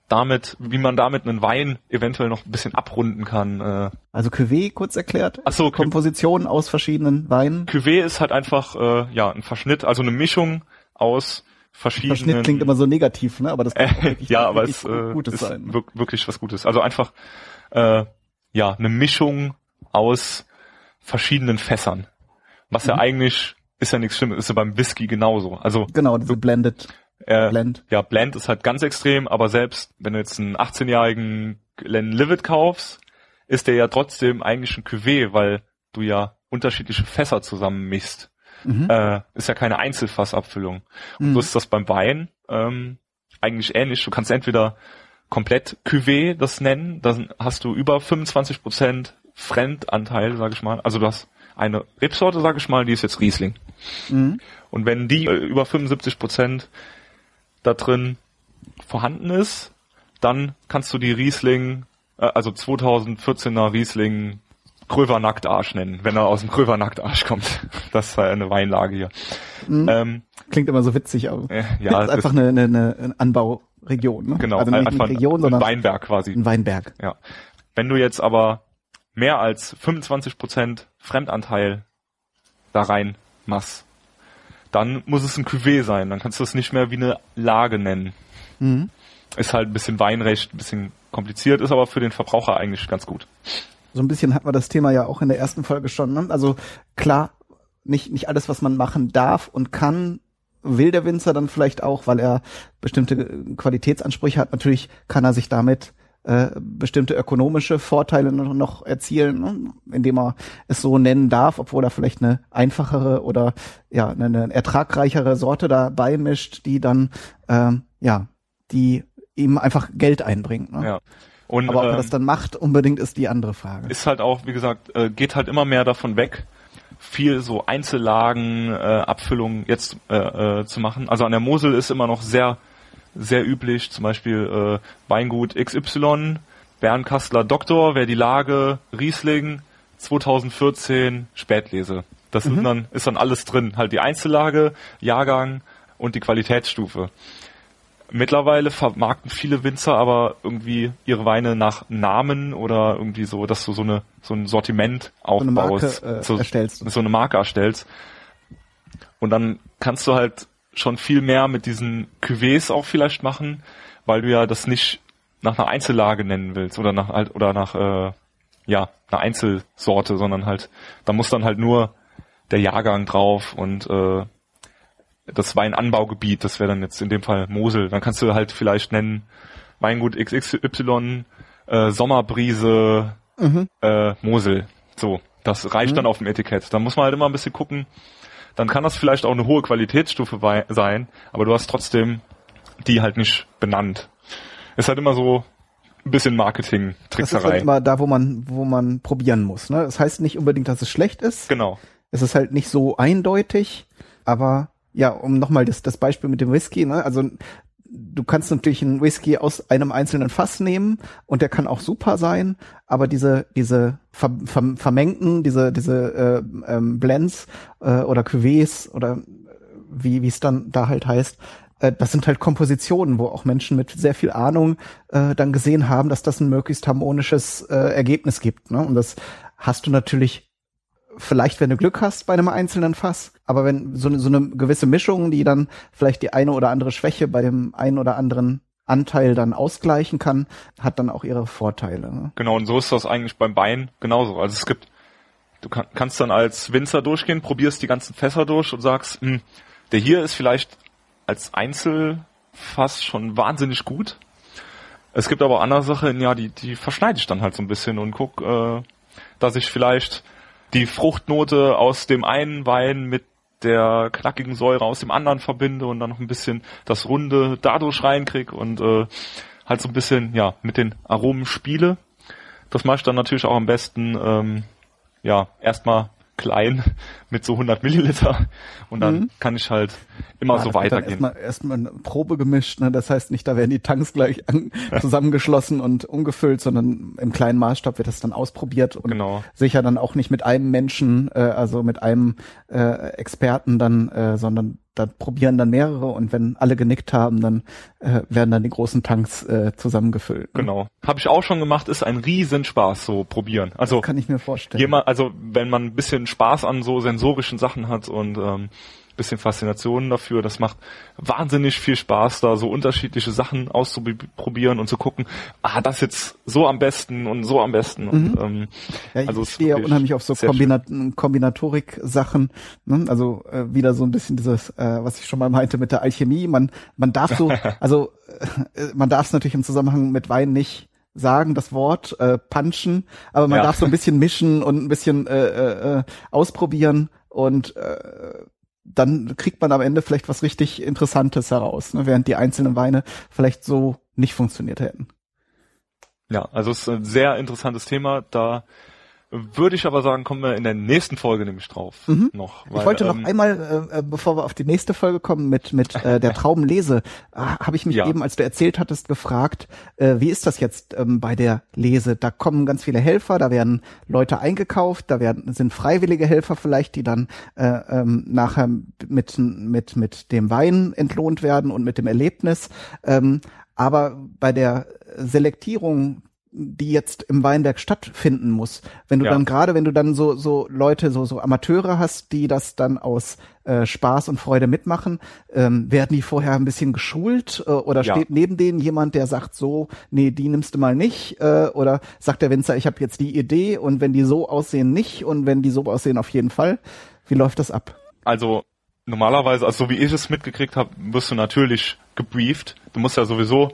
damit, wie man damit einen Wein eventuell noch ein bisschen abrunden kann. Äh. Also Cuvée kurz erklärt. Ach so, Kompositionen aus verschiedenen Weinen. Cuvée ist halt einfach äh, ja ein Verschnitt, also eine Mischung aus verschiedenen. Verschnitt klingt immer so negativ, ne? Aber das kann äh, ja, aber es äh, Gutes ist sein. Wirklich was Gutes. Also einfach äh, ja eine Mischung aus verschiedenen Fässern. Was mhm. ja eigentlich ist ja nichts Schlimmes, ist ja beim Whisky genauso. Also genau, diese blended. Äh, Blend. Ja, Blend ist halt ganz extrem, aber selbst wenn du jetzt einen 18-jährigen Glenn Livet kaufst, ist der ja trotzdem eigentlich ein Cuvée, weil du ja unterschiedliche Fässer zusammenmischst. Mhm. Äh, ist ja keine Einzelfassabfüllung. Und mhm. so ist das beim Wein ähm, eigentlich ähnlich. Du kannst entweder komplett Cuvée das nennen, dann hast du über 25% Fremdanteil, sage ich mal. Also du hast eine Rebsorte, sage ich mal, die ist jetzt Riesling. Mhm. Und wenn die äh, über 75% da drin vorhanden ist, dann kannst du die Riesling, äh, also 2014er Riesling Kröver Nacktarsch nennen, wenn er aus dem Kröver Nacktarsch kommt. Das ist eine Weinlage hier. Mhm. Ähm, Klingt immer so witzig, aber äh, ja, ist einfach eine, eine, eine Anbauregion. Ne? Genau, also nicht eine Region, sondern ein Weinberg quasi. Ein Weinberg. Ja. Wenn du jetzt aber mehr als 25 Prozent Fremdanteil da rein machst, dann muss es ein Cuvée sein. Dann kannst du es nicht mehr wie eine Lage nennen. Mhm. Ist halt ein bisschen Weinrecht, ein bisschen kompliziert, ist aber für den Verbraucher eigentlich ganz gut so ein bisschen hat man das Thema ja auch in der ersten Folge schon. Ne? Also klar, nicht, nicht alles, was man machen darf und kann, will der Winzer dann vielleicht auch, weil er bestimmte Qualitätsansprüche hat. Natürlich kann er sich damit äh, bestimmte ökonomische Vorteile noch, noch erzielen, ne? indem er es so nennen darf, obwohl er vielleicht eine einfachere oder ja eine, eine ertragreichere Sorte dabei mischt, die dann ähm, ja die ihm einfach Geld einbringt. Ne? Ja. Und, Aber ob er ähm, das dann macht, unbedingt ist die andere Frage. Ist halt auch, wie gesagt, äh, geht halt immer mehr davon weg, viel so Einzellagen, äh, Abfüllungen jetzt äh, äh, zu machen. Also an der Mosel ist immer noch sehr, sehr üblich, zum Beispiel äh, Weingut XY, Bernkastler Doktor, wäre die Lage, Riesling, 2014 Spätlese. Das mhm. dann, ist dann alles drin. Halt die Einzellage, Jahrgang und die Qualitätsstufe. Mittlerweile vermarkten viele Winzer aber irgendwie ihre Weine nach Namen oder irgendwie so, dass du so eine so ein Sortiment aufbaust, so eine Marke, äh, so, erstellst. so eine Marke erstellst. Und dann kannst du halt schon viel mehr mit diesen Cuvées auch vielleicht machen, weil du ja das nicht nach einer Einzellage nennen willst oder nach halt oder nach äh, ja einer Einzelsorte, sondern halt da muss dann halt nur der Jahrgang drauf und äh, das Weinanbaugebiet, das wäre dann jetzt in dem Fall Mosel. Dann kannst du halt vielleicht nennen Weingut XXY, äh, Sommerbrise, mhm. äh, Mosel. So, das reicht mhm. dann auf dem Etikett. Da muss man halt immer ein bisschen gucken. Dann kann das vielleicht auch eine hohe Qualitätsstufe sein, aber du hast trotzdem die halt nicht benannt. Ist halt immer so ein bisschen Marketing-Trickserei. Das ist halt immer da, wo man, wo man probieren muss. Ne? Das heißt nicht unbedingt, dass es schlecht ist. Genau. Es ist halt nicht so eindeutig, aber ja, um nochmal das, das Beispiel mit dem Whisky, ne? Also du kannst natürlich einen Whisky aus einem einzelnen Fass nehmen und der kann auch super sein, aber diese diese ver, ver, vermengten, diese diese äh, ähm, Blends äh, oder Cuvées oder wie wie es dann da halt heißt, äh, das sind halt Kompositionen, wo auch Menschen mit sehr viel Ahnung äh, dann gesehen haben, dass das ein möglichst harmonisches äh, Ergebnis gibt. Ne? Und das hast du natürlich vielleicht, wenn du Glück hast bei einem einzelnen Fass, aber wenn so, so eine gewisse Mischung, die dann vielleicht die eine oder andere Schwäche bei dem einen oder anderen Anteil dann ausgleichen kann, hat dann auch ihre Vorteile. Ne? Genau, und so ist das eigentlich beim Wein genauso. Also es gibt, du kann, kannst dann als Winzer durchgehen, probierst die ganzen Fässer durch und sagst, mh, hm, der hier ist vielleicht als Einzelfass schon wahnsinnig gut. Es gibt aber andere Sachen, ja, die, die verschneide ich dann halt so ein bisschen und guck, äh, dass ich vielleicht die Fruchtnote aus dem einen Wein mit der knackigen Säure aus dem anderen verbinde und dann noch ein bisschen das Runde dadurch reinkrieg und äh, halt so ein bisschen ja mit den Aromen spiele. Das mache ich dann natürlich auch am besten ähm, ja erstmal klein mit so 100 Milliliter und dann mhm. kann ich halt immer ja, so weitergehen. Erstmal erstmal eine Probe gemischt, ne? das heißt nicht, da werden die Tanks gleich an, zusammengeschlossen und umgefüllt, sondern im kleinen Maßstab wird das dann ausprobiert und genau. sicher dann auch nicht mit einem Menschen, äh, also mit einem äh, Experten dann, äh, sondern da probieren dann mehrere und wenn alle genickt haben, dann äh, werden dann die großen Tanks äh, zusammengefüllt. Ne? Genau. Habe ich auch schon gemacht, ist ein Riesenspaß, so probieren. Also das kann ich mir vorstellen. Jemand, also wenn man ein bisschen Spaß an so sensorischen Sachen hat und ähm, bisschen Faszination dafür. Das macht wahnsinnig viel Spaß, da so unterschiedliche Sachen auszuprobieren und zu gucken, ah, das jetzt so am besten und so am besten. Mhm. Und, ähm, ja, ich also stehe ja unheimlich auf so Kombinat Kombinatorik-Sachen. Ne? Also äh, wieder so ein bisschen dieses, äh, was ich schon mal meinte mit der Alchemie. Man, man darf so, also äh, man darf es natürlich im Zusammenhang mit Wein nicht sagen, das Wort äh, punchen, aber man ja. darf so ein bisschen mischen und ein bisschen äh, äh, äh ausprobieren und äh, dann kriegt man am Ende vielleicht was richtig Interessantes heraus, ne? während die einzelnen Weine vielleicht so nicht funktioniert hätten. Ja, also es ist ein sehr interessantes Thema. Da würde ich aber sagen, kommen wir in der nächsten Folge nämlich drauf mhm. noch. Weil, ich wollte noch ähm, einmal, äh, äh, bevor wir auf die nächste Folge kommen mit mit äh, der Traubenlese, äh, habe ich mich ja. eben, als du erzählt hattest, gefragt, äh, wie ist das jetzt ähm, bei der Lese? Da kommen ganz viele Helfer, da werden Leute eingekauft, da werden sind freiwillige Helfer vielleicht, die dann äh, ähm, nachher mit mit mit dem Wein entlohnt werden und mit dem Erlebnis. Ähm, aber bei der Selektierung die jetzt im Weinberg stattfinden muss. Wenn du ja. dann gerade, wenn du dann so so Leute, so so Amateure hast, die das dann aus äh, Spaß und Freude mitmachen, ähm, werden die vorher ein bisschen geschult äh, oder ja. steht neben denen jemand, der sagt so, nee, die nimmst du mal nicht äh, oder sagt der Winzer, ich habe jetzt die Idee und wenn die so aussehen nicht und wenn die so aussehen auf jeden Fall. Wie läuft das ab? Also normalerweise, also so wie ich es mitgekriegt habe, wirst du natürlich gebrieft. Du musst ja sowieso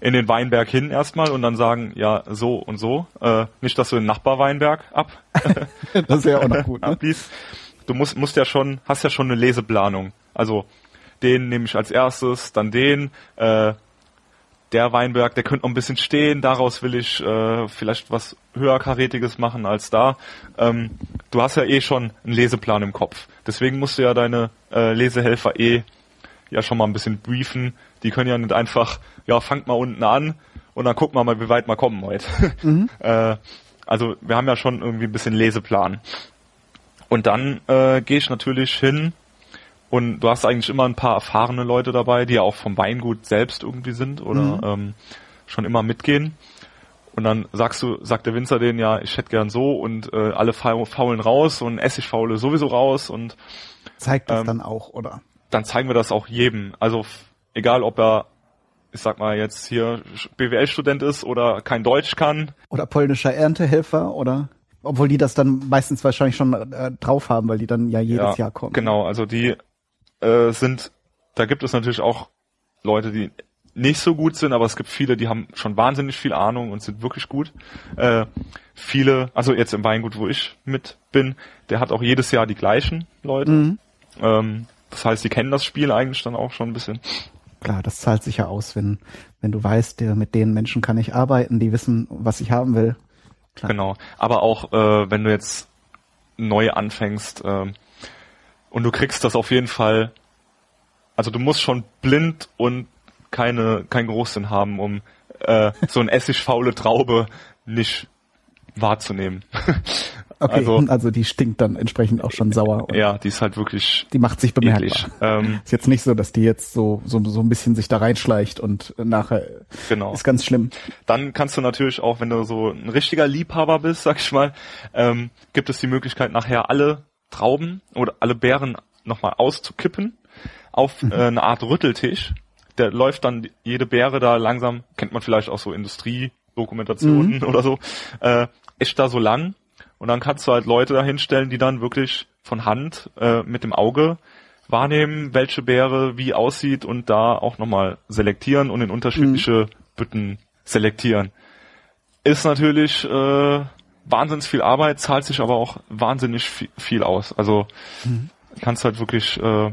in den Weinberg hin erstmal und dann sagen, ja, so und so. Äh, nicht, dass du den Nachbarweinberg ab. das wäre auch noch gut. Ne? Du musst, musst ja schon, hast ja schon eine Leseplanung. Also den nehme ich als erstes, dann den. Äh, der Weinberg, der könnte noch ein bisschen stehen, daraus will ich äh, vielleicht was höherkarätiges machen als da. Ähm, du hast ja eh schon einen Leseplan im Kopf. Deswegen musst du ja deine äh, Lesehelfer eh ja schon mal ein bisschen briefen. Die können ja nicht einfach ja, fangt mal unten an und dann gucken wir mal, wie weit wir kommen heute. Mhm. äh, also wir haben ja schon irgendwie ein bisschen Leseplan. Und dann äh, gehe ich natürlich hin und du hast eigentlich immer ein paar erfahrene Leute dabei, die ja auch vom Weingut selbst irgendwie sind oder mhm. ähm, schon immer mitgehen. Und dann sagst du, sagt der Winzer denen ja, ich hätte gern so und äh, alle faulen raus und Essig faule sowieso raus und zeigt das ähm, dann auch, oder? Dann zeigen wir das auch jedem. Also egal ob er ich sag mal jetzt hier BWL-Student ist oder kein Deutsch kann. Oder polnischer Erntehelfer oder obwohl die das dann meistens wahrscheinlich schon äh, drauf haben, weil die dann ja jedes ja, Jahr kommen. Genau, also die äh, sind, da gibt es natürlich auch Leute, die nicht so gut sind, aber es gibt viele, die haben schon wahnsinnig viel Ahnung und sind wirklich gut. Äh, viele, also jetzt im Weingut, wo ich mit bin, der hat auch jedes Jahr die gleichen Leute. Mhm. Ähm, das heißt, die kennen das Spiel eigentlich dann auch schon ein bisschen. Klar, das zahlt sich ja aus, wenn, wenn du weißt, mit den Menschen kann ich arbeiten, die wissen, was ich haben will. Klar. Genau. Aber auch, äh, wenn du jetzt neu anfängst, äh, und du kriegst das auf jeden Fall, also du musst schon blind und keine, kein Geruchssinn haben, um äh, so eine essigfaule Traube nicht wahrzunehmen. Okay, also, also die stinkt dann entsprechend auch schon sauer. ja, die ist halt wirklich. Die macht sich bemerkbar. Ähm, ist jetzt nicht so, dass die jetzt so, so, so ein bisschen sich da reinschleicht und nachher genau. ist ganz schlimm. Dann kannst du natürlich auch, wenn du so ein richtiger Liebhaber bist, sag ich mal, ähm, gibt es die Möglichkeit nachher alle Trauben oder alle Beeren nochmal auszukippen auf mhm. äh, eine Art Rütteltisch. Der läuft dann jede Beere da langsam, kennt man vielleicht auch so Industriedokumentationen mhm. oder so, äh, ist da so lang und dann kannst du halt Leute da hinstellen, die dann wirklich von Hand äh, mit dem Auge wahrnehmen, welche Beere wie aussieht und da auch nochmal selektieren und in unterschiedliche mhm. Bütten selektieren. Ist natürlich äh, wahnsinnig viel Arbeit, zahlt sich aber auch wahnsinnig viel, viel aus. Also mhm. kannst halt wirklich äh,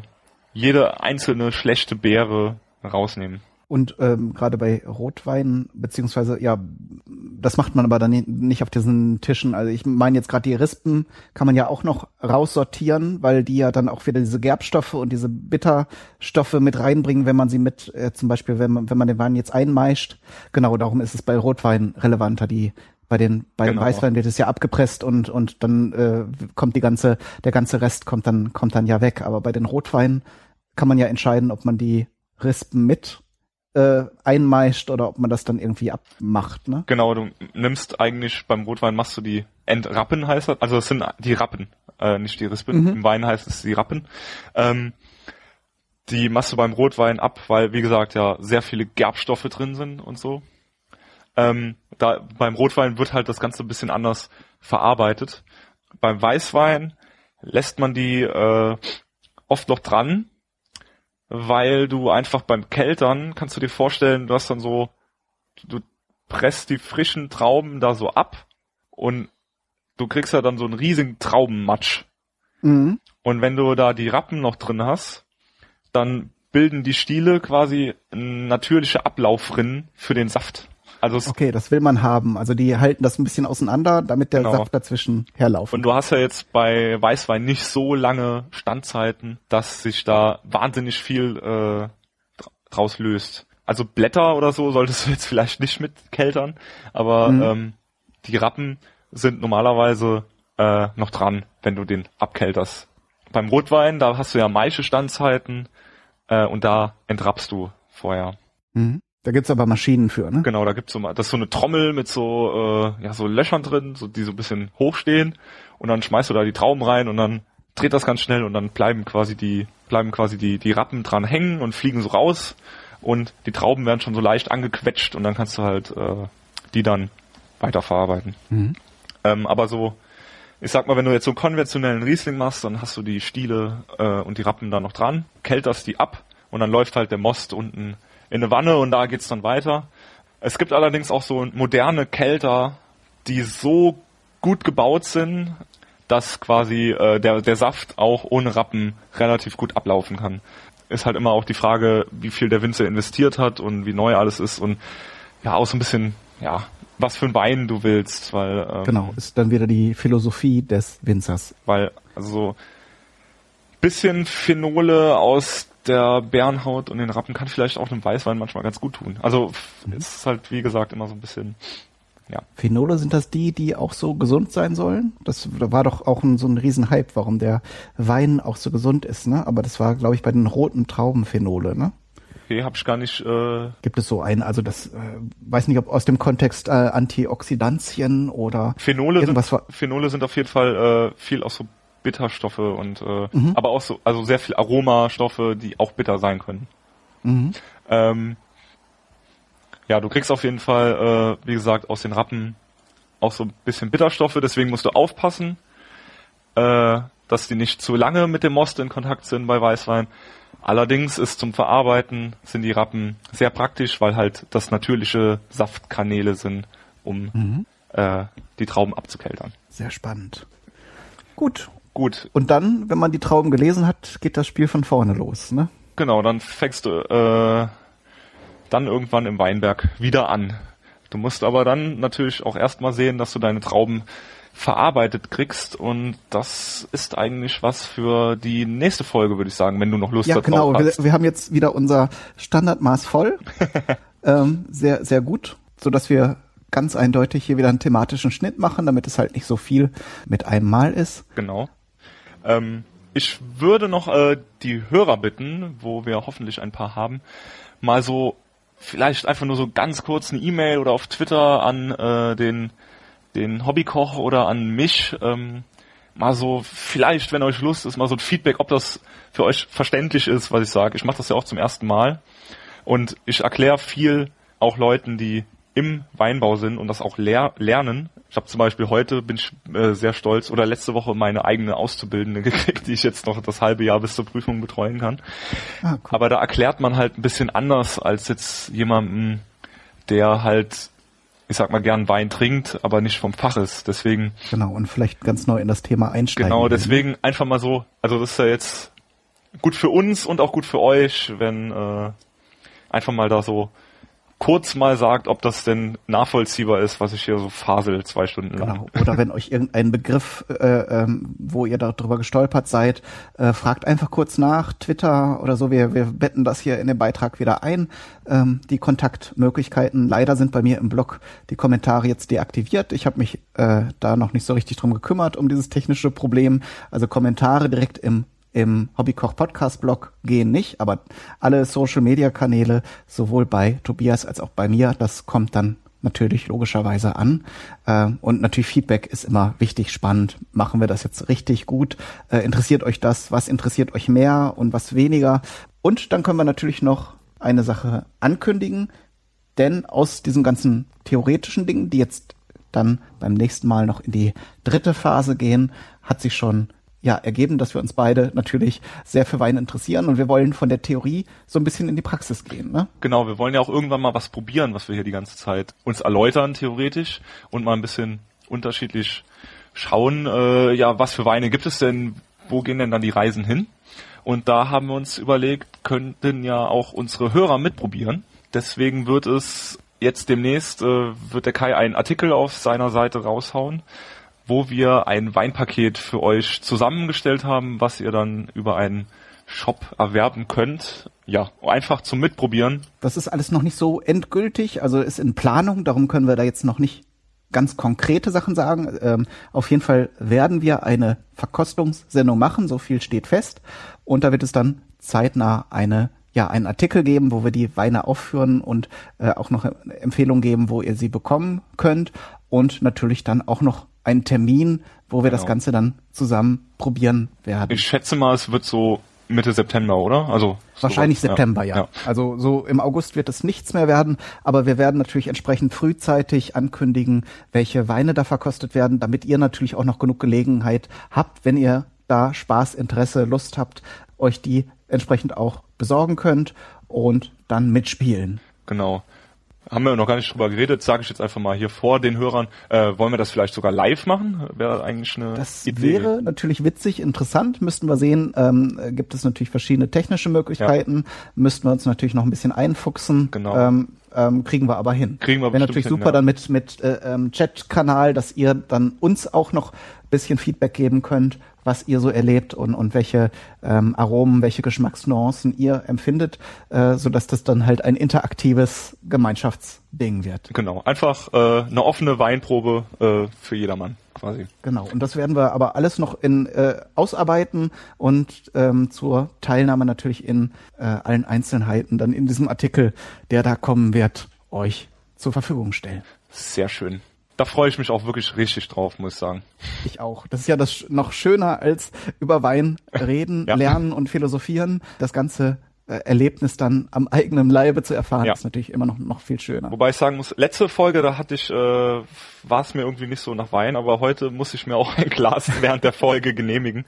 jede einzelne schlechte Beere rausnehmen. Und ähm, gerade bei Rotwein, beziehungsweise, ja, das macht man aber dann nicht auf diesen Tischen. Also ich meine jetzt gerade die Rispen kann man ja auch noch raussortieren, weil die ja dann auch wieder diese Gerbstoffe und diese Bitterstoffe mit reinbringen, wenn man sie mit, äh, zum Beispiel, wenn man, wenn man den Wein jetzt einmeischt. Genau, darum ist es bei Rotwein relevanter. Die bei den bei genau. Weißwein wird es ja abgepresst und und dann äh, kommt die ganze der ganze Rest kommt dann kommt dann ja weg. Aber bei den Rotweinen kann man ja entscheiden, ob man die Rispen mit äh, einmeischt oder ob man das dann irgendwie abmacht, ne? Genau, du nimmst eigentlich beim Rotwein machst du die Entrappen heißt das, also es sind die Rappen, äh, nicht die Rispen. Mhm. Im Wein heißt es die Rappen. Ähm, die machst du beim Rotwein ab, weil wie gesagt ja sehr viele Gerbstoffe drin sind und so. Ähm, da beim Rotwein wird halt das Ganze ein bisschen anders verarbeitet. Beim Weißwein lässt man die äh, oft noch dran, weil du einfach beim Keltern, kannst du dir vorstellen, du hast dann so, du presst die frischen Trauben da so ab und du kriegst ja dann so einen riesigen Traubenmatsch. Mhm. Und wenn du da die Rappen noch drin hast, dann bilden die Stiele quasi natürliche Ablaufrinnen für den Saft. Also okay, das will man haben. Also die halten das ein bisschen auseinander, damit der genau. Saft dazwischen herlaufen. Und du hast ja jetzt bei Weißwein nicht so lange Standzeiten, dass sich da wahnsinnig viel äh, draus löst. Also Blätter oder so solltest du jetzt vielleicht nicht mit keltern, aber mhm. ähm, die Rappen sind normalerweise äh, noch dran, wenn du den abkelterst. Beim Rotwein, da hast du ja Maische Standzeiten äh, und da entrappst du vorher. Mhm. Da gibt's aber Maschinen für, ne? Genau, da gibt's so das ist so eine Trommel mit so äh, ja so Löchern drin, so die so ein bisschen hochstehen und dann schmeißt du da die Trauben rein und dann dreht das ganz schnell und dann bleiben quasi die bleiben quasi die die Rappen dran hängen und fliegen so raus und die Trauben werden schon so leicht angequetscht und dann kannst du halt äh, die dann weiterverarbeiten. Mhm. Ähm, aber so ich sag mal, wenn du jetzt so einen konventionellen Riesling machst, dann hast du die Stiele äh, und die Rappen da noch dran, kelterst die ab und dann läuft halt der Most unten in eine Wanne und da geht's dann weiter. Es gibt allerdings auch so moderne Kälter, die so gut gebaut sind, dass quasi äh, der, der Saft auch ohne Rappen relativ gut ablaufen kann. Ist halt immer auch die Frage, wie viel der Winzer investiert hat und wie neu alles ist und ja, auch so ein bisschen, ja, was für ein Wein du willst, weil ähm, genau ist dann wieder die Philosophie des Winzers, weil also so bisschen Phenole aus der Bärenhaut und den Rappen kann vielleicht auch einem Weißwein manchmal ganz gut tun. Also mhm. es ist halt, wie gesagt, immer so ein bisschen, ja. Phenole sind das die, die auch so gesund sein sollen? Das war doch auch ein, so ein Riesenhype, warum der Wein auch so gesund ist, ne? Aber das war, glaube ich, bei den roten Trauben Phenole, ne? Okay, hab ich gar nicht. Äh Gibt es so einen, also das, äh, weiß nicht, ob aus dem Kontext äh, Antioxidantien oder Phenole irgendwas sind, Phenole sind auf jeden Fall äh, viel aus so Bitterstoffe und äh, mhm. aber auch so, also sehr viel Aromastoffe, die auch bitter sein können. Mhm. Ähm, ja, du kriegst auf jeden Fall, äh, wie gesagt, aus den Rappen auch so ein bisschen Bitterstoffe, deswegen musst du aufpassen, äh, dass die nicht zu lange mit dem Most in Kontakt sind bei Weißwein. Allerdings ist zum Verarbeiten sind die Rappen sehr praktisch, weil halt das natürliche Saftkanäle sind, um mhm. äh, die Trauben abzukeltern. Sehr spannend. Gut. Gut. Und dann, wenn man die Trauben gelesen hat, geht das Spiel von vorne los, ne? Genau, dann fängst du äh, dann irgendwann im Weinberg wieder an. Du musst aber dann natürlich auch erstmal sehen, dass du deine Trauben verarbeitet kriegst und das ist eigentlich was für die nächste Folge, würde ich sagen, wenn du noch Lust ja, darauf genau. hast. Ja, genau. Wir, haben jetzt wieder unser Standardmaß voll. ähm, sehr, sehr gut, so dass wir ganz eindeutig hier wieder einen thematischen Schnitt machen, damit es halt nicht so viel mit einem Mal ist. Genau. Ähm, ich würde noch äh, die Hörer bitten, wo wir hoffentlich ein paar haben, mal so vielleicht einfach nur so ganz kurz eine E-Mail oder auf Twitter an äh, den den Hobbykoch oder an mich ähm, mal so vielleicht, wenn euch Lust ist, mal so ein Feedback, ob das für euch verständlich ist, was ich sage. Ich mache das ja auch zum ersten Mal und ich erkläre viel auch Leuten, die im Weinbau sind und das auch lehr lernen. Ich habe zum Beispiel heute, bin ich äh, sehr stolz, oder letzte Woche meine eigene Auszubildende gekriegt, die ich jetzt noch das halbe Jahr bis zur Prüfung betreuen kann. Ah, cool. Aber da erklärt man halt ein bisschen anders als jetzt jemanden, der halt ich sag mal, gern Wein trinkt, aber nicht vom Fach ist. Deswegen. Genau, und vielleicht ganz neu in das Thema einsteigen. Genau, deswegen will. einfach mal so, also das ist ja jetzt gut für uns und auch gut für euch, wenn äh, einfach mal da so kurz mal sagt, ob das denn nachvollziehbar ist, was ich hier so fasel zwei Stunden lang. Genau. Oder wenn euch irgendein Begriff, äh, ähm, wo ihr darüber gestolpert seid, äh, fragt einfach kurz nach, Twitter oder so. Wir, wir betten das hier in den Beitrag wieder ein. Ähm, die Kontaktmöglichkeiten. Leider sind bei mir im Blog die Kommentare jetzt deaktiviert. Ich habe mich äh, da noch nicht so richtig drum gekümmert, um dieses technische Problem. Also Kommentare direkt im im Hobbykoch Podcast Blog gehen nicht, aber alle Social Media Kanäle, sowohl bei Tobias als auch bei mir, das kommt dann natürlich logischerweise an. Äh, und natürlich Feedback ist immer wichtig, spannend. Machen wir das jetzt richtig gut? Äh, interessiert euch das? Was interessiert euch mehr und was weniger? Und dann können wir natürlich noch eine Sache ankündigen, denn aus diesen ganzen theoretischen Dingen, die jetzt dann beim nächsten Mal noch in die dritte Phase gehen, hat sich schon ja, ergeben, dass wir uns beide natürlich sehr für Wein interessieren und wir wollen von der Theorie so ein bisschen in die Praxis gehen. Ne? Genau, wir wollen ja auch irgendwann mal was probieren, was wir hier die ganze Zeit uns erläutern, theoretisch, und mal ein bisschen unterschiedlich schauen, äh, ja, was für Weine gibt es denn, wo gehen denn dann die Reisen hin? Und da haben wir uns überlegt, könnten ja auch unsere Hörer mitprobieren. Deswegen wird es jetzt demnächst, äh, wird der Kai einen Artikel auf seiner Seite raushauen, wo wir ein Weinpaket für euch zusammengestellt haben, was ihr dann über einen Shop erwerben könnt. Ja, einfach zum Mitprobieren. Das ist alles noch nicht so endgültig, also ist in Planung, darum können wir da jetzt noch nicht ganz konkrete Sachen sagen. Ähm, auf jeden Fall werden wir eine Verkostungssendung machen, so viel steht fest. Und da wird es dann zeitnah eine ja, einen Artikel geben, wo wir die Weine aufführen und äh, auch noch Empfehlungen geben, wo ihr sie bekommen könnt und natürlich dann auch noch einen Termin, wo wir genau. das Ganze dann zusammen probieren werden. Ich schätze mal, es wird so Mitte September, oder? Also wahrscheinlich so, September, ja. ja. Also so im August wird es nichts mehr werden, aber wir werden natürlich entsprechend frühzeitig ankündigen, welche Weine da verkostet werden, damit ihr natürlich auch noch genug Gelegenheit habt, wenn ihr da Spaß, Interesse, Lust habt, euch die entsprechend auch besorgen könnt und dann mitspielen. Genau haben wir noch gar nicht drüber geredet, sage ich jetzt einfach mal hier vor den Hörern. Äh, wollen wir das vielleicht sogar live machen? Wäre eigentlich eine Das Idee. wäre natürlich witzig, interessant, müssten wir sehen. Ähm, gibt es natürlich verschiedene technische Möglichkeiten, ja. müssten wir uns natürlich noch ein bisschen einfuchsen. Genau. Ähm, ähm, kriegen wir aber hin. Kriegen wir Wäre natürlich hin, super ja. dann mit, mit äh, ähm, Chat-Kanal, dass ihr dann uns auch noch bisschen Feedback geben könnt, was ihr so erlebt und, und welche ähm, Aromen, welche Geschmacksnuancen ihr empfindet, äh, so dass das dann halt ein interaktives Gemeinschaftsding wird. Genau, einfach äh, eine offene Weinprobe äh, für jedermann quasi. Genau, und das werden wir aber alles noch in äh, ausarbeiten und ähm, zur Teilnahme natürlich in äh, allen Einzelheiten dann in diesem Artikel, der da kommen wird, euch zur Verfügung stellen. Sehr schön da freue ich mich auch wirklich richtig drauf, muss ich sagen. Ich auch. Das ist ja das noch schöner als über Wein reden, ja. lernen und philosophieren. Das ganze Erlebnis dann am eigenen Leibe zu erfahren, ja. ist natürlich immer noch, noch viel schöner. Wobei ich sagen muss, letzte Folge, da hatte ich, äh, war es mir irgendwie nicht so nach Wein, aber heute muss ich mir auch ein Glas während der Folge genehmigen,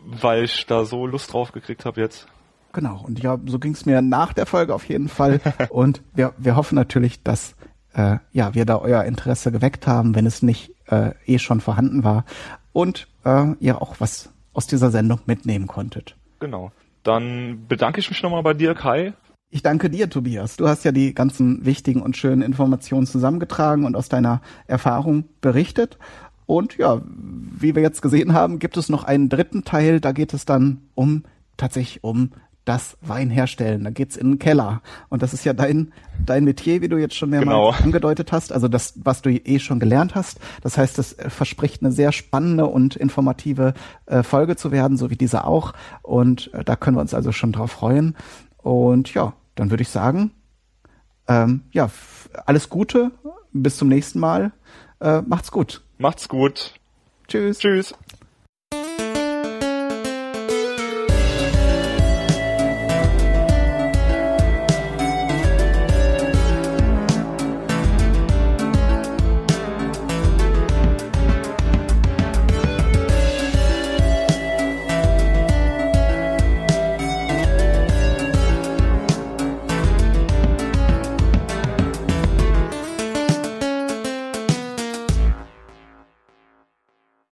weil ich da so Lust drauf gekriegt habe jetzt. Genau, und ja, so ging es mir nach der Folge auf jeden Fall. und wir, wir hoffen natürlich, dass äh, ja, wir da euer Interesse geweckt haben, wenn es nicht äh, eh schon vorhanden war. Und äh, ihr auch was aus dieser Sendung mitnehmen konntet. Genau. Dann bedanke ich mich nochmal bei dir, Kai. Ich danke dir, Tobias. Du hast ja die ganzen wichtigen und schönen Informationen zusammengetragen und aus deiner Erfahrung berichtet. Und ja, wie wir jetzt gesehen haben, gibt es noch einen dritten Teil. Da geht es dann um tatsächlich um das Wein herstellen. Da geht's in den Keller. Und das ist ja dein, dein Metier, wie du jetzt schon mehrmals genau. angedeutet hast. Also das, was du eh schon gelernt hast. Das heißt, es äh, verspricht eine sehr spannende und informative äh, Folge zu werden, so wie diese auch. Und äh, da können wir uns also schon drauf freuen. Und ja, dann würde ich sagen, ähm, ja, alles Gute. Bis zum nächsten Mal. Äh, macht's gut. Macht's gut. Tschüss. Tschüss.